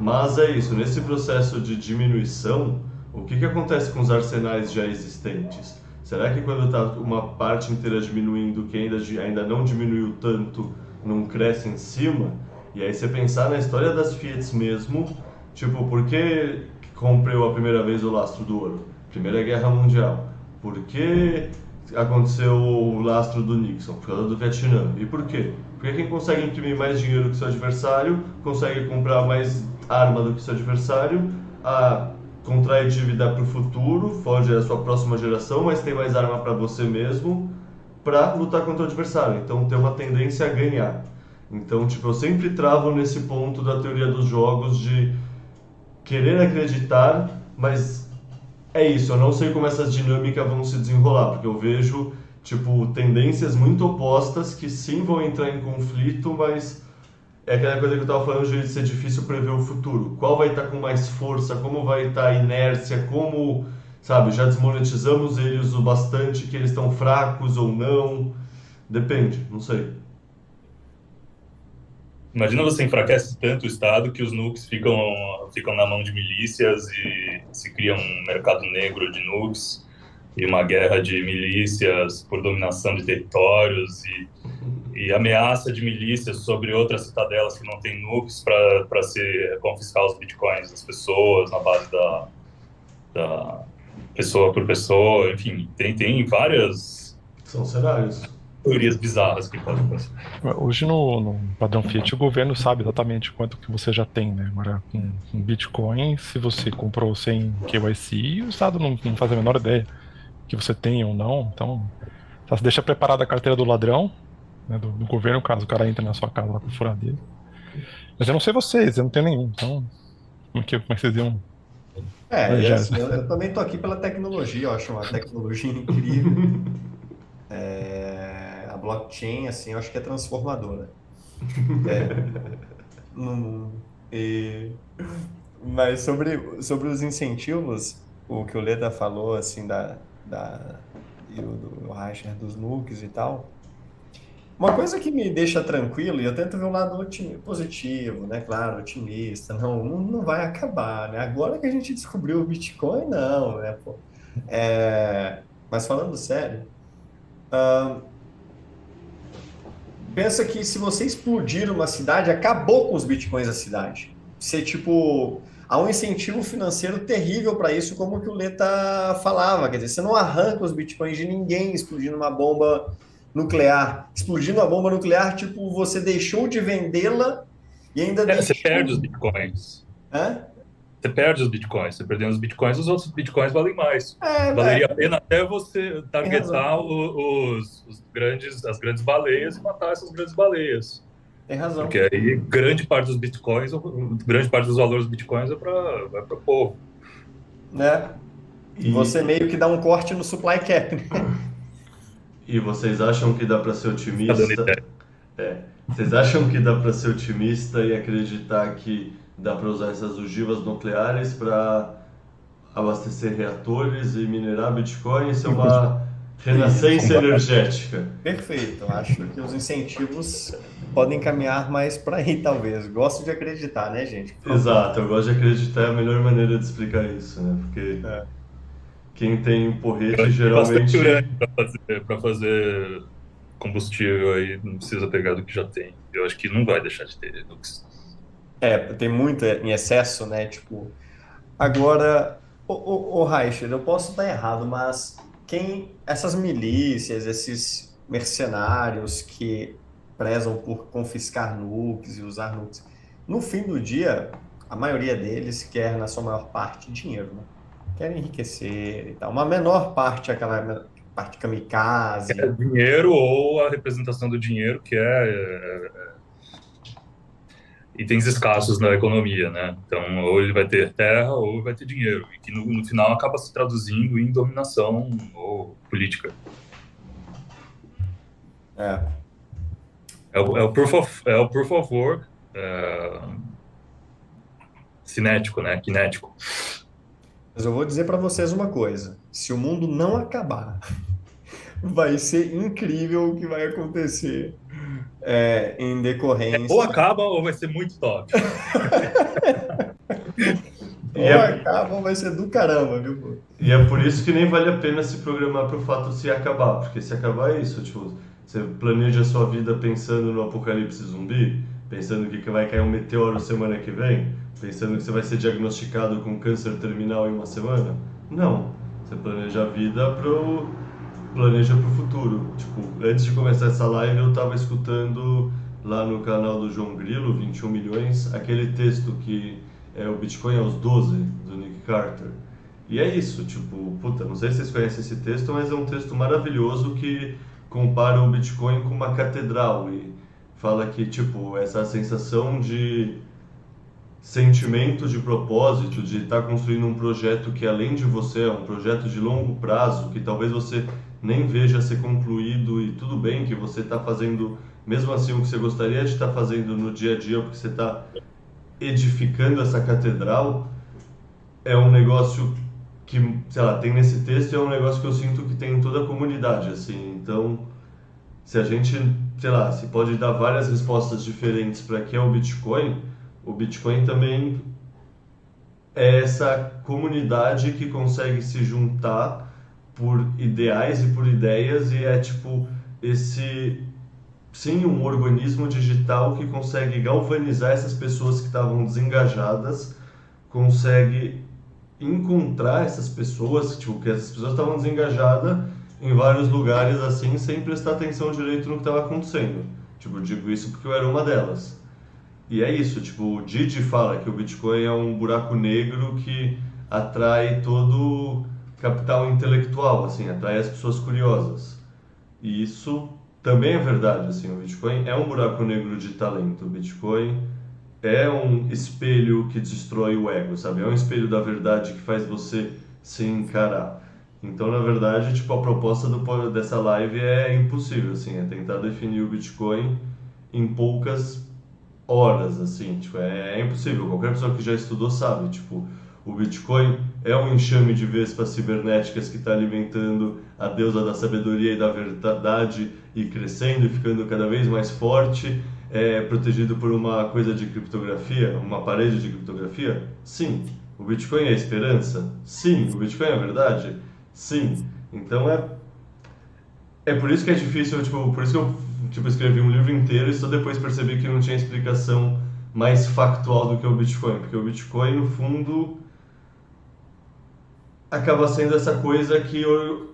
D: Mas é isso, nesse processo de diminuição, o que, que acontece com os arsenais já existentes? Será que quando está uma parte inteira diminuindo, que ainda, ainda não diminuiu tanto, não cresce em cima? E aí você pensar na história das Fiats mesmo, tipo, por que comprei a primeira vez o lastro do ouro? Primeira Guerra Mundial. Por que aconteceu o lastro do Nixon? Por causa do Vietnã. E por quê? Porque quem consegue imprimir mais dinheiro que seu adversário, consegue comprar mais arma do que seu adversário, a contrai dívida para o futuro, foge a sua próxima geração, mas tem mais arma para você mesmo para lutar contra o adversário. Então tem uma tendência a ganhar. Então, tipo, eu sempre travo nesse ponto da teoria dos jogos de querer acreditar, mas é isso, eu não sei como essas dinâmicas vão se desenrolar, porque eu vejo, tipo, tendências muito opostas que sim vão entrar em conflito, mas é aquela coisa que eu estava falando de ser difícil prever o futuro. Qual vai estar tá com mais força, como vai estar tá a inércia, como, sabe, já desmonetizamos eles o bastante que eles estão fracos ou não. Depende, não sei.
E: Imagina você enfraquece tanto o Estado que os nukes ficam, ficam na mão de milícias e se cria um mercado negro de nukes e uma guerra de milícias por dominação de territórios e e ameaça de milícias sobre outras citadelas que não têm nukes para se confiscar os bitcoins das pessoas na base da, da pessoa por pessoa, enfim, tem, tem várias.
D: São cenários.
E: Teorias bizarras que podem acontecer.
B: Hoje no, no, padrão Fiat o governo sabe exatamente quanto que você já tem, né? Agora com, com Bitcoin, se você comprou sem KYC, o Estado não, não faz a menor ideia que você tem ou não. Então, você deixa preparada a carteira do ladrão, né, do, do, governo, caso o cara entre na sua casa lá com furadeira. Mas eu não sei vocês, eu não tenho nenhum, então. Como é que, como é que vocês iam.
C: É, assim, eu, eu, também tô aqui pela tecnologia, eu acho uma tecnologia [laughs] incrível. É, a blockchain, assim, eu acho que é transformadora. É, e, mas sobre, sobre os incentivos, o que o Leda falou, assim, da, da, e o do Reicher dos nukes e tal, uma coisa que me deixa tranquilo, e eu tento ver um lado positivo, né? Claro, otimista. Não, não vai acabar, né? Agora que a gente descobriu o Bitcoin, não, né? Pô? É, mas falando sério, pensa que se você explodir uma cidade, acabou com os Bitcoins da cidade. Ser tipo há um incentivo financeiro terrível para isso, como o que o Leta falava. Quer dizer, você não arranca os bitcoins de ninguém explodindo uma bomba nuclear, explodindo a bomba nuclear, tipo, você deixou de vendê-la e ainda
E: é, deixou... Você perde os bitcoins.
C: Hã?
E: Você perde os bitcoins. Você perdendo os bitcoins, os outros bitcoins valem mais. É, Valeria é. a pena até você targetar os, os, grandes, as grandes baleias e matar essas grandes baleias.
C: Tem razão.
E: Porque aí grande parte dos bitcoins, grande parte dos valores dos bitcoins é para o povo.
C: Né? E você meio que dá um corte no supply cap. Né? [laughs]
D: E vocês acham que dá para ser otimista? É. Vocês acham que dá para ser otimista e acreditar que dá para usar essas ogivas nucleares para abastecer reatores e minerar Bitcoin? Isso é uma, Renascença energética.
C: Perfeito. Acho que os incentivos podem caminhar mais para aí, talvez. Gosto de acreditar, né, gente?
D: Exato, eu gosto de acreditar é a melhor maneira de explicar isso, né? Porque é. Quem tem um porrete geralmente.
E: Para fazer, fazer combustível aí, não precisa pegar do que já tem. Eu acho que não vai deixar de ter
C: É, tem muito em excesso, né? Tipo. Agora, o, o, o Reicher, eu posso estar errado, mas quem essas milícias, esses mercenários que prezam por confiscar nukes e usar nukes, no fim do dia, a maioria deles quer, na sua maior parte, dinheiro, né? Quer enriquecer e tal. Uma menor parte, aquela parte kamikaze.
E: É dinheiro ou a representação do dinheiro, que é, é, é itens escassos na economia, né? Então, ou ele vai ter terra ou vai ter dinheiro, e que no, no final acaba se traduzindo em dominação ou política.
C: É.
E: É o, é o proof of, é o proof of work é, cinético, né? Kinético.
C: Mas eu vou dizer para vocês uma coisa: se o mundo não acabar, [laughs] vai ser incrível o que vai acontecer é, em decorrência.
E: ou acaba ou vai ser muito top. [laughs]
C: ou é... acaba ou vai ser do caramba, viu? Pô?
D: E é por isso que nem vale a pena se programar para o fato de se acabar, porque se acabar é isso, tipo, você planeja a sua vida pensando no apocalipse zumbi, pensando que vai cair um meteoro semana que vem, pensando que você vai ser diagnosticado com câncer terminal em uma semana. Não. Você planeja a vida pro planeja para o futuro. Tipo, antes de começar essa live, eu estava escutando lá no canal do João Grilo, 21 milhões, aquele texto que é o Bitcoin aos 12, do Nick Carter. E é isso, tipo, puta, não sei se vocês conhecem esse texto, mas é um texto maravilhoso que compara o Bitcoin com uma catedral e fala que, tipo, essa sensação de sentimento de propósito, de estar tá construindo um projeto que além de você é um projeto de longo prazo, que talvez você nem veja ser concluído e tudo bem que você está fazendo mesmo assim o que você gostaria de estar tá fazendo no dia a dia, porque você está edificando essa catedral, é um negócio que, sei lá, tem nesse texto é um negócio que eu sinto que tem em toda a comunidade, assim. Então, se a gente, sei lá, se pode dar várias respostas diferentes para que é o Bitcoin, o Bitcoin também é essa comunidade que consegue se juntar por ideais e por ideias e é tipo esse sim um organismo digital que consegue galvanizar essas pessoas que estavam desengajadas, consegue encontrar essas pessoas, tipo, que essas pessoas estavam desengajadas em vários lugares assim, sem prestar atenção direito no que estava acontecendo. Tipo, digo isso porque eu era uma delas. E é isso, tipo, o Didi fala que o Bitcoin é um buraco negro que atrai todo capital intelectual, assim, atrai as pessoas curiosas. E isso também é verdade, assim, o Bitcoin é um buraco negro de talento. O Bitcoin é um espelho que destrói o ego, sabe? É um espelho da verdade que faz você se encarar. Então, na verdade, tipo, a proposta do, dessa live é impossível, assim, é tentar definir o Bitcoin em poucas horas, assim, tipo, é, é impossível. Qualquer pessoa que já estudou sabe, tipo, o Bitcoin é um enxame de vespas cibernéticas que está alimentando a deusa da sabedoria e da verdade e crescendo e ficando cada vez mais forte, é protegido por uma coisa de criptografia, uma parede de criptografia? Sim. O Bitcoin é a esperança? Sim. O Bitcoin é a verdade? Sim. Então é é por isso que é difícil, tipo, por isso que eu tipo, escrevi um livro inteiro e só depois percebi que não tinha explicação mais factual do que o Bitcoin, porque o Bitcoin no fundo acaba sendo essa coisa que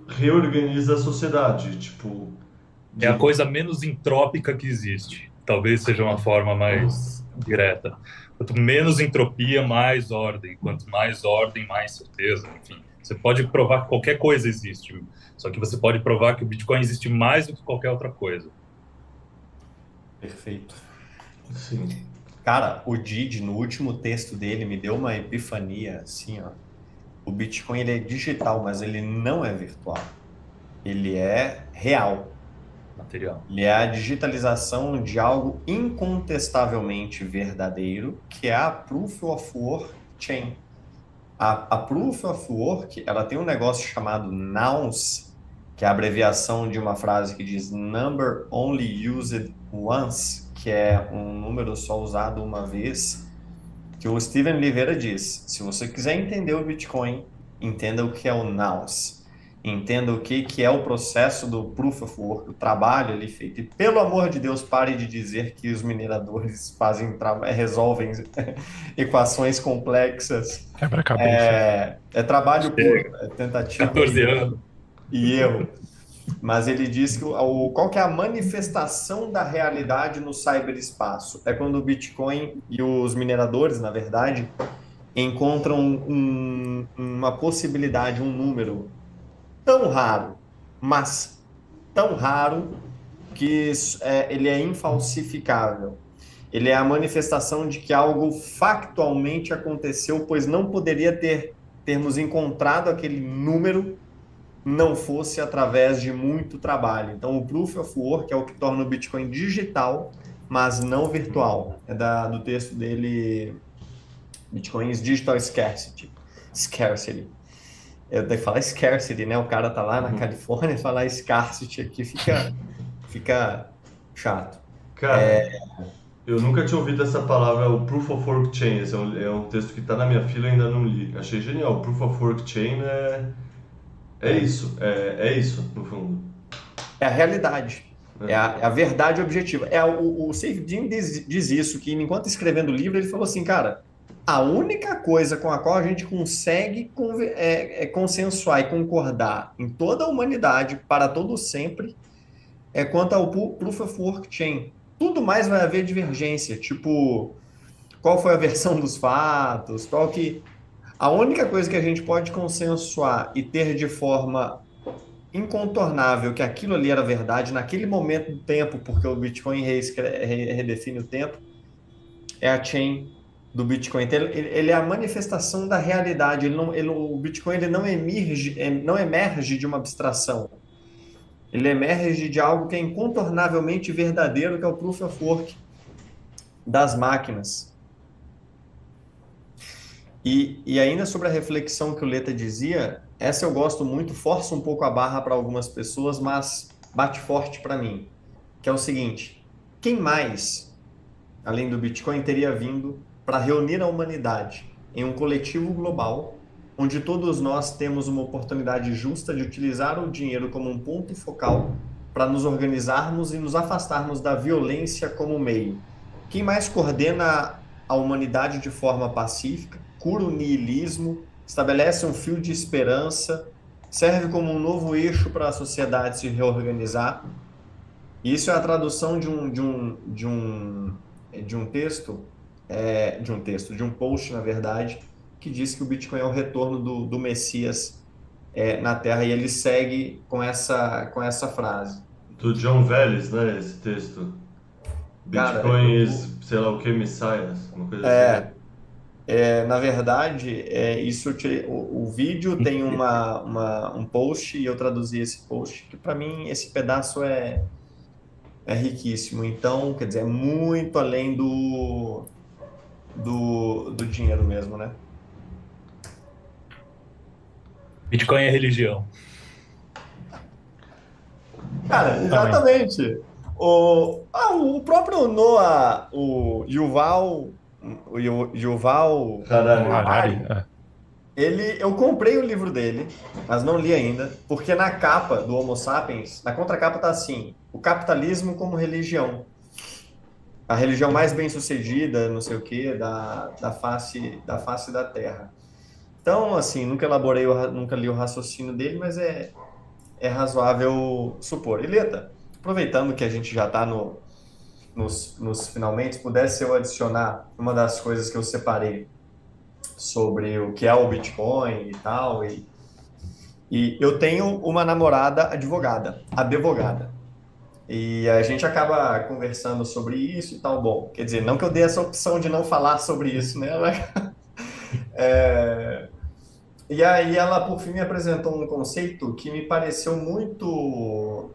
D: reorganiza a sociedade, tipo...
E: De... É a coisa menos entrópica que existe. Talvez seja uma forma mais direta. Quanto menos entropia, mais ordem. Quanto mais ordem, mais certeza. Enfim, você pode provar que qualquer coisa existe. Só que você pode provar que o Bitcoin existe mais do que qualquer outra coisa.
C: Perfeito.
D: Sim.
C: Cara, o Didi, no último texto dele, me deu uma epifania, assim, ó o Bitcoin ele é digital, mas ele não é virtual. Ele é real.
E: Material.
C: Ele é a digitalização de algo incontestavelmente verdadeiro, que é a Proof of Work Chain. A, a Proof of Work, ela tem um negócio chamado Nouns, que é a abreviação de uma frase que diz Number Only Used Once, que é um número só usado uma vez, que o Steven Oliveira diz: se você quiser entender o Bitcoin, entenda o que é o Nows entenda o que, que é o processo do Proof of Work, o trabalho ali feito. E, pelo amor de Deus, pare de dizer que os mineradores fazem resolvem [laughs] equações complexas.
B: Quebra-cabeça.
C: É, é trabalho puro, é tentativa
E: 14 anos.
C: e erro. Mas ele diz que o, qual que é a manifestação da realidade no cyberespaço? É quando o Bitcoin e os mineradores, na verdade, encontram um, uma possibilidade, um número tão raro, mas tão raro que é, ele é infalsificável. Ele é a manifestação de que algo factualmente aconteceu, pois não poderia ter termos encontrado aquele número não fosse através de muito trabalho. Então, o Proof of Work é o que torna o Bitcoin digital, mas não virtual. É da, do texto dele, Bitcoin's Digital Scarcity. Scarcity. Eu tenho que falar scarcity, né? O cara tá lá na uhum. Califórnia, falar scarcity aqui fica, fica chato.
D: Cara, é... eu nunca tinha ouvido essa palavra, o Proof of Work Chain. Esse é um, é um texto que tá na minha fila e ainda não li. Achei genial. O Proof of Work Chain é, é isso, é, é isso, no fundo.
C: É a realidade. É, é a, é a, verdade objetiva. É, o, o Safe Jim diz, diz isso, que enquanto escrevendo o livro, ele falou assim, cara, a única coisa com a qual a gente consegue é, é consensuar e concordar em toda a humanidade, para todo sempre, é quanto ao Proof of Work Chain. Tudo mais vai haver divergência, tipo, qual foi a versão dos fatos, qual que... A única coisa que a gente pode consensuar e ter de forma incontornável que aquilo ali era verdade naquele momento do tempo, porque o Bitcoin redefine o tempo, é a chain do Bitcoin. Então, ele, ele, é a manifestação da realidade. Ele não, ele, o Bitcoin ele não, emerge, é, não emerge de uma abstração. Ele emerge de algo que é incontornavelmente verdadeiro, que é o Proof of Work das máquinas. E, e ainda sobre a reflexão que o Leta dizia, essa eu gosto muito, força um pouco a barra para algumas pessoas, mas bate forte para mim, que é o seguinte, quem mais, além do Bitcoin, teria vindo para reunir a humanidade em um coletivo global, onde todos nós temos uma oportunidade justa de utilizar o dinheiro como um ponto focal para nos organizarmos e nos afastarmos da violência como meio. Quem mais coordena a humanidade de forma pacífica, cura o niilismo, estabelece um fio de esperança, serve como um novo eixo para a sociedade se reorganizar. Isso é a tradução de um, de um, de um, de um texto é, de um texto, de um post, na verdade, que diz que o Bitcoin é o retorno do, do Messias é, na Terra e ele segue com essa, com essa frase.
D: Do John Vélez, né, esse texto? Bitcoin é, sei lá o que, Messias, uma coisa
C: é, assim. É, na verdade, é, isso o, o, vídeo tem uma, uma, um post e eu traduzi esse post, que para mim esse pedaço é, é riquíssimo. Então, quer dizer, é muito além do, do, do dinheiro mesmo, né?
E: Bitcoin é religião.
C: Cara, exatamente. O, ah, o próprio Noah, o Yuval, o Yuval Harari, é. ele, eu comprei o livro dele, mas não li ainda, porque na capa do Homo Sapiens, na contracapa tá assim, o capitalismo como religião a religião mais bem sucedida, não sei o que, da, da, face, da face da Terra. Então, assim, nunca elaborei, nunca li o raciocínio dele, mas é, é razoável supor. Ileta, aproveitando que a gente já está no, nos, nos finalmente, pudesse eu adicionar uma das coisas que eu separei sobre o que é o Bitcoin e tal, e, e eu tenho uma namorada advogada, advogada. E a gente acaba conversando sobre isso e tal. Bom, quer dizer, não que eu dei essa opção de não falar sobre isso, né? [laughs] é... E aí ela, por fim, me apresentou um conceito que me pareceu muito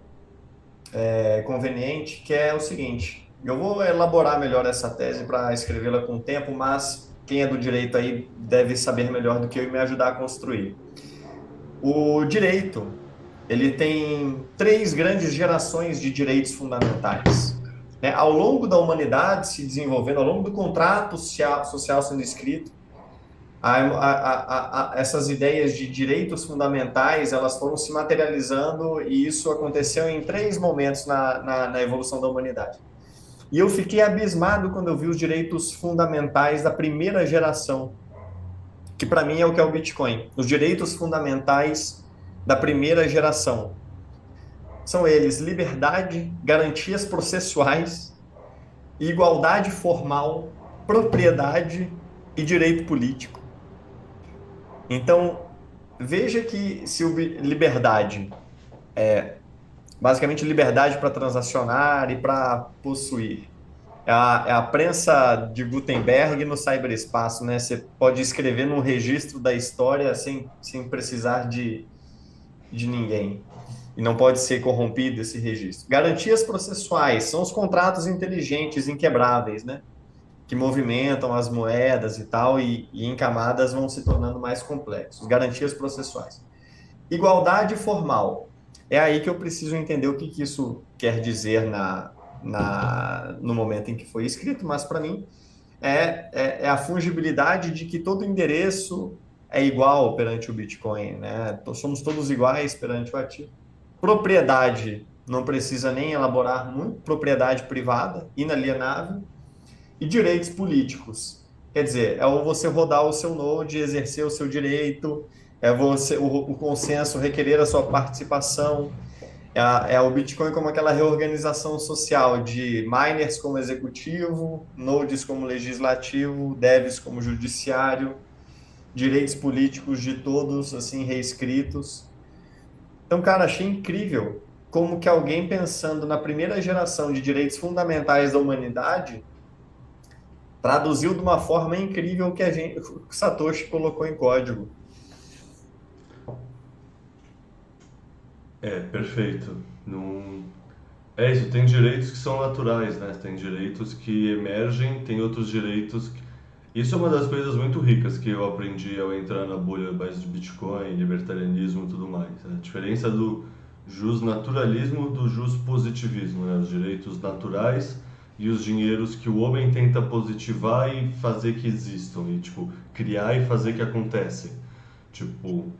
C: é, conveniente, que é o seguinte. Eu vou elaborar melhor essa tese para escrevê-la com o tempo, mas quem é do direito aí deve saber melhor do que eu e me ajudar a construir. O direito ele tem três grandes gerações de direitos fundamentais. Né? Ao longo da humanidade se desenvolvendo, ao longo do contrato social, sendo escrito, a, a, a, essas ideias de direitos fundamentais elas foram se materializando e isso aconteceu em três momentos na, na, na evolução da humanidade. E eu fiquei abismado quando eu vi os direitos fundamentais da primeira geração, que para mim é o que é o Bitcoin. Os direitos fundamentais da primeira geração. São eles liberdade, garantias processuais, igualdade formal, propriedade e direito político. Então, veja que se liberdade é basicamente liberdade para transacionar e para possuir. É a, é a, prensa de Gutenberg no cyberespaço, né? Você pode escrever num registro da história sem, sem precisar de, de ninguém. E não pode ser corrompido esse registro. Garantias processuais são os contratos inteligentes, inquebráveis, né? que movimentam as moedas e tal, e, e em camadas vão se tornando mais complexos. Garantias processuais. Igualdade formal. É aí que eu preciso entender o que, que isso quer dizer na, na, no momento em que foi escrito, mas para mim é, é, é, a fungibilidade de que todo endereço é igual perante o Bitcoin, né? Somos todos iguais perante o ativo. Propriedade não precisa nem elaborar muito, propriedade privada, inalienável e direitos políticos. Quer dizer, é você rodar o seu node, exercer o seu direito, é você o, o consenso requerer a sua participação. É, é, o Bitcoin como aquela reorganização social de miners como executivo, nodes como legislativo, devs como judiciário, direitos políticos de todos assim reescritos. Então, cara, achei incrível como que alguém pensando na primeira geração de direitos fundamentais da humanidade traduziu de uma forma incrível o que a gente, o Satoshi colocou em código.
D: É, perfeito. É isso, tem direitos que são naturais, né? Tem direitos que emergem, tem outros direitos que... Isso é uma das coisas muito ricas que eu aprendi ao entrar na bolha mais de Bitcoin, libertarianismo e tudo mais. A diferença do jus naturalismo do jus positivismo, né? Os direitos naturais e os dinheiros que o homem tenta positivar e fazer que existam e tipo criar e fazer que aconteça. Tipo,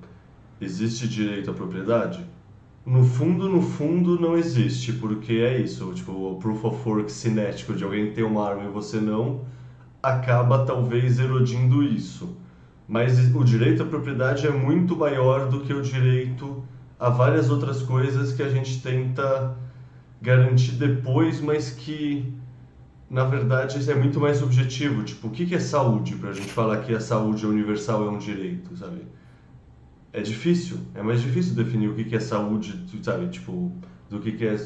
D: existe direito à propriedade? No fundo, no fundo não existe, porque é isso, tipo, o proof of work cinético de alguém ter uma arma e você não acaba talvez erodindo isso. Mas o direito à propriedade é muito maior do que o direito a várias outras coisas que a gente tenta garantir depois, mas que na verdade, é muito mais subjetivo. Tipo, o que é saúde? Para a gente falar que a saúde universal é um direito, sabe? É difícil. É mais difícil definir o que é saúde, sabe? Tipo, do que é,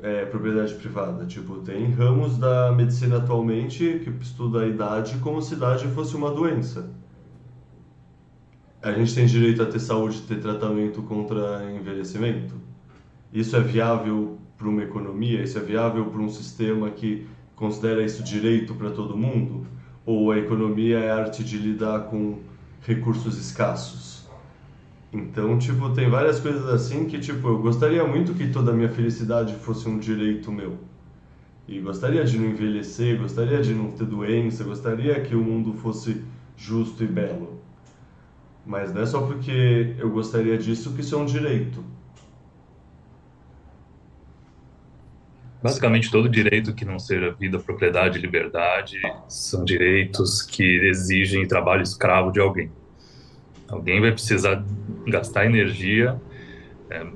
D: é propriedade privada. Tipo, tem ramos da medicina atualmente que estuda a idade como se a idade fosse uma doença. A gente tem direito a ter saúde, ter tratamento contra envelhecimento. Isso é viável para uma economia? Isso é viável para um sistema que considera isso direito para todo mundo? Ou a economia é arte de lidar com recursos escassos? Então, tipo, tem várias coisas assim que, tipo, eu gostaria muito que toda a minha felicidade fosse um direito meu. E gostaria de não envelhecer, gostaria de não ter doença, gostaria que o mundo fosse justo e belo. Mas não é só porque eu gostaria disso que isso é um direito.
E: Basicamente, todo direito que não seja vida, propriedade liberdade são direitos que exigem trabalho escravo de alguém. Alguém vai precisar gastar energia é,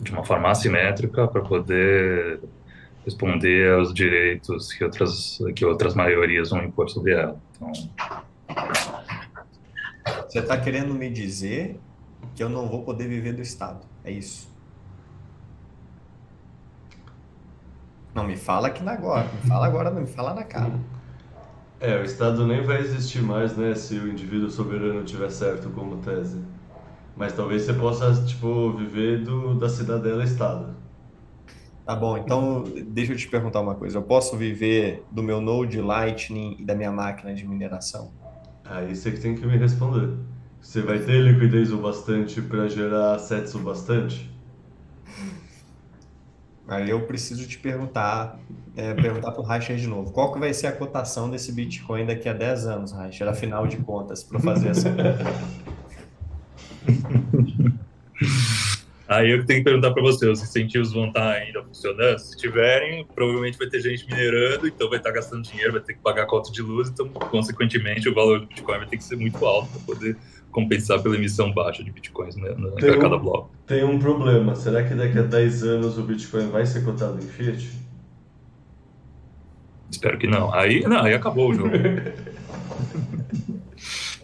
E: de uma forma assimétrica para poder responder aos direitos que outras, que outras maiorias vão impor sobre ela. Então...
C: Você está querendo me dizer que eu não vou poder viver do Estado? É isso? Não me fala aqui agora, me fala agora, não me fala na cara.
D: É, o Estado nem vai existir mais, né, se o indivíduo soberano tiver certo como tese. Mas talvez você possa, tipo, viver do, da cidadela Estado.
C: Tá bom, então deixa eu te perguntar uma coisa. Eu posso viver do meu Node Lightning e da minha máquina de mineração?
D: Aí você que tem que me responder. Você vai ter liquidez o bastante para gerar assets o bastante?
C: Aí eu preciso te perguntar, é, perguntar para o Reicher de novo. Qual que vai ser a cotação desse Bitcoin daqui a 10 anos, Reicher? Afinal de contas, para fazer essa [laughs]
E: Aí eu tenho que perguntar para você, os incentivos vão estar ainda funcionando? Se tiverem, provavelmente vai ter gente minerando, então vai estar gastando dinheiro, vai ter que pagar cota de luz, então, consequentemente, o valor do Bitcoin vai ter que ser muito alto para poder compensar pela emissão baixa de Bitcoins né, a cada bloco.
D: Tem um problema, será que daqui a 10 anos o Bitcoin vai ser cotado em Fiat?
E: Espero que não. Aí, não, aí acabou o jogo. [laughs]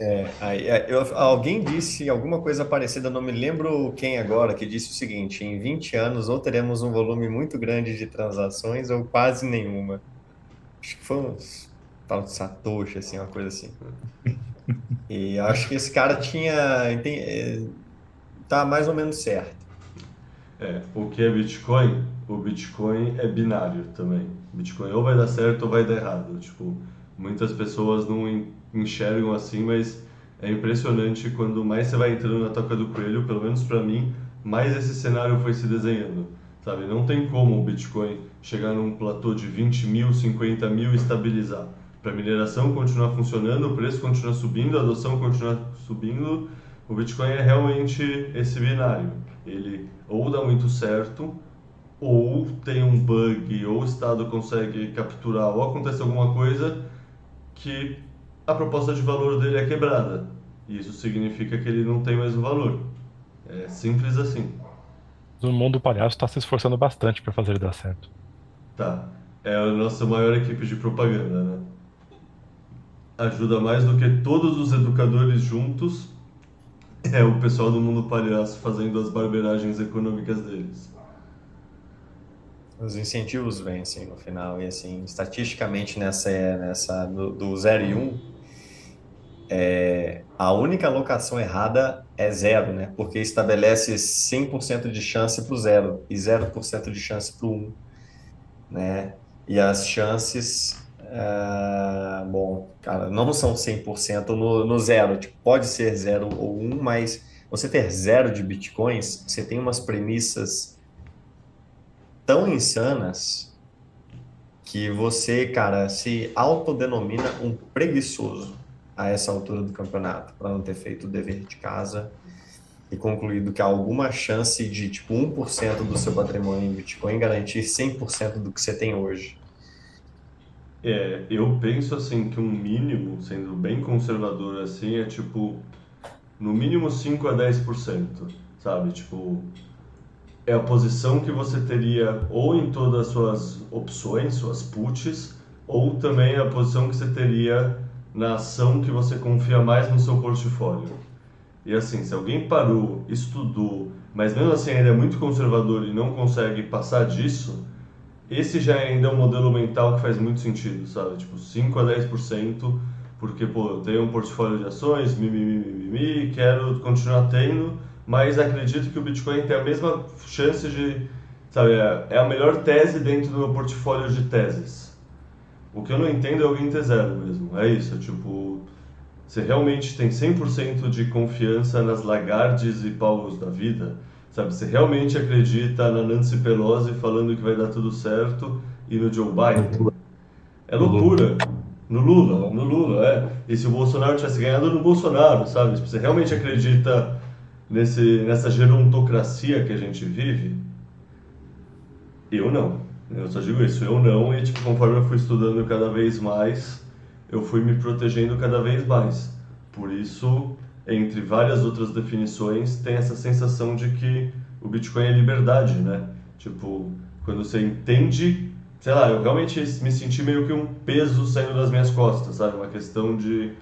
C: É, aí, é, eu, alguém disse alguma coisa parecida, não me lembro quem agora, que disse o seguinte: em 20 anos ou teremos um volume muito grande de transações ou quase nenhuma. Acho que foi um tal de Satoshi, assim, uma coisa assim. E acho que esse cara tinha. É, tá mais ou menos certo.
D: É, o que é Bitcoin? O Bitcoin é binário também. Bitcoin ou vai dar certo ou vai dar errado. Tipo, muitas pessoas não enxergam assim, mas é impressionante quando mais você vai entrando na toca do coelho, pelo menos para mim, mais esse cenário foi se desenhando. Sabe? Não tem como o Bitcoin chegar num platô de 20 mil, 50 mil e estabilizar. Para a mineração continuar funcionando, o preço continuar subindo, a adoção continuar subindo, o Bitcoin é realmente esse binário. Ele ou dá muito certo, ou tem um bug, ou o Estado consegue capturar, ou acontece alguma coisa que a proposta de valor dele é quebrada. E isso significa que ele não tem mais o valor. É simples assim.
B: O mundo palhaço está se esforçando bastante para fazer ele dar certo.
D: Tá. É a nossa maior equipe de propaganda, né? Ajuda mais do que todos os educadores juntos. É o pessoal do mundo palhaço fazendo as barberagens econômicas deles.
C: Os incentivos vencem no final, e assim, estatisticamente nessa, nessa do, do 0 e 1, um, é, a única alocação errada é zero, né? Porque estabelece 100% de chance para o zero e 0% de chance para o 1, né? E as chances, é, bom, cara, não são 100% no, no zero, tipo, pode ser zero ou 1, mas você ter zero de bitcoins, você tem umas premissas tão insanas que você, cara, se autodenomina um preguiçoso a essa altura do campeonato, para não ter feito o dever de casa e concluído que há alguma chance de, tipo, 1% do seu patrimônio em Bitcoin garantir 100% do que você tem hoje.
D: É, eu penso assim que um mínimo, sendo bem conservador assim, é tipo, no mínimo 5 a 10%, sabe? Tipo, é a posição que você teria ou em todas as suas opções, suas puts, ou também a posição que você teria na ação que você confia mais no seu portfólio. E assim, se alguém parou, estudou, mas mesmo assim ainda é muito conservador e não consegue passar disso, esse já é ainda é um modelo mental que faz muito sentido, sabe? Tipo, 5 a 10%, porque, pô, eu tenho um portfólio de ações, mimimi, quero continuar tendo, mas acredito que o Bitcoin tem a mesma chance de, sabe, é, é a melhor tese dentro do meu portfólio de teses. O que eu não entendo é alguém ter zero mesmo, é isso, é tipo, você realmente tem 100% de confiança nas Lagardes e Paulos da vida, sabe, você realmente acredita na Nancy Pelosi falando que vai dar tudo certo e no Joe Biden? É loucura. No Lula, no Lula, é. E se o Bolsonaro tivesse ganhado no Bolsonaro, sabe? Você realmente acredita nesse, nessa gerontocracia que a gente vive? Eu não. Eu só digo isso, eu não. E tipo, conforme eu fui estudando cada vez mais, eu fui me protegendo cada vez mais. Por isso, entre várias outras definições, tem essa sensação de que o Bitcoin é liberdade, né? Tipo, quando você entende, sei lá, eu realmente me senti meio que um peso saindo das minhas costas, sabe? Uma questão de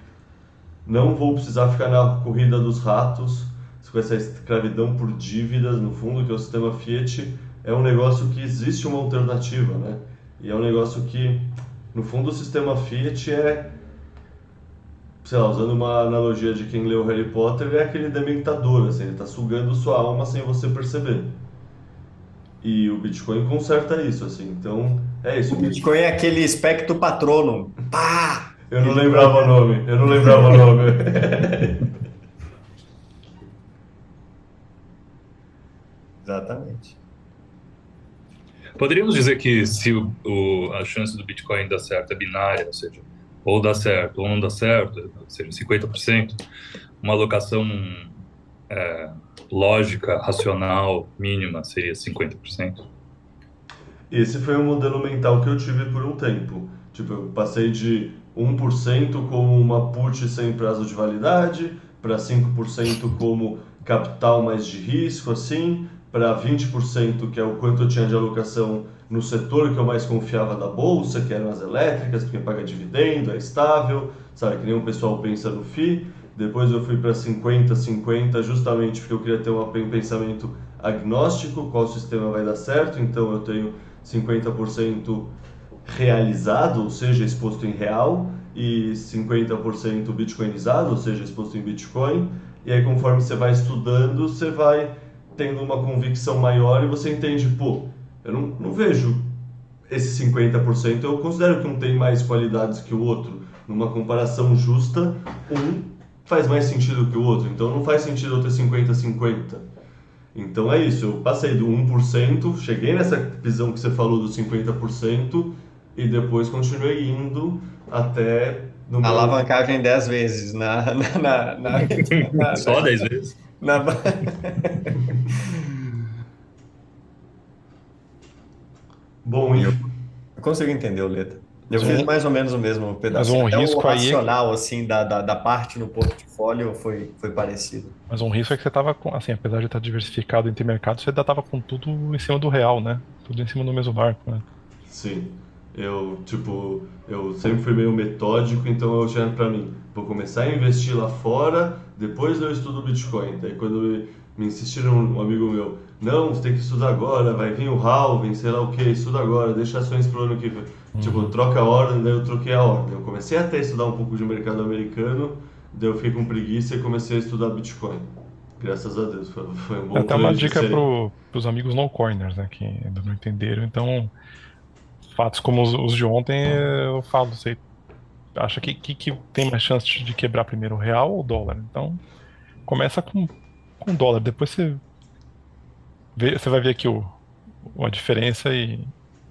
D: não vou precisar ficar na corrida dos ratos, com essa escravidão por dívidas, no fundo, que é o sistema Fiat, é um negócio que existe uma alternativa, né? E é um negócio que, no fundo, o sistema Fiat é, sei lá, usando uma analogia de quem leu Harry Potter, é aquele dementador, assim, ele está sugando sua alma sem você perceber. E o Bitcoin conserta isso, assim, então é isso.
C: O Bitcoin é aquele espectro patrono. Pá!
D: Eu não lembrava é. o nome, eu não lembrava o nome. [laughs]
C: Exatamente.
E: Poderíamos dizer que se o, o, a chance do Bitcoin dar certo é binária, ou seja, ou dá certo ou não dá certo, ou seja, 50%, uma alocação é, lógica, racional, mínima seria 50%?
D: Esse foi o modelo mental que eu tive por um tempo. Tipo, eu passei de 1% como uma put sem prazo de validade, para 5% como capital mais de risco, assim, para 20%, que é o quanto eu tinha de alocação no setor que eu mais confiava da bolsa, que eram as elétricas, porque paga dividendo, é estável, sabe, que nem o pessoal pensa no FI. Depois eu fui para 50, 50, justamente porque eu queria ter um pensamento agnóstico, qual sistema vai dar certo, então eu tenho 50% realizado, ou seja, exposto em real, e 50% bitcoinizado, ou seja, exposto em Bitcoin. E aí, conforme você vai estudando, você vai tendo uma convicção maior e você entende, pô, eu não, não vejo esse 50%, eu considero que um tem mais qualidades que o outro. Numa comparação justa, um faz mais sentido que o outro, então não faz sentido eu ter 50-50. Então é isso, eu passei do 1%, cheguei nessa visão que você falou do 50% e depois continuei indo até.
C: No meu... Alavancagem 10 vezes na. na, na,
E: na [laughs] Só 10 vezes? Na... [laughs]
C: Bom, eu, eu consigo entender o letra. Eu fiz mais ou menos o mesmo pedaço. Mas um risco o racional, aí... assim, da, da, da, parte no portfólio foi, foi parecido.
B: Mas um risco é que você estava com, assim, apesar de estar diversificado entre mercados, você ainda estava com tudo em cima do real, né? Tudo em cima do mesmo barco, né?
D: Sim. Eu, tipo, eu sempre fui meio metódico, então eu tinha para mim, vou começar a investir lá fora, depois eu estudo Bitcoin. Daí quando me insistiram, um amigo meu, não, você tem que estudar agora, vai vir o halving, sei lá o que, estuda agora, deixa ações pro ano que vem. Uhum. Tipo, troca a ordem, daí eu troquei a ordem. Eu comecei até a estudar um pouco de mercado americano, daí eu fiquei com preguiça e comecei a estudar Bitcoin. Graças a Deus, foi, foi um bom
B: Até uma dica pro, pros amigos no corners, né, que ainda não entenderam. Então, fatos como os, os de ontem, eu falo, você acha que, que, que, tem mais chance de quebrar primeiro o real ou o dólar? Então, começa com, com dólar, depois você, você vai ver aqui o, a diferença e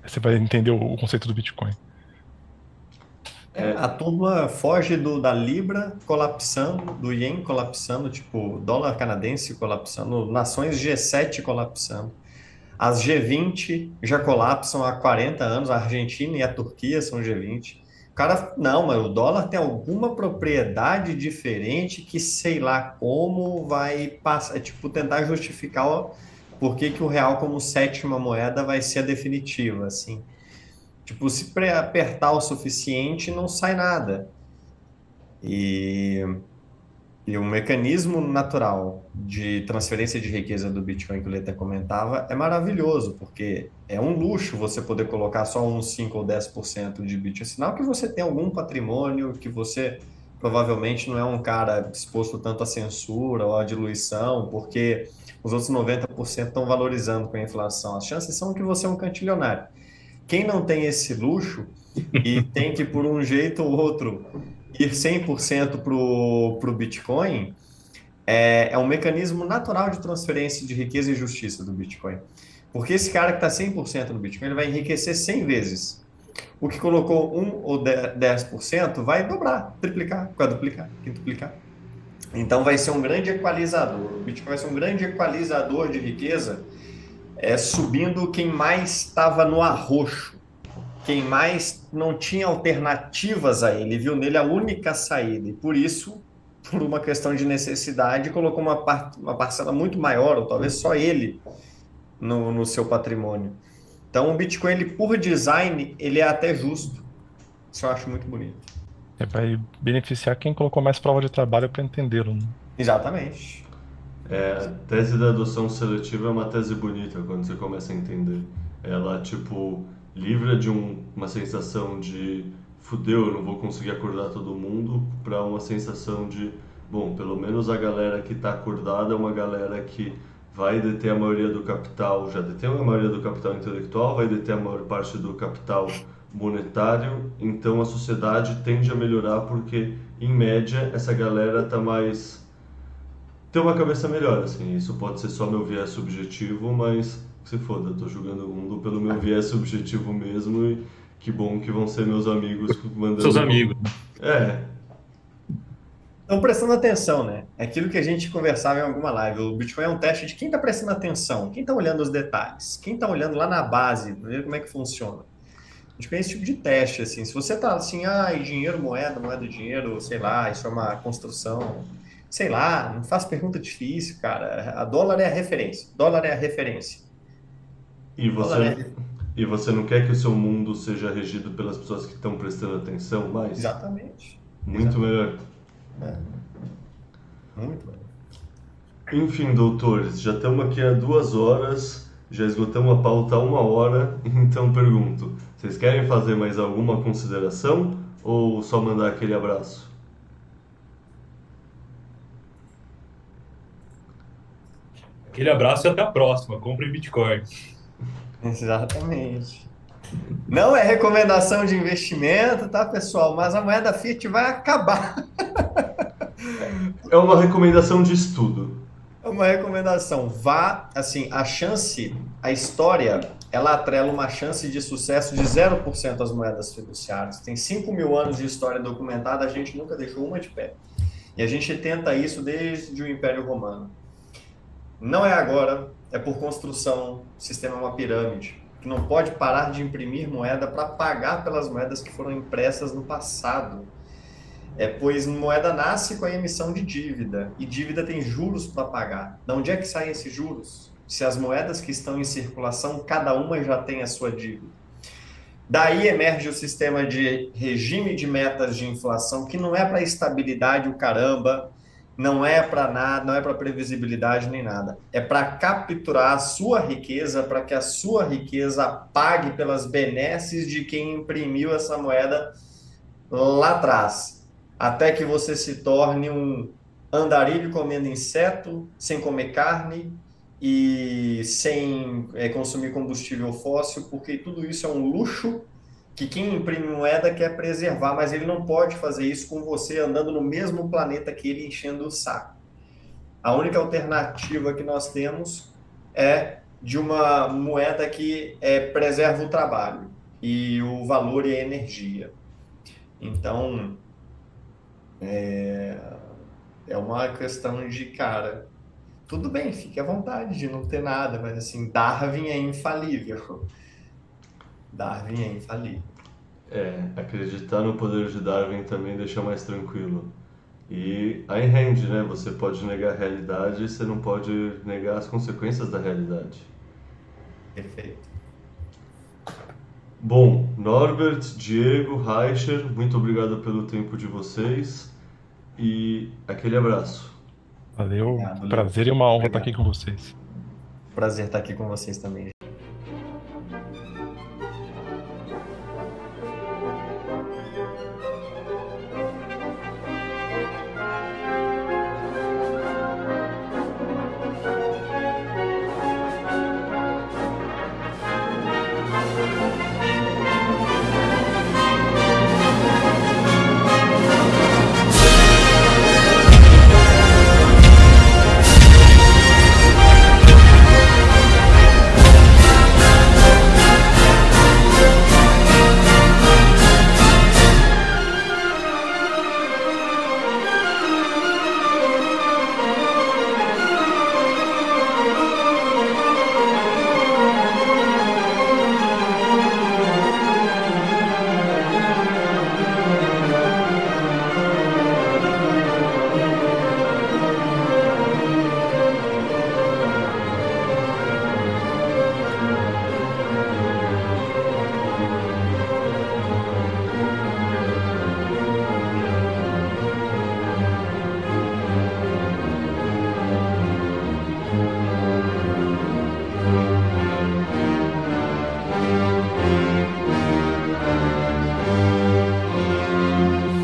B: você vai entender o, o conceito do Bitcoin.
C: É, a turma foge do, da Libra colapsando, do Yen colapsando, tipo, dólar canadense colapsando, nações G7 colapsando. As G20 já colapsam há 40 anos, a Argentina e a Turquia são G20. O cara, não, mas o dólar tem alguma propriedade diferente que sei lá como vai passar, é tipo tentar justificar por que, que o real como sétima moeda vai ser a definitiva, assim. Tipo, se apertar o suficiente, não sai nada. E e o mecanismo natural de transferência de riqueza do Bitcoin que o Leta comentava é maravilhoso, porque é um luxo você poder colocar só uns 5 ou 10% de Bitcoin. Sinal que você tem algum patrimônio, que você provavelmente não é um cara exposto tanto à censura ou à diluição, porque os outros 90% estão valorizando com a inflação. As chances são que você é um cantilionário. Quem não tem esse luxo e [laughs] tem que, por um jeito ou outro, ir 100% para o Bitcoin é, é um mecanismo natural de transferência de riqueza e justiça do Bitcoin. Porque esse cara que está 100% no Bitcoin, ele vai enriquecer 100 vezes. O que colocou 1 ou 10% vai dobrar, triplicar, quadruplicar, quintuplicar. Então vai ser um grande equalizador. O Bitcoin vai ser um grande equalizador de riqueza, é, subindo quem mais estava no arroxo quem mais não tinha alternativas a ele, viu nele a única saída, e por isso, por uma questão de necessidade, colocou uma, par uma parcela muito maior, ou talvez só ele, no, no seu patrimônio. Então, o Bitcoin, ele, por design, ele é até justo. Isso eu acho muito bonito.
B: É, vai beneficiar quem colocou mais prova de trabalho para entendê-lo. Né?
C: Exatamente.
D: É, a tese da adoção seletiva é uma tese bonita quando você começa a entender. Ela, tipo, livra de um, uma sensação de fudeu, eu não vou conseguir acordar todo mundo, para uma sensação de, bom, pelo menos a galera que está acordada é uma galera que vai deter a maioria do capital, já detém a maioria do capital intelectual, vai deter a maior parte do capital monetário, então a sociedade tende a melhorar porque, em média, essa galera está mais ter uma cabeça melhor, assim. Isso pode ser só meu viés subjetivo, mas se foda, eu tô julgando o mundo pelo meu viés subjetivo mesmo e que bom que vão ser meus amigos mandando.
E: Seus amigos.
D: É,
C: Estão prestando atenção, né? É aquilo que a gente conversava em alguma live. O Bitcoin é um teste de quem está prestando atenção, quem está olhando os detalhes, quem está olhando lá na base, ver como é que funciona. Bitcoin é esse tipo de teste, assim. Se você tá assim, ah, e dinheiro, moeda, moeda, dinheiro, sei lá, isso é uma construção, sei lá, não faz pergunta difícil, cara. A dólar é a referência. Dólar é a referência.
D: e
C: Dólar é...
D: você, e você não quer que o seu mundo seja regido pelas pessoas que estão prestando atenção mais?
C: Exatamente.
D: Muito melhor.
C: Muito bem.
D: Enfim, doutores, já estamos aqui há duas horas, já esgotamos a pauta há uma hora, [laughs] então pergunto: vocês querem fazer mais alguma consideração ou só mandar aquele abraço?
E: Aquele abraço e até a próxima. Compre Bitcoin. [laughs]
C: Exatamente. Não é recomendação de investimento, tá, pessoal? Mas a moeda fiat vai acabar. [laughs]
D: É uma recomendação de estudo.
C: É uma recomendação. Vá, assim, a chance, a história, ela atrela uma chance de sucesso de 0% às moedas fiduciárias. Tem 5 mil anos de história documentada, a gente nunca deixou uma de pé. E a gente tenta isso desde o Império Romano. Não é agora, é por construção. O sistema é uma pirâmide, que não pode parar de imprimir moeda para pagar pelas moedas que foram impressas no passado. É, pois moeda nasce com a emissão de dívida, e dívida tem juros para pagar. De onde é que saem esses juros? Se as moedas que estão em circulação, cada uma já tem a sua dívida. Daí emerge o sistema de regime de metas de inflação, que não é para estabilidade o caramba, não é para nada, não é para previsibilidade nem nada. É para capturar a sua riqueza, para que a sua riqueza pague pelas benesses de quem imprimiu essa moeda lá atrás até que você se torne um andarilho comendo inseto, sem comer carne e sem é, consumir combustível fóssil, porque tudo isso é um luxo que quem imprime moeda quer preservar, mas ele não pode fazer isso com você andando no mesmo planeta que ele enchendo o saco. A única alternativa que nós temos é de uma moeda que é, preserva o trabalho e o valor e a energia. Então, é, é uma questão de, cara, tudo bem, fique à vontade de não ter nada, mas assim, Darwin é infalível. [laughs] Darwin é infalível.
D: É, acreditar no poder de Darwin também deixa mais tranquilo. E aí rende, né? Você pode negar a realidade, você não pode negar as consequências da realidade.
C: Perfeito.
D: Bom, Norbert, Diego, Reicher, muito obrigado pelo tempo de vocês e aquele abraço.
B: Valeu,
C: Obrigado,
B: prazer e uma honra estar
C: Obrigado.
B: aqui com vocês.
C: Prazer estar aqui com vocês também.